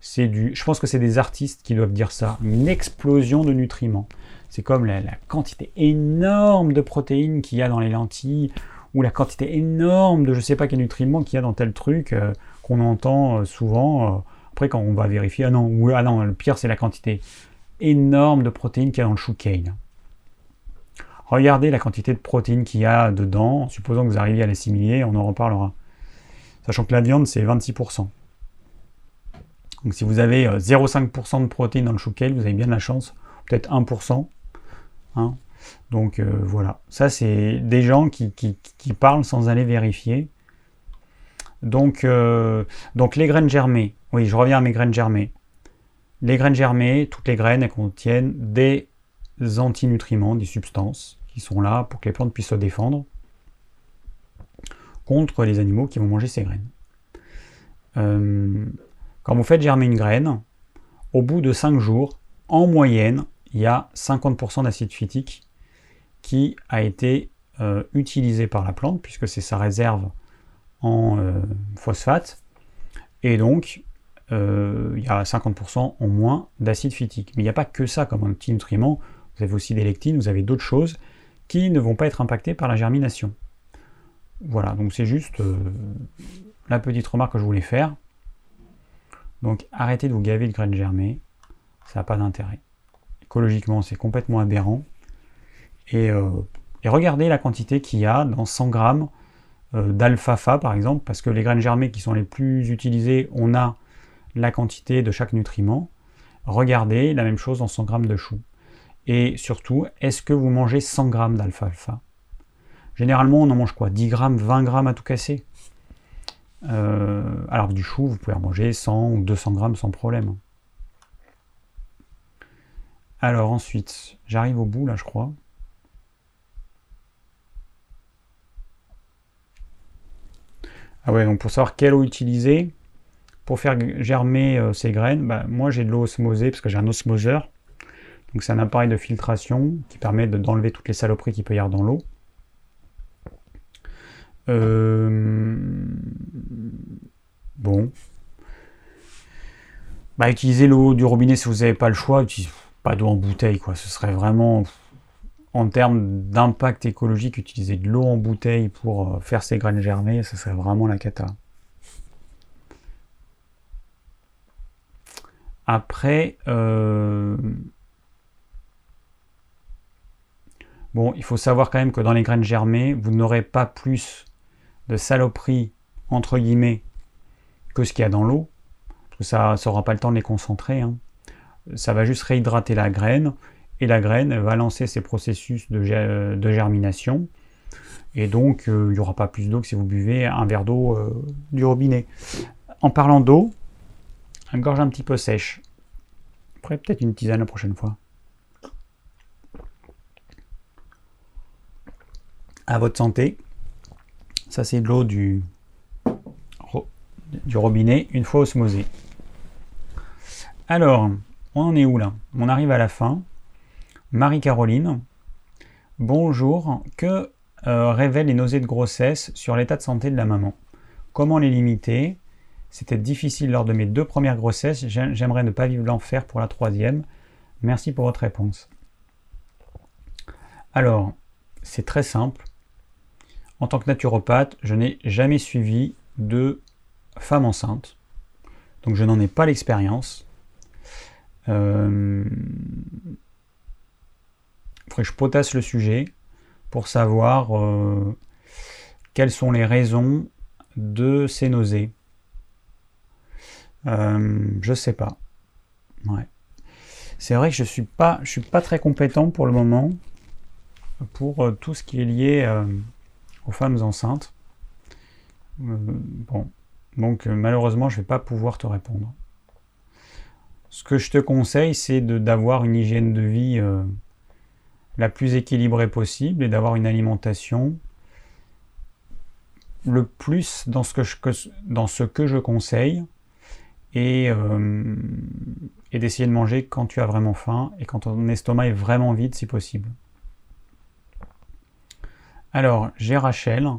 c'est du, je pense que c'est des artistes qui doivent dire ça, une explosion de nutriments. C'est comme la, quantité énorme de protéines qu'il y a dans les lentilles, ou la quantité énorme de je sais pas quel nutriments qu'il y a dans tel truc euh, qu'on entend euh, souvent. Après, quand on va vérifier, ah non, ou, ah non le pire c'est la quantité énorme de protéines qu'il y a dans le chou cane. Regardez la quantité de protéines qu'il y a dedans, supposons que vous arriviez à l'assimiler, on en reparlera. Sachant que la viande c'est 26%. Donc si vous avez 0,5% euh, de protéines dans le chou kale, vous avez bien de la chance, peut-être 1%. Hein. Donc euh, voilà, ça c'est des gens qui, parlent sans aller vérifier. Donc, euh, donc les graines germées, oui je reviens à mes graines germées. Les graines germées, toutes les graines, elles contiennent des antinutriments, des substances qui sont là pour que les plantes puissent se défendre contre les animaux qui vont manger ces graines. Quand vous faites germer une graine, au bout de 5 jours, en moyenne, il y a 50% d'acide phytique qui a été euh, utilisé par la plante, puisque c'est sa réserve en euh, phosphate. Et donc, euh, il y a 50% en moins d'acide phytique. Mais il n'y a pas que ça comme un petit nutriment. Vous avez aussi des lectines, vous avez d'autres choses qui ne vont pas être impactées par la germination. Voilà, donc c'est juste la petite remarque que je voulais faire. Donc arrêtez de vous gaver de graines germées, ça n'a pas d'intérêt. Écologiquement, c'est complètement aberrant. Euh, et, regardez la quantité qu'il y a dans 100 grammes euh, d'alfalfa, par exemple, parce que les graines germées qui sont les plus utilisées, on a la quantité de chaque nutriment. Regardez la même chose dans 100 grammes de choux. Et surtout, est-ce que vous mangez 100 grammes d'alfalfa? Généralement, on en mange quoi? 10 grammes, 20 grammes à tout casser? Euh, alors du chou, vous pouvez en manger 100 ou 200 grammes sans problème. Alors ensuite, j'arrive au bout là, je crois. Ah ouais, donc pour savoir quelle eau utiliser pour faire germer euh, ces graines, bah, moi j'ai de l'eau osmosée parce que j'ai un osmoseur. Donc c'est un appareil de filtration qui permet d'enlever toutes les saloperies qu'il peut y avoir dans l'eau. Euh, bon. Bah, utilisez l'eau du robinet si vous n'avez pas le choix. Utilisez pas d'eau en bouteille, quoi. Ce serait vraiment, en termes d'impact écologique, utiliser de l'eau en bouteille pour euh, faire ces graines germer, ce serait vraiment la cata. Après, euh, bon, il faut savoir quand même que dans les graines germées, vous n'aurez pas plus de saloperies, entre guillemets, que ce qu'il y a dans l'eau. Ça n'aura pas le temps de les concentrer. Hein. Ça va juste réhydrater la graine et la graine va lancer ses processus de, germination. Et donc, euh, il n'y aura pas plus d'eau que si vous buvez un verre d'eau euh, du robinet. En parlant d'eau, une gorge un petit peu sèche. Après, peut-être une tisane la prochaine fois. À votre santé. Ça, c'est de l'eau du, robinet, une fois osmosée. Alors, on en est où là? On arrive à la fin. Marie-Caroline, bonjour. Que euh, révèlent les nausées de grossesse sur l'état de santé de la maman? Comment les limiter? C'était difficile lors de mes deux premières grossesses. J'aimerais ne pas vivre l'enfer pour la troisième. Merci pour votre réponse. Alors, c'est très simple. En tant que naturopathe, je n'ai jamais suivi de femme enceinte. Donc je n'en ai pas l'expérience. Euh, que je potasse le sujet pour savoir euh, quelles sont les raisons de ces nausées. Euh, je sais pas. C'est vrai que je suis pas, je suis pas très compétent pour le moment pour tout ce qui est lié femmes enceintes. Euh, bon, donc euh, malheureusement, je ne vais pas pouvoir te répondre. Ce que je te conseille, c'est d'avoir une hygiène de vie euh, la plus équilibrée possible et d'avoir une alimentation le plus dans ce que je, dans ce que je conseille et, et d'essayer de manger quand tu as vraiment faim et quand ton estomac est vraiment vide si possible. Alors, j'ai Rachel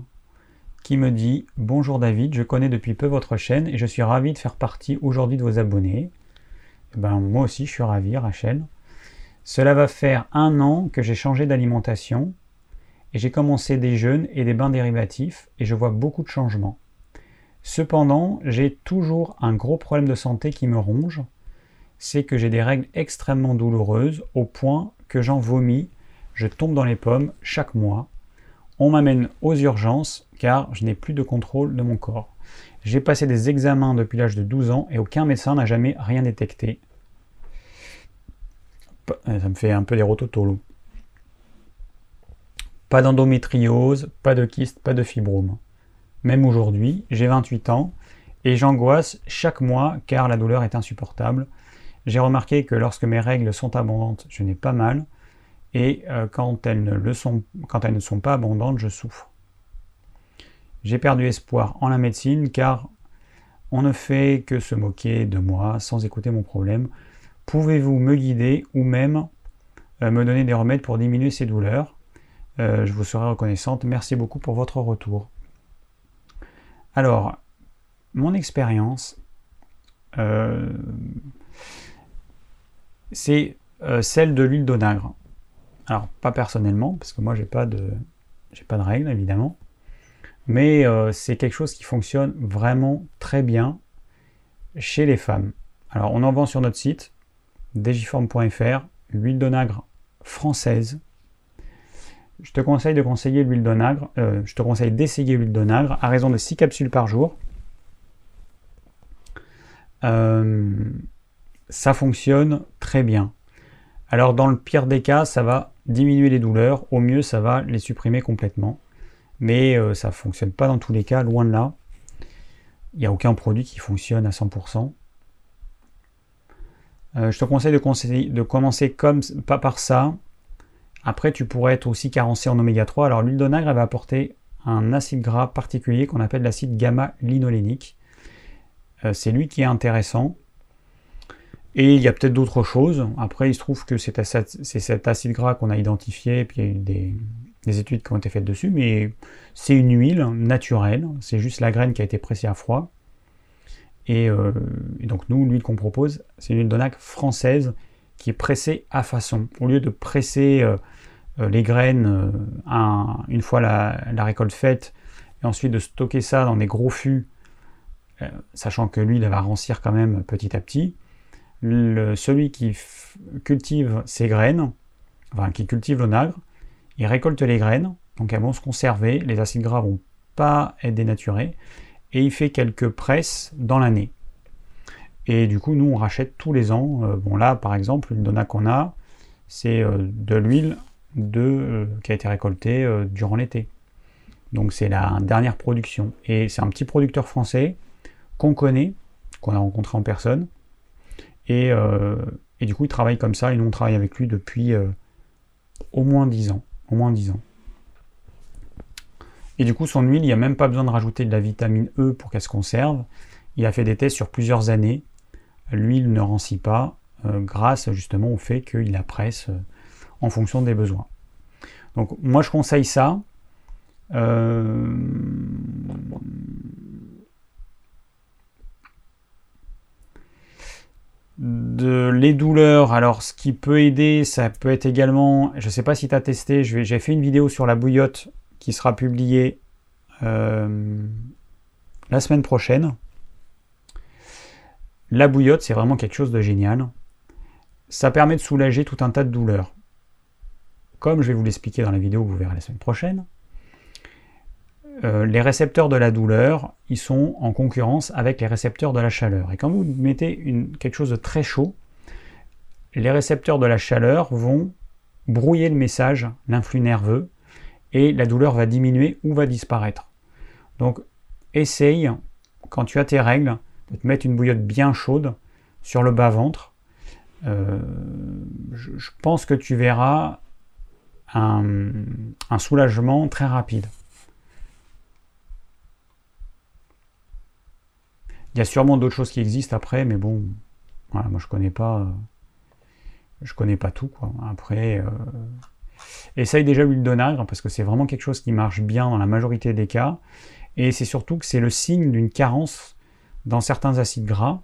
qui me dit Bonjour David, je connais depuis peu votre chaîne et je suis ravi de faire partie aujourd'hui de vos abonnés. Eh ben, moi aussi, je suis ravi, Rachel. Cela va faire un an que j'ai changé d'alimentation et j'ai commencé des jeûnes et des bains dérivatifs et je vois beaucoup de changements. Cependant, j'ai toujours un gros problème de santé qui me ronge, c'est que j'ai des règles extrêmement douloureuses au point que j'en vomis, je tombe dans les pommes chaque mois on m'amène aux urgences car je n'ai plus de contrôle de mon corps. J'ai passé des examens depuis l'âge de 12 ans et aucun médecin n'a jamais rien détecté. Ça me fait un peu des rototolo. Pas d'endométriose, pas de kyste, pas de fibrome. Même aujourd'hui, j'ai 28 ans et j'angoisse chaque mois car la douleur est insupportable. J'ai remarqué que lorsque mes règles sont abondantes, je n'ai pas mal et euh, quand, elles ne sont pas abondantes, je souffre. J'ai perdu espoir en la médecine car on ne fait que se moquer de moi sans écouter mon problème. Pouvez-vous me guider ou même euh, me donner des remèdes pour diminuer ces douleurs? Euh, Je vous serai reconnaissante. Merci beaucoup pour votre retour. Alors, mon expérience, c'est celle de l'huile d'onagre. Alors, pas personnellement, parce que moi, j'ai pas de, pas de règles, évidemment. Mais euh, c'est quelque chose qui fonctionne vraiment très bien chez les femmes. Alors, on en vend sur notre site, digiform.fr, l'huile d'onagre française. Je te conseille de conseiller l'huile d'onagre, euh, je te conseille d'essayer l'huile d'onagre à raison de 6 capsules par jour. Euh, ça fonctionne très bien. Alors dans le pire des cas, ça va diminuer les douleurs, au mieux ça va les supprimer complètement. Mais euh, ça ne fonctionne pas dans tous les cas, loin de là. Il n'y a aucun produit qui fonctionne à 100%. je te conseille de, commencer comme, pas par ça. Après, tu pourrais être aussi carencé en oméga 3. Alors, l'huile d'onagre, va apporter un acide gras particulier qu'on appelle l'acide gamma-linolénique. c'est lui qui est intéressant. Et il y a peut-être d'autres choses. Après, il se trouve que c'est cet acide gras qu'on a identifié, puis il y a eu des, études qui ont été faites dessus, mais c'est une huile naturelle, c'est juste la graine qui a été pressée à froid. Et, euh, donc nous, l'huile qu'on propose, c'est une huile d'onac française qui est pressée à façon. Au lieu de presser euh, euh, les graines une fois la, récolte faite, et ensuite de stocker ça dans des gros fûts, sachant que l'huile va rancir quand même petit à petit, celui qui cultive ses graines, enfin qui cultive l'onagre, il récolte les graines, donc elles vont se conserver, les acides gras vont pas être dénaturés, et il fait quelques presses dans l'année. Et du coup, nous, on rachète tous les ans. Euh, bon, là, par exemple, une donna qu'on a, c'est euh, de l'huile de, euh, qui a été récoltée durant l'été. Donc, c'est la dernière production. Et c'est un petit producteur français qu'on connaît, qu'on a rencontré en personne, euh, et, du coup, il travaille comme ça, et nous, on travaille avec lui depuis euh, au moins 10 ans. Au moins 10 ans. Et du coup, son huile, il n'y a même pas besoin de rajouter de la vitamine E pour qu'elle se conserve. Il a fait des tests sur plusieurs années. L'huile ne rancit pas euh, grâce justement au fait qu'il la presse en fonction des besoins. Donc moi, je conseille ça. De les douleurs, alors ce qui peut aider, ça peut être également, je ne sais pas si tu as testé, j'ai fait une vidéo sur la bouillotte qui sera publiée euh, la semaine prochaine. La bouillotte, c'est vraiment quelque chose de génial. Ça permet de soulager tout un tas de douleurs. Comme je vais vous l'expliquer dans la vidéo que vous verrez la semaine prochaine, euh, les récepteurs de la douleur, ils sont en concurrence avec les récepteurs de la chaleur. Et quand vous mettez quelque chose de très chaud, les récepteurs de la chaleur vont brouiller le message, l'influx nerveux, et la douleur va diminuer ou va disparaître. Donc essaye, quand tu as tes règles, de te mettre une bouillotte bien chaude sur le bas-ventre. Euh, je, pense que tu verras un soulagement très rapide. Il y a sûrement d'autres choses qui existent après, mais bon, voilà, moi je connais pas, euh, je connais pas tout quoi. Après, euh, essaye déjà l'huile d'onagre parce que c'est vraiment quelque chose qui marche bien dans la majorité des cas, et c'est surtout que c'est le signe d'une carence dans certains acides gras.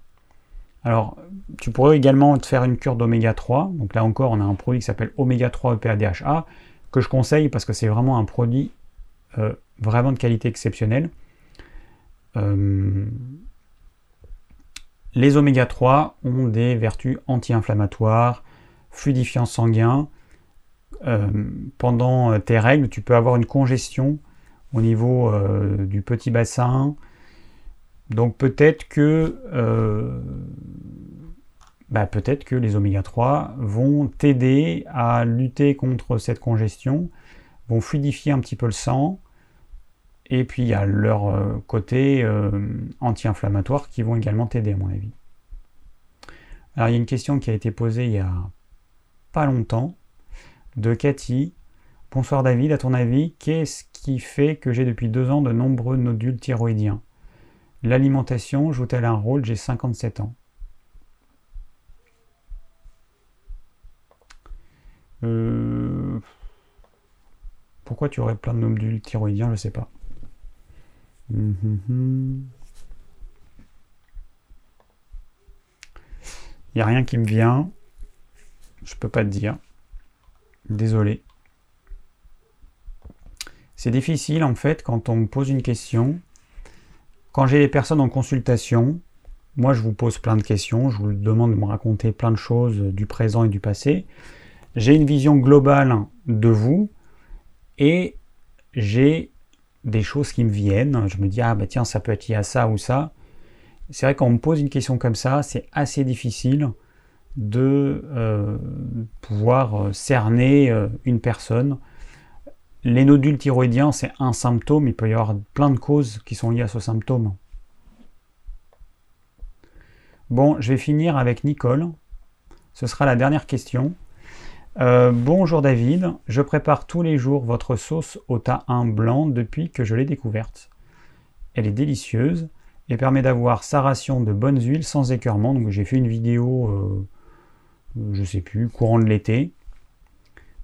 Alors, tu pourrais également te faire une cure d'oméga 3. Donc là encore, on a un produit qui s'appelle oméga 3 EPA-DHA que je conseille parce que c'est vraiment un produit euh, vraiment de qualité exceptionnelle. Les oméga 3 ont des vertus anti-inflammatoires, fluidifiants sanguins. Euh, pendant euh, tes règles, tu peux avoir une congestion au niveau euh, du petit bassin. Donc peut-être que, bah, peut-être que les oméga 3 vont t'aider à lutter contre cette congestion, vont fluidifier un petit peu le sang, et puis il y a leur euh, côté euh, anti-inflammatoire qui vont également t'aider à mon avis. Alors il y a une question qui a été posée il y a pas longtemps de Cathy. Bonsoir David, à ton avis, qu'est-ce qui fait que j'ai depuis deux ans de nombreux nodules thyroïdiens? L'alimentation joue-t-elle un rôle? J'ai 57 ans. Euh, pourquoi tu aurais plein de nodules thyroïdiens? Je ne sais pas. Il n'y a rien qui me vient. Je peux pas te dire. Désolé. C'est difficile en fait quand on me pose une question. Quand j'ai des personnes en consultation, moi je vous pose plein de questions, je vous demande de me raconter plein de choses du présent et du passé. J'ai une vision globale de vous et j'ai des choses qui me viennent. Je me dis, ah bah tiens, ça peut être lié à ça ou ça. C'est vrai quand on me pose une question comme ça, c'est assez difficile de euh, pouvoir euh, cerner euh, une personne. Les nodules thyroïdiens, c'est un symptôme, il peut y avoir plein de causes qui sont liées à ce symptôme. Bon, je vais finir avec Nicole Ce sera la dernière question. Euh, bonjour David, je prépare tous les jours votre sauce au thym blanc depuis que je l'ai découverte. Elle est délicieuse et permet d'avoir sa ration de bonnes huiles sans écœurement. Donc j'ai fait une vidéo, euh, je sais plus, courant de l'été.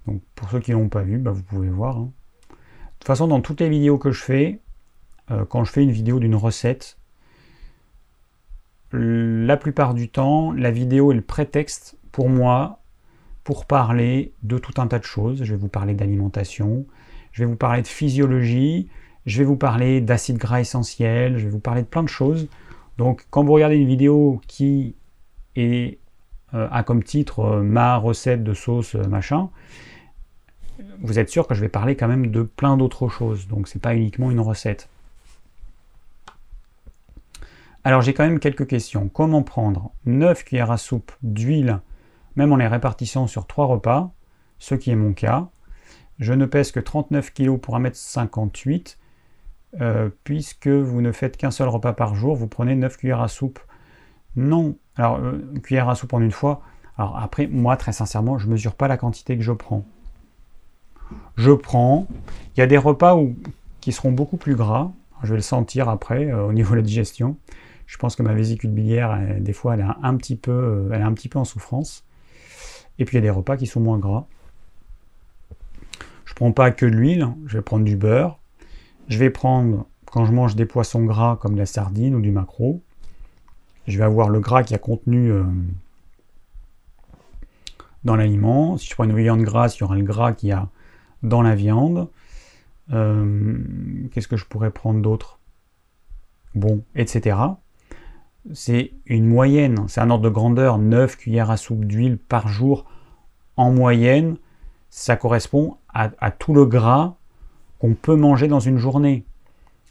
Donc pour ceux qui l'ont pas vu, bah, vous pouvez voir. Hein. De toute façon, dans toutes les vidéos que je fais, euh, quand je fais une vidéo d'une recette, la plupart du temps, la vidéo est le prétexte pour moi pour parler de tout un tas de choses. Je vais vous parler d'alimentation, je vais vous parler de physiologie, je vais vous parler d'acides gras essentiels, je vais vous parler de plein de choses. Donc quand vous regardez une vidéo qui est, euh, a comme titre euh, ma recette de sauce euh, machin, vous êtes sûr que je vais parler quand même de plein d'autres choses. Donc c'est pas uniquement une recette. Alors j'ai quand même quelques questions. Comment prendre 9 cuillères à soupe d'huile, même en les répartissant sur 3 repas, ce qui est mon cas. Je ne pèse que 39 kg pour 1m58. Euh, puisque vous ne faites qu'un seul repas par jour, vous prenez 9 cuillères à soupe. Non, alors euh, cuillère à soupe en une fois. Alors après, moi très sincèrement, je ne mesure pas la quantité que je prends. Je prends, il y a des repas qui seront beaucoup plus gras, je vais le sentir après euh, au niveau de la digestion. Je pense que ma vésicule biliaire, des fois, elle est un petit peu, elle est un petit peu en souffrance. Et puis il y a des repas qui sont moins gras. Je prends pas que de l'huile, je vais prendre du beurre, je vais prendre, quand je mange des poissons gras comme la sardine ou du maquereau, je vais avoir le gras qui a contenu euh, dans l'aliment. Si je prends une viande grasse, il y aura le gras qu'il y a dans la viande. Euh, qu'est-ce que je pourrais prendre d'autre? Bon, etc. C'est une moyenne, c'est un ordre de grandeur, 9 cuillères à soupe d'huile par jour en moyenne. Ça correspond à tout le gras qu'on peut manger dans une journée.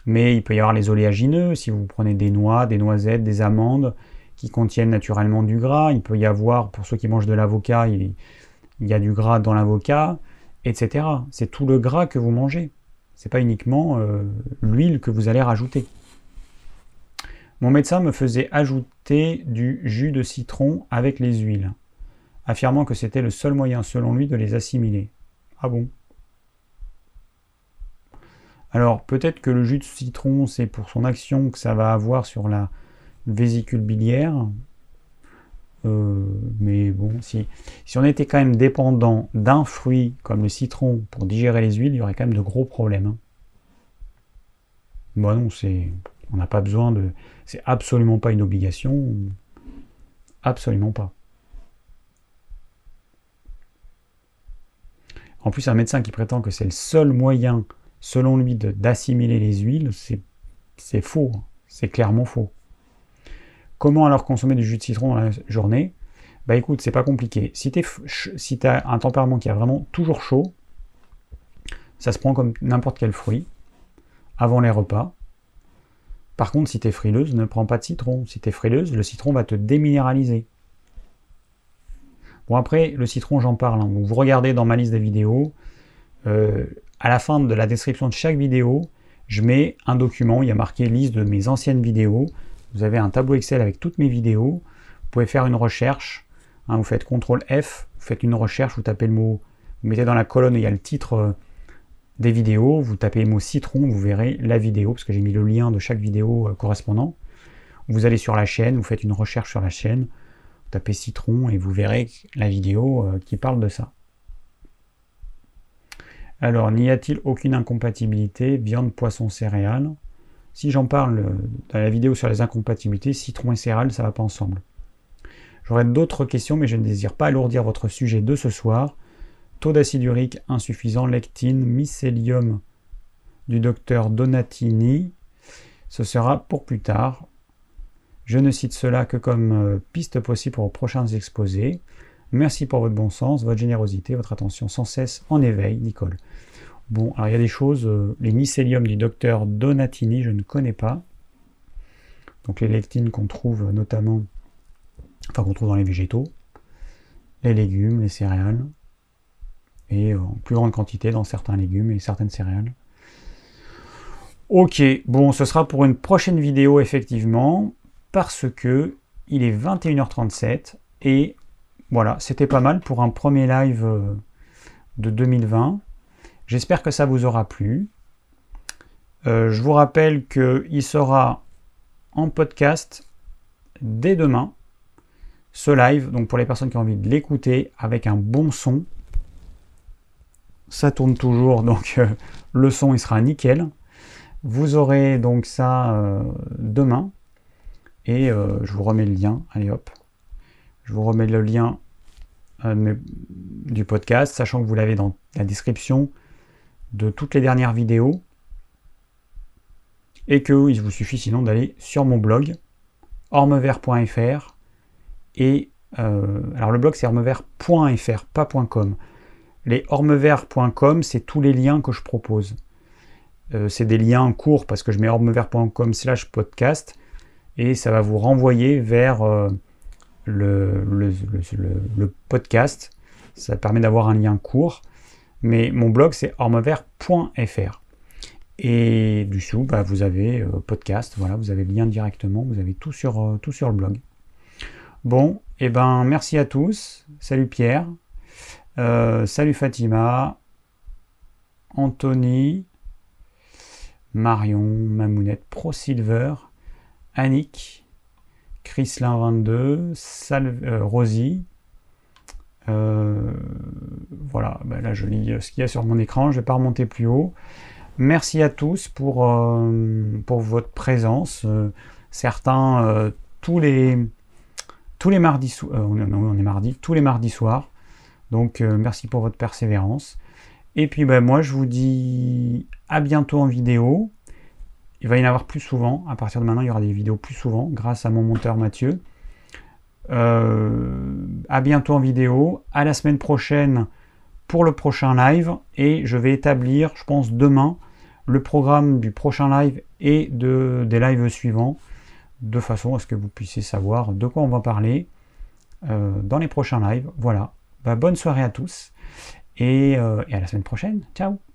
Mais il peut y avoir les oléagineux, si vous prenez des noix, des noisettes, des amandes, qui contiennent naturellement du gras. Il peut y avoir, pour ceux qui mangent de l'avocat, il, y a du gras dans l'avocat, etc. C'est tout le gras que vous mangez. C'est pas uniquement euh, l'huile que vous allez rajouter. Mon médecin me faisait ajouter du jus de citron avec les huiles, affirmant que c'était le seul moyen, selon lui, de les assimiler. Ah bon? Alors peut-être que le jus de citron, c'est pour son action que ça va avoir sur la vésicule biliaire. Euh, mais bon, si, si on était quand même dépendant d'un fruit comme le citron pour digérer les huiles, il y aurait quand même de gros problèmes. Hein. Bon non, c'est, on n'a pas besoin de, c'est absolument pas une obligation, absolument pas. En plus, un médecin qui prétend que c'est le seul moyen selon lui, d'assimiler les huiles, c'est faux. Hein. C'est clairement faux. Comment alors consommer du jus de citron dans la journée? Bah écoute, c'est pas compliqué. Si tu si as un tempérament qui est vraiment toujours chaud, ça se prend comme n'importe quel fruit, avant les repas. Par contre, si tu es frileuse, ne prends pas de citron. Si tu es frileuse, le citron va te déminéraliser. Bon après, le citron, j'en parle. Hein. vous regardez dans ma liste des vidéos, euh, à la fin de la description de chaque vidéo, je mets un document, il y a marqué liste de mes anciennes vidéos. Vous avez un tableau Excel avec toutes mes vidéos. Vous pouvez faire une recherche. Hein, vous faites CTRL F, vous faites une recherche, vous tapez le mot, vous mettez dans la colonne, il y a le titre euh, des vidéos, vous tapez mot citron, vous verrez la vidéo, parce que j'ai mis le lien de chaque vidéo euh, correspondant. Vous allez sur la chaîne, vous faites une recherche sur la chaîne, vous tapez citron et vous verrez la vidéo euh, qui parle de ça. Alors, n'y a-t-il aucune incompatibilité viande, poisson, céréales? Si j'en parle euh, dans la vidéo sur les incompatibilités, citron et céréales, ça ne va pas ensemble. J'aurais d'autres questions, mais je ne désire pas alourdir votre sujet de ce soir. Taux d'acide urique insuffisant, lectine, mycélium du docteur Donatini. Ce sera pour plus tard. Je ne cite cela que comme euh, piste possible pour vos prochains exposés. Merci pour votre bon sens, votre générosité, votre attention sans cesse en éveil, Nicole. Bon, alors il y a des choses, euh, les mycéliums du docteur Donatini, je ne connais pas. Donc les lectines qu'on trouve notamment, enfin qu'on trouve dans les végétaux, les légumes, les céréales, en plus grande quantité dans certains légumes et certaines céréales. Ok, bon, ce sera pour une prochaine vidéo effectivement, parce que il est 21h37 et Voilà, c'était pas mal pour un premier live euh, de 2020. J'espère que ça vous aura plu. Euh, je vous rappelle qu'il sera en podcast dès demain, ce live, donc pour les personnes qui ont envie de l'écouter avec un bon son. Ça tourne toujours, donc euh, le son il sera nickel. Vous aurez donc ça euh, demain. Et je vous remets le lien. Allez hop. Je vous remets le lien du podcast, sachant que vous l'avez dans la description de toutes les dernières vidéos et qu'il vous suffit sinon d'aller sur mon blog ormevert.fr et euh, alors le blog c'est ormevert.fr pas .com les ormevert.com c'est tous les liens que je propose euh, c'est des liens courts parce que je mets ormevert.com slash podcast et ça va vous renvoyer vers euh, le, podcast ça permet d'avoir un lien court mais mon blog c'est ormevert.fr et dessous, bah, vous avez euh, podcast, voilà, vous avez le lien directement, vous avez tout sur, tout sur le blog. Bon, et eh ben merci à tous. Salut Pierre. Euh, salut Fatima. Anthony. Marion, Mamounette, Pro Silver, Annick, Chrislin22, Sal Rosie. voilà, bah, là je lis ce qu'il y a sur mon écran, je ne vais pas remonter plus haut. Merci à tous pour, euh, votre présence. Euh, certains, euh, tous les tous les mardis mardi, tous les mardis soirs. Donc merci pour votre persévérance. Et puis ben, moi je vous dis à bientôt en vidéo. Il va y en avoir plus souvent. À partir de maintenant, il y aura des vidéos plus souvent grâce à mon monteur Mathieu. à bientôt en vidéo. À la semaine prochaine pour le prochain live et je vais établir, je pense demain, le programme du prochain live et de, des lives suivants de façon à ce que vous puissiez savoir de quoi on va parler euh, dans les prochains lives. Voilà. Bah, bonne soirée à tous euh, et à la semaine prochaine. Ciao